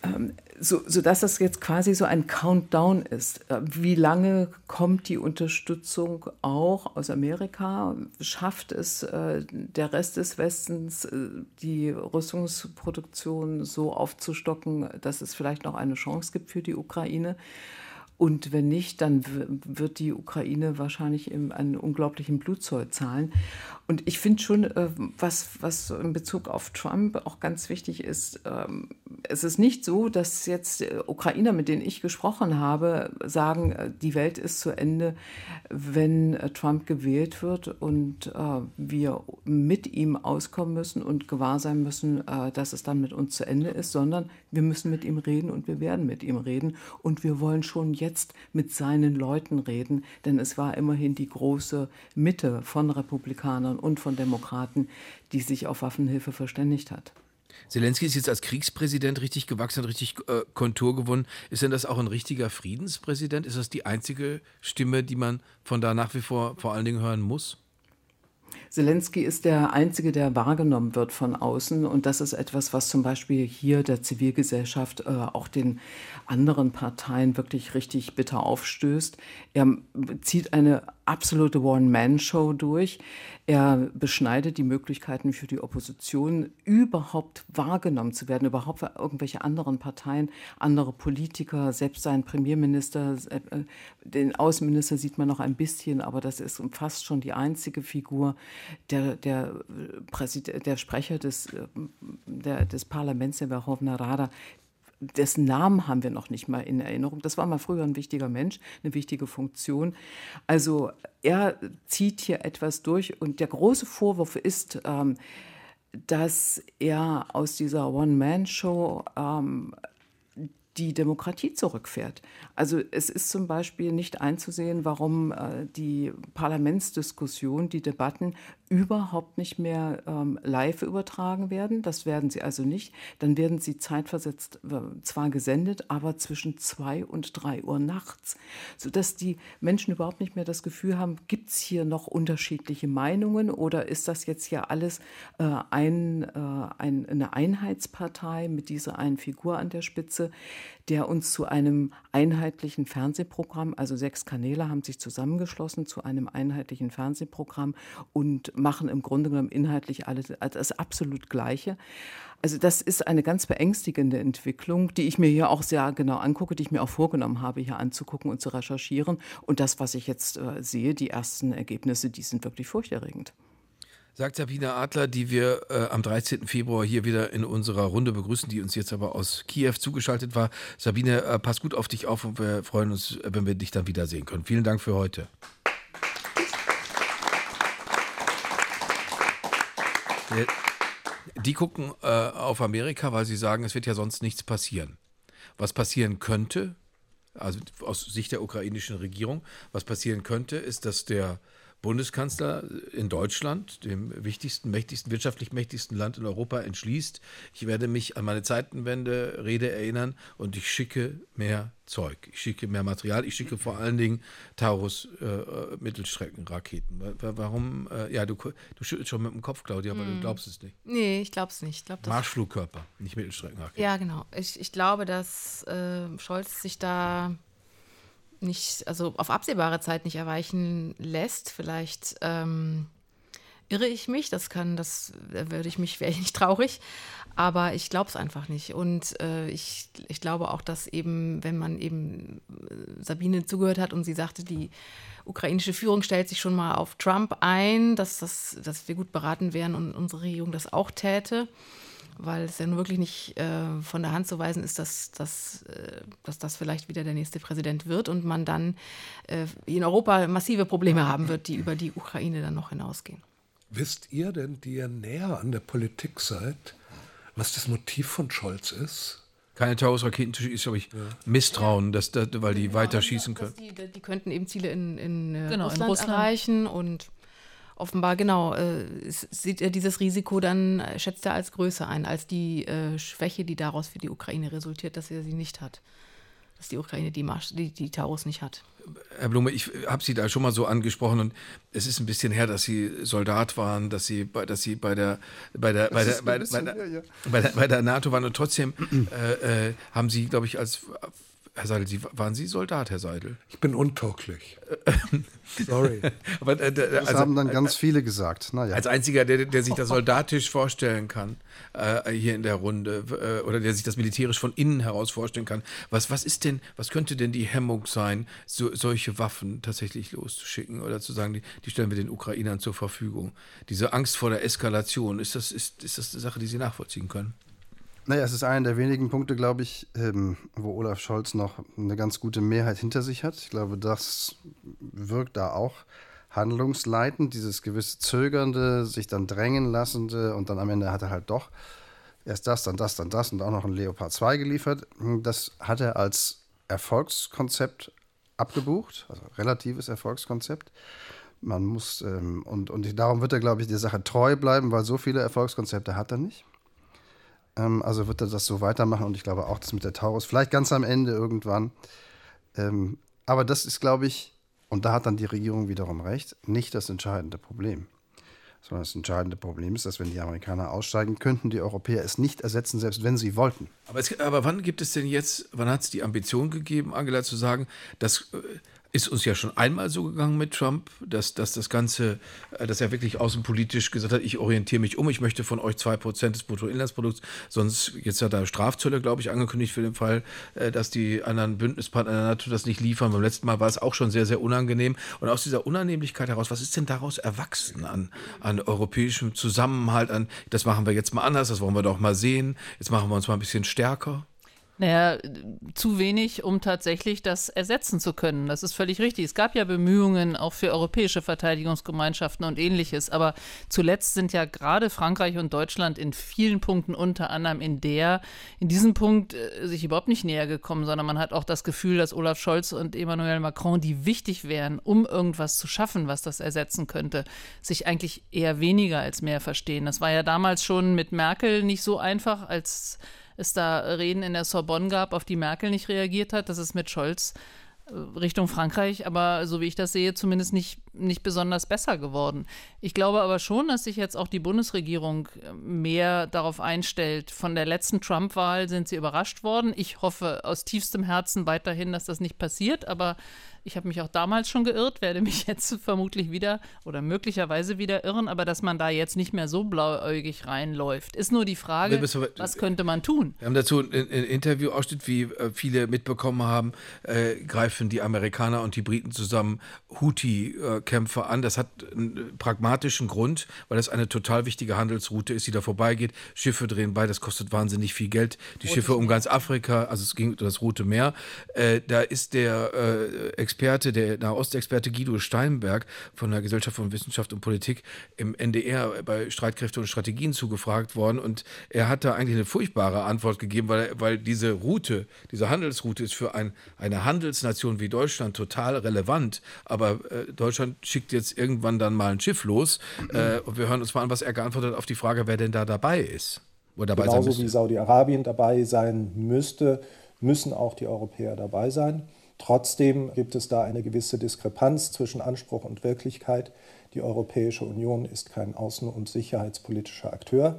Ähm, so, sodass das jetzt quasi so ein Countdown ist. Äh, wie lange kommt die Unterstützung auch aus Amerika? Schafft es äh, der Rest des Westens, äh, die Rüstungsproduktion so aufzustocken, dass es vielleicht noch eine Chance gibt für die Ukraine? Und wenn nicht, dann wird die Ukraine wahrscheinlich einen unglaublichen Blutzoll zahlen. Und ich finde schon, äh, was, was in Bezug auf Trump auch ganz wichtig ist, ähm, es ist nicht so, dass jetzt Ukrainer, mit denen ich gesprochen habe, sagen, äh, die Welt ist zu Ende, wenn äh, Trump gewählt wird und wir mit ihm auskommen müssen und gewahr sein müssen, dass es dann mit uns zu Ende ist, sondern wir müssen mit ihm reden und wir werden mit ihm reden. Und wir wollen schon jetzt mit seinen Leuten reden, denn es war immerhin die große Mitte von Republikanern und von Demokraten, die sich auf Waffenhilfe verständigt hat. Zelensky ist jetzt als Kriegspräsident richtig gewachsen, richtig äh, Kontur gewonnen. Ist denn das auch ein richtiger Friedenspräsident? Ist das die einzige Stimme, die man von da nach wie vor vor allen Dingen hören muss? Zelensky ist der Einzige, der wahrgenommen wird von außen. Und das ist etwas, was zum Beispiel hier der Zivilgesellschaft, äh, auch den anderen Parteien wirklich richtig bitter aufstößt. Er zieht eine absolute One-Man-Show durch. Er beschneidet die Möglichkeiten für die Opposition, überhaupt wahrgenommen zu werden, überhaupt für irgendwelche anderen Parteien, andere Politiker, selbst sein Premierminister, äh, den Außenminister sieht man noch ein bisschen, aber das ist fast schon die einzige Figur, der, der, Präsident, der Sprecher des, der, des Parlaments, der Verhovna Rada, dessen Namen haben wir noch nicht mal in Erinnerung. Das war mal früher ein wichtiger Mensch, eine wichtige Funktion. Also er zieht hier etwas durch und der große Vorwurf ist, ähm, dass er aus dieser One-Man-Show ähm, die Demokratie zurückfährt. Also es ist zum Beispiel nicht einzusehen, warum äh, die Parlamentsdiskussion, die Debatten überhaupt nicht mehr ähm, live übertragen werden. Das werden sie also nicht. Dann werden sie zeitversetzt äh, zwar gesendet, aber zwischen zwei und drei Uhr nachts, sodass die Menschen überhaupt nicht mehr das Gefühl haben, gibt es hier noch unterschiedliche Meinungen oder ist das jetzt hier alles äh, ein, äh, ein, eine Einheitspartei mit dieser einen Figur an der Spitze, der uns zu einem einheitlichen Fernsehprogramm, also sechs Kanäle haben sich zusammengeschlossen zu einem einheitlichen Fernsehprogramm und machen im Grunde genommen inhaltlich alles das absolut Gleiche. Also das ist eine ganz beängstigende Entwicklung, die ich mir hier auch sehr genau angucke, die ich mir auch vorgenommen habe, hier anzugucken und zu recherchieren. Und das, was ich jetzt äh, sehe, die ersten Ergebnisse, die sind wirklich furchterregend. Sagt Sabine Adler, die wir äh, am 13. Februar hier wieder in unserer Runde begrüßen, die uns jetzt aber aus Kiew zugeschaltet war. Sabine, äh, pass gut auf dich auf und wir freuen uns, wenn wir dich dann wiedersehen können. Vielen Dank für heute. Die gucken äh, auf Amerika, weil sie sagen, es wird ja sonst nichts passieren. Was passieren könnte, also aus Sicht der ukrainischen Regierung, was passieren könnte, ist, dass der Bundeskanzler in Deutschland, dem wichtigsten, mächtigsten, wirtschaftlich mächtigsten Land in Europa, entschließt, ich werde mich an meine Zeitenwende-Rede erinnern und ich schicke mehr Zeug. Ich schicke mehr Material, ich schicke vor allen Dingen Taurus äh, Mittelstreckenraketen. Warum? Äh, ja, du, du schüttelst schon mit dem Kopf, Claudia, aber hm. du glaubst es nicht. Nee, ich glaube es nicht. Ich glaub, Marschflugkörper, nicht Mittelstreckenraketen. Ja, genau. Ich, ich glaube, dass äh, Scholz sich da nicht, also auf absehbare Zeit nicht erweichen lässt. Vielleicht ähm, irre ich mich, das kann, das würde ich mich, [laughs] wäre ich nicht traurig, aber ich glaube es einfach nicht. Und äh, ich, ich glaube auch, dass eben, wenn man eben äh, Sabine zugehört hat und sie sagte, die ukrainische Führung stellt sich schon mal auf Trump ein, dass, das, dass wir gut beraten wären und unsere Regierung das auch täte weil es ja nun wirklich nicht äh, von der Hand zu weisen ist, dass, dass, äh, dass das vielleicht wieder der nächste Präsident wird und man dann äh, in Europa massive Probleme haben wird, die über die Ukraine dann noch hinausgehen. Wisst ihr denn, die ihr näher an der Politik seid, was das Motiv von Scholz ist? Keine Taurus-Raketen zu schießen, ist, glaube ich, ja. Misstrauen, dass, dass, weil die genau, weiter schießen können. Die, die, könnten eben Ziele in, in, äh, genau, Russland, in Russland erreichen und offenbar genau äh, sieht er dieses Risiko dann, äh, schätzt er als größer ein, als die äh, Schwäche, die daraus für die Ukraine resultiert, dass er sie nicht hat. Dass die Ukraine die, Marsch, die, die Taurus nicht hat. Herr Blume, ich habe Sie da schon mal so angesprochen und es ist ein bisschen her, dass Sie Soldat waren, dass Sie, dass Sie bei der, bei der, bei der, bei, der, bei, der, bei der NATO waren und trotzdem äh, äh, haben Sie, glaube ich, als Herr Seidel, Sie, waren Sie Soldat, Herr Seidel? Ich bin untauglich. [laughs] Sorry. Aber, äh, das also, haben dann äh, ganz viele gesagt. Naja. Als einziger, der, der sich das soldatisch vorstellen kann, äh, hier in der Runde, äh, oder der sich das militärisch von innen heraus vorstellen kann, was, was ist denn, was könnte denn die Hemmung sein, so, solche Waffen tatsächlich loszuschicken oder zu sagen, die, die, stellen wir den Ukrainern zur Verfügung? Diese Angst vor der Eskalation, ist das, ist, ist das eine Sache, die Sie nachvollziehen können? Naja, es ist einer der wenigen Punkte, glaube ich, ähm, wo Olaf Scholz noch eine ganz gute Mehrheit hinter sich hat. Ich glaube, das wirkt da auch handlungsleitend, dieses gewisse Zögernde, sich dann drängen lassende und dann am Ende hat er halt doch erst das, dann das, dann das und auch noch ein Leopard 2 geliefert. Das hat er als Erfolgskonzept abgebucht, also relatives Erfolgskonzept. Man muss, ähm, und, und darum wird er, glaube ich, der Sache treu bleiben, weil so viele Erfolgskonzepte hat er nicht. Ähm, also wird er das so weitermachen und ich glaube auch das mit der Taurus, vielleicht ganz am Ende irgendwann. Ähm, aber das ist, glaube ich, und da hat dann die Regierung wiederum recht, nicht das entscheidende Problem. Sondern das entscheidende Problem ist, dass wenn die Amerikaner aussteigen, könnten die Europäer es nicht ersetzen, selbst wenn sie wollten. Aber, es, aber wann gibt es denn jetzt, wann hat es die Ambition gegeben, Angela zu sagen, dass äh, ist uns ja schon einmal so gegangen mit Trump, dass, dass das Ganze, äh, dass er wirklich außenpolitisch gesagt hat, ich orientiere mich um, ich möchte von euch 2% des Bruttoinlandsprodukts, sonst, jetzt hat er Strafzölle, glaube ich, angekündigt für den Fall, äh, dass die anderen Bündnispartner der NATO das nicht liefern. Beim letzten Mal war es auch schon sehr, sehr unangenehm. Und aus dieser Unannehmlichkeit heraus, was ist denn daraus erwachsen an, an europäischem Zusammenhalt, an, das machen wir jetzt mal anders, das wollen wir doch mal sehen, jetzt machen wir uns mal ein bisschen stärker? Naja, zu wenig, um tatsächlich das ersetzen zu können. Das ist völlig richtig. Es gab ja Bemühungen auch für europäische Verteidigungsgemeinschaften und ähnliches. Aber zuletzt sind ja gerade Frankreich und Deutschland in vielen Punkten, unter anderem in der, in diesem Punkt äh, sich überhaupt nicht näher gekommen, sondern man hat auch das Gefühl, dass Olaf Scholz und Emmanuel Macron, die wichtig wären, um irgendwas zu schaffen, was das ersetzen könnte, sich eigentlich eher weniger als mehr verstehen. Das war ja damals schon mit Merkel nicht so einfach, als es da Reden in der Sorbonne gab, auf die Merkel nicht reagiert hat. Das ist mit Scholz äh, Richtung Frankreich, aber so wie ich das sehe, zumindest nicht, nicht besonders besser geworden. Ich glaube aber schon, dass sich jetzt auch die Bundesregierung äh, mehr darauf einstellt. Von der letzten Trump-Wahl sind sie überrascht worden. Ich hoffe aus tiefstem Herzen weiterhin, dass das nicht passiert, aber ich habe mich auch damals schon geirrt, werde mich [laughs] jetzt vermutlich wieder oder möglicherweise wieder irren, aber dass man da jetzt nicht mehr so blauäugig reinläuft, ist nur die Frage, was könnte man tun? Wir haben dazu ein, ein Interview-Ausschnitt, wie äh, viele mitbekommen haben, äh, greifen die Amerikaner und die Briten zusammen Houthi-Kämpfer an. Das hat einen pragmatischen Grund, weil das eine total wichtige Handelsroute ist, die da vorbeigeht. Schiffe drehen bei, das kostet wahnsinnig viel Geld. Die Rote Schiffe um ganz Afrika, also es ging das Rote Meer. Äh, da ist der äh, Experte, der Nahostexperte Guido Steinberg von der Gesellschaft von Wissenschaft und Politik im NDR bei Streitkräfte und Strategien zugefragt worden und er hat da eigentlich eine furchtbare Antwort gegeben, weil, weil diese Route, diese Handelsroute ist für ein, eine Handelsnation wie Deutschland total relevant, aber äh, Deutschland schickt jetzt irgendwann dann mal ein Schiff los äh, und wir hören uns mal an, was er geantwortet hat auf die Frage, wer denn da dabei ist. Dabei Genauso wie Saudi-Arabien dabei sein müsste, müssen auch die Europäer dabei sein. Trotzdem gibt es da eine gewisse Diskrepanz zwischen Anspruch und Wirklichkeit. Die Europäische Union ist kein außen- und sicherheitspolitischer Akteur.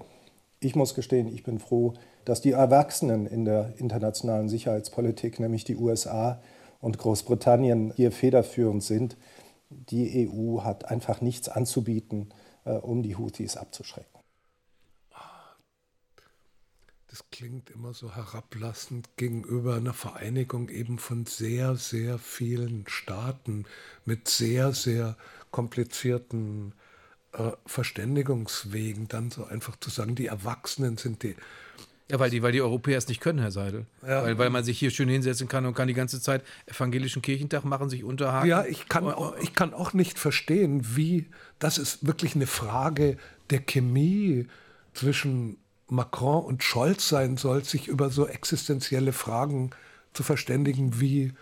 Ich muss gestehen, ich bin froh, dass die Erwachsenen in der internationalen Sicherheitspolitik, nämlich die USA und Großbritannien, hier federführend sind. Die EU hat einfach nichts anzubieten, äh, um die Houthis abzuschrecken. Das klingt immer so herablassend gegenüber einer Vereinigung eben von sehr, sehr vielen Staaten mit sehr, sehr komplizierten äh, Verständigungswegen, dann so einfach zu sagen, die Erwachsenen sind die. Ja, weil die, weil die Europäer es nicht können, Herr Seidel. Ja. Weil, weil man sich hier schön hinsetzen kann und kann die ganze Zeit evangelischen Kirchentag machen, sich unterhaken. Ja, ich kann, auch, ich kann auch nicht verstehen, wie, das ist wirklich eine Frage der Chemie zwischen Macron und Scholz sein soll, sich über so existenzielle Fragen zu verständigen wie,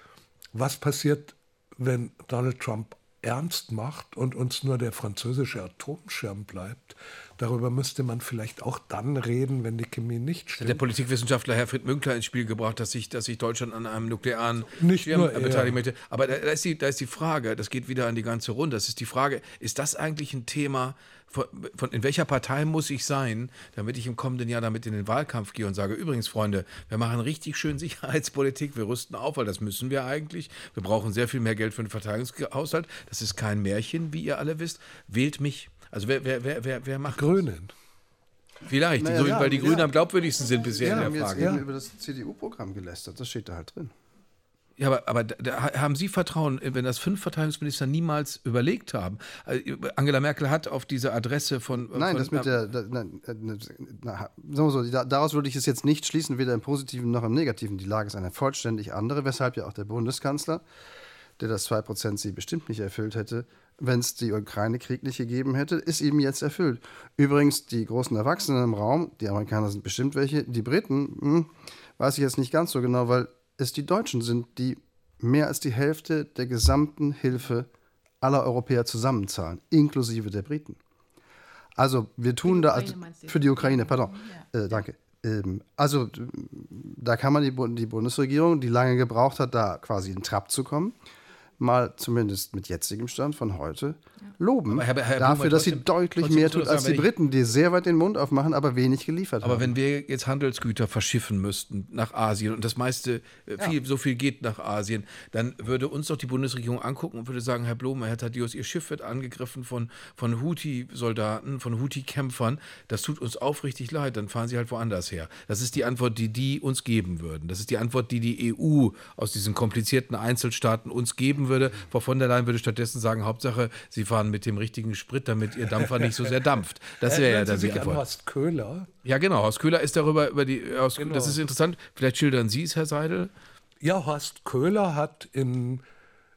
was passiert, wenn Donald Trump ernst macht und uns nur der französische Atomschirm bleibt. Darüber müsste man vielleicht auch dann reden, wenn die Chemie nicht stimmt. Der Politikwissenschaftler Herfried Münkler ins Spiel gebracht, dass sich, dass sich Deutschland an einem nuklearen nicht Schirm beteiligen möchte. Aber da, da, ist die, da ist die Frage, das geht wieder an die ganze Runde, das ist die Frage, ist das eigentlich ein Thema, von, von, in welcher Partei muss ich sein, damit ich im kommenden Jahr damit in den Wahlkampf gehe und sage, übrigens, Freunde, wir machen richtig schön [laughs] Sicherheitspolitik, wir rüsten auf, weil das müssen wir eigentlich. Wir brauchen sehr viel mehr Geld für den Verteidigungshaushalt. Das ist kein Märchen, wie ihr alle wisst. Wählt mich. Also wer, wer, wer, wer, wer macht Grünen. Vielleicht, Naja, die, ja, weil die ja. Grünen am glaubwürdigsten sind bisher Wir in haben der jetzt Frage. eben über das CDU-Programm gelästert, das steht da halt drin. Ja, aber, aber da, haben Sie Vertrauen, wenn das fünf Verteidigungsminister niemals überlegt haben? Also, Angela Merkel hat auf diese Adresse von. Nein, von, das mit der, da, na, na, na, wir so, da, daraus würde ich es jetzt nicht schließen, weder im Positiven noch im Negativen. Die Lage ist eine vollständig andere, weshalb ja auch der Bundeskanzler, der das 2%-Ziel bestimmt nicht erfüllt hätte, wenn es die Ukraine-Krieg nicht gegeben hätte, ist eben jetzt erfüllt. Übrigens, die großen Erwachsenen im Raum, die Amerikaner sind bestimmt welche, die Briten, hm, weiß ich jetzt nicht ganz so genau, weil es die Deutschen sind, die mehr als die Hälfte der gesamten Hilfe aller Europäer zusammenzahlen, inklusive der Briten. Also wir tun da für die Ukraine, pardon, äh, danke. Ähm, also da kann man die, die Bundesregierung, die lange gebraucht hat, da quasi in Trab zu kommen, mal zumindest mit jetzigem Stand von heute loben Aber Herr- Herr dafür, Blume, dass sie trotzdem- deutlich trotzdem mehr tut als die Briten, die sehr weit den Mund aufmachen, aber wenig geliefert Aber haben. wenn wir jetzt Handelsgüter verschiffen müssten nach Asien und das meiste, äh, viel, so viel geht nach Asien, dann würde uns doch die Bundesregierung angucken und würde sagen, Herr Blome, Herr Thaddeus, Ihr Schiff wird angegriffen von, von Houthi-Soldaten, von Houthi-Kämpfern. Das tut uns aufrichtig leid, dann fahren Sie halt woanders her. Das ist die Antwort, die die uns geben würden. Das ist die Antwort, die die EU aus diesen komplizierten Einzelstaaten uns geben würde. Frau von der Leyen würde stattdessen sagen, Hauptsache, Sie fahren mit dem richtigen Sprit, damit Ihr Dampfer nicht so sehr dampft. Das wäre ja dann die Antwort. Horst Köhler. Ja, genau. Horst Köhler ist darüber, über die, Horst, genau. das ist interessant. Vielleicht schildern Sie es, Herr Seidel. Ja, Horst Köhler hat in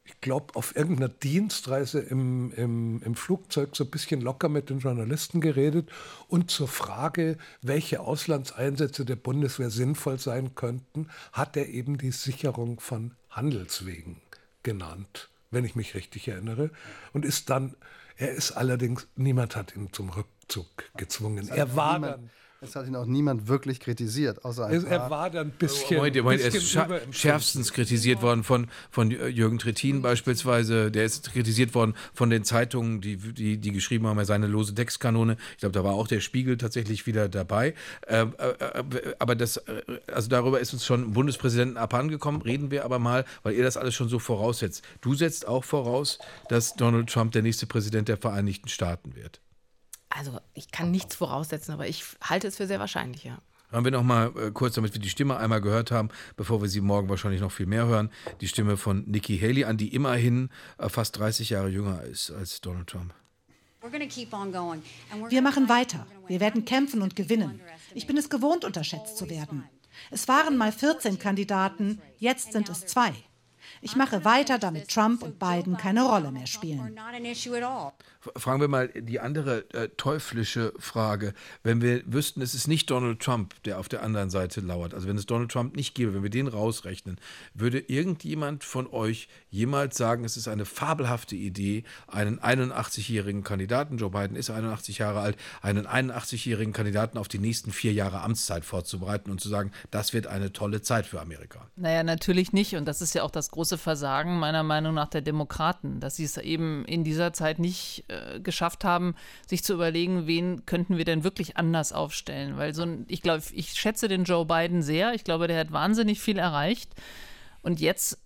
ich glaube, auf irgendeiner Dienstreise im, im, im Flugzeug so ein bisschen locker mit den Journalisten geredet und zur Frage, welche Auslandseinsätze der Bundeswehr sinnvoll sein könnten, hat er eben die Sicherung von Handelswegen genannt, wenn ich mich richtig erinnere. Und ist dann, er ist allerdings, niemand hat ihn zum Rückzug gezwungen. Er war dann es hat ihn auch niemand wirklich kritisiert, außer ein Er war dann ein bisschen. Moment, Moment, er ist schärfstens kritisiert worden von, von Jürgen Trittin beispielsweise. Der ist kritisiert worden von den Zeitungen, die, die, die geschrieben haben, er sei eine lose Textkanone. Ich glaube, da war auch der Spiegel tatsächlich wieder dabei. Äh, äh, aber das, äh, also darüber ist uns schon Bundespräsidenten abhandengekommen. Reden wir aber mal, weil ihr das alles schon so voraussetzt. Du setzt auch voraus, dass Donald Trump der nächste Präsident der Vereinigten Staaten wird. Also ich kann nichts voraussetzen, aber ich halte es für sehr wahrscheinlich, ja. Hören wir noch mal äh, kurz, damit wir die Stimme einmal gehört haben, bevor wir sie morgen wahrscheinlich noch viel mehr hören, die Stimme von Nikki Haley an, die immerhin äh, fast 30 Jahre jünger ist als Donald Trump. Wir machen weiter. Wir werden kämpfen und gewinnen. Ich bin es gewohnt, unterschätzt zu werden. Es waren mal 14 Kandidaten, jetzt sind es zwei. Ich mache weiter, damit Trump und Biden keine Rolle mehr spielen. Fragen wir mal die andere äh, teuflische Frage. Wenn wir wüssten, es ist nicht Donald Trump, der auf der anderen Seite lauert, also wenn es Donald Trump nicht gäbe, wenn wir den rausrechnen, würde irgendjemand von euch jemals sagen, es ist eine fabelhafte Idee, einen 81-jährigen Kandidaten, Joe Biden ist 81 Jahre alt, einen 81-jährigen Kandidaten auf die nächsten vier Jahre Amtszeit vorzubereiten und zu sagen, das wird eine tolle Zeit für Amerika? Naja, natürlich nicht. Und das ist ja auch das große Versagen meiner Meinung nach der Demokraten, dass sie es eben in dieser Zeit nicht äh, geschafft haben, sich zu überlegen, wen könnten wir denn wirklich anders aufstellen. Weil so ein, ich glaube, ich schätze den Joe Biden sehr. Ich glaube, der hat wahnsinnig viel erreicht. Und jetzt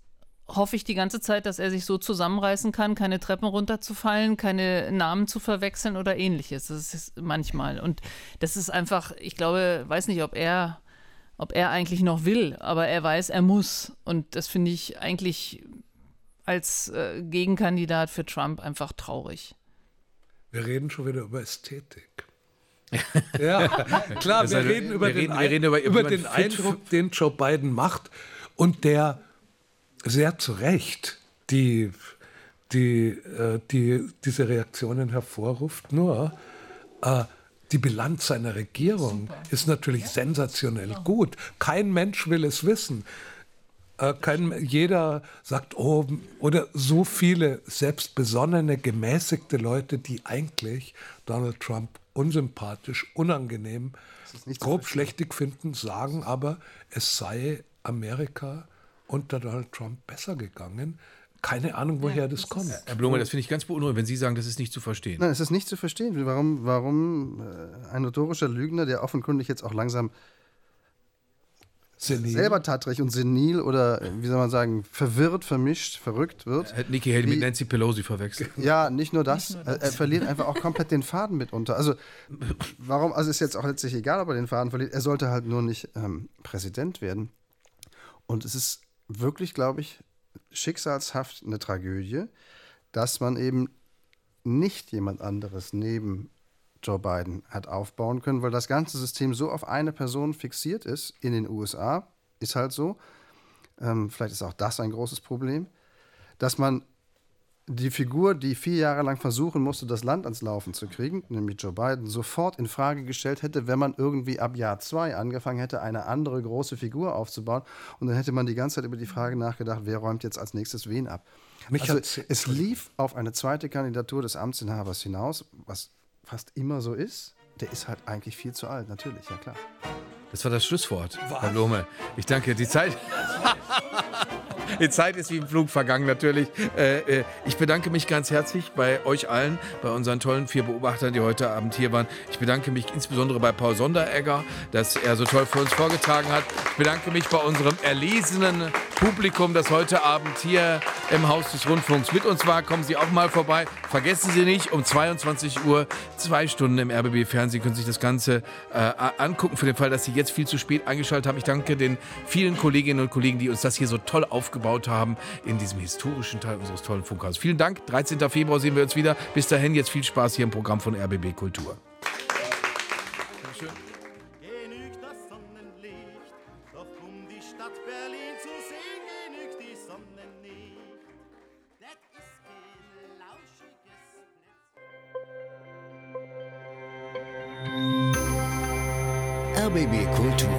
hoffe ich die ganze Zeit, dass er sich so zusammenreißen kann, keine Treppen runterzufallen, keine Namen zu verwechseln oder ähnliches. Das ist manchmal. Und das ist einfach, ich glaube, weiß nicht, ob er, ob er eigentlich noch will, aber er weiß, er muss. Und das finde ich eigentlich als äh, Gegenkandidat für Trump einfach traurig. Wir reden schon wieder über Ästhetik. [laughs] ja, klar, wir, reden über, wir den, reden, wir reden über, über den Eindruck, den Joe Biden macht und der sehr zu Recht die, die, äh, die, diese Reaktionen hervorruft. Nur äh, die Bilanz seiner Regierung Super. ist natürlich ja. sensationell ja. gut. Kein Mensch will es wissen. Äh, kein, jeder sagt, oh, oder so viele selbstbesonnene, gemäßigte Leute, die eigentlich Donald Trump unsympathisch, unangenehm, grob schlechtig finden, sagen aber, es sei Amerika unter Donald Trump besser gegangen. Keine Ahnung, woher ja, das, das kommt. Herr Blume, das finde ich ganz beunruhigend, wenn Sie sagen, das ist nicht zu verstehen. Nein, es ist nicht zu verstehen. Warum, warum äh, ein notorischer Lügner, der offenkundig jetzt auch langsam senil. selber tattrig und senil oder, wie soll man sagen, verwirrt, vermischt, verrückt wird. Hätte Nikki Haley mit Nancy Pelosi verwechselt. Ja, nicht nur das. Nicht nur das. Er, er verliert einfach auch komplett den Faden mitunter. Also, warum, also ist jetzt auch letztlich egal, ob er den Faden verliert. Er sollte halt nur nicht ähm, Präsident werden. Und es ist wirklich, glaube ich, schicksalshaft eine Tragödie, dass man eben nicht jemand anderes neben Joe Biden hat aufbauen können, weil das ganze System so auf eine Person fixiert ist in den USA, ist halt so. Ähm, vielleicht ist auch das ein großes Problem, dass man die Figur, die vier Jahre lang versuchen musste, das Land ans Laufen zu kriegen, nämlich Joe Biden, sofort in Frage gestellt hätte, wenn man irgendwie ab Jahr zwei angefangen hätte, eine andere große Figur aufzubauen. Und dann hätte man die ganze Zeit über die Frage nachgedacht, wer räumt jetzt als nächstes wen ab. Mich also, es lief auf eine zweite Kandidatur des Amtsinhabers hinaus, was fast immer so ist, der ist halt eigentlich viel zu alt, natürlich, ja klar. Das war das Schlusswort, Was? Herr Blome. Ich danke, die Zeit. [laughs] Die Zeit ist wie im Flug vergangen, natürlich. Äh, äh, ich bedanke mich ganz herzlich bei euch allen, bei unseren tollen vier Beobachtern, die heute Abend hier waren. Ich bedanke mich insbesondere bei Paul Sonderegger, dass er so toll für uns vorgetragen hat. Ich bedanke mich bei unserem erlesenen Publikum, das heute Abend hier im Haus des Rundfunks mit uns war. Kommen Sie auch mal vorbei. Vergessen Sie nicht, um 22 Uhr, zwei Stunden im RBB-Fernsehen, können Sie sich das Ganze äh, angucken. Für den Fall, dass Sie jetzt viel zu spät eingeschaltet haben. Ich danke den vielen Kolleginnen und Kollegen, die uns das hier so toll aufgebaut haben in diesem historischen Teil unseres tollen Funkhauses. Vielen Dank. 13. Februar sehen wir uns wieder. Bis dahin jetzt viel Spaß hier im Programm von RBB Kultur. RBB Kultur.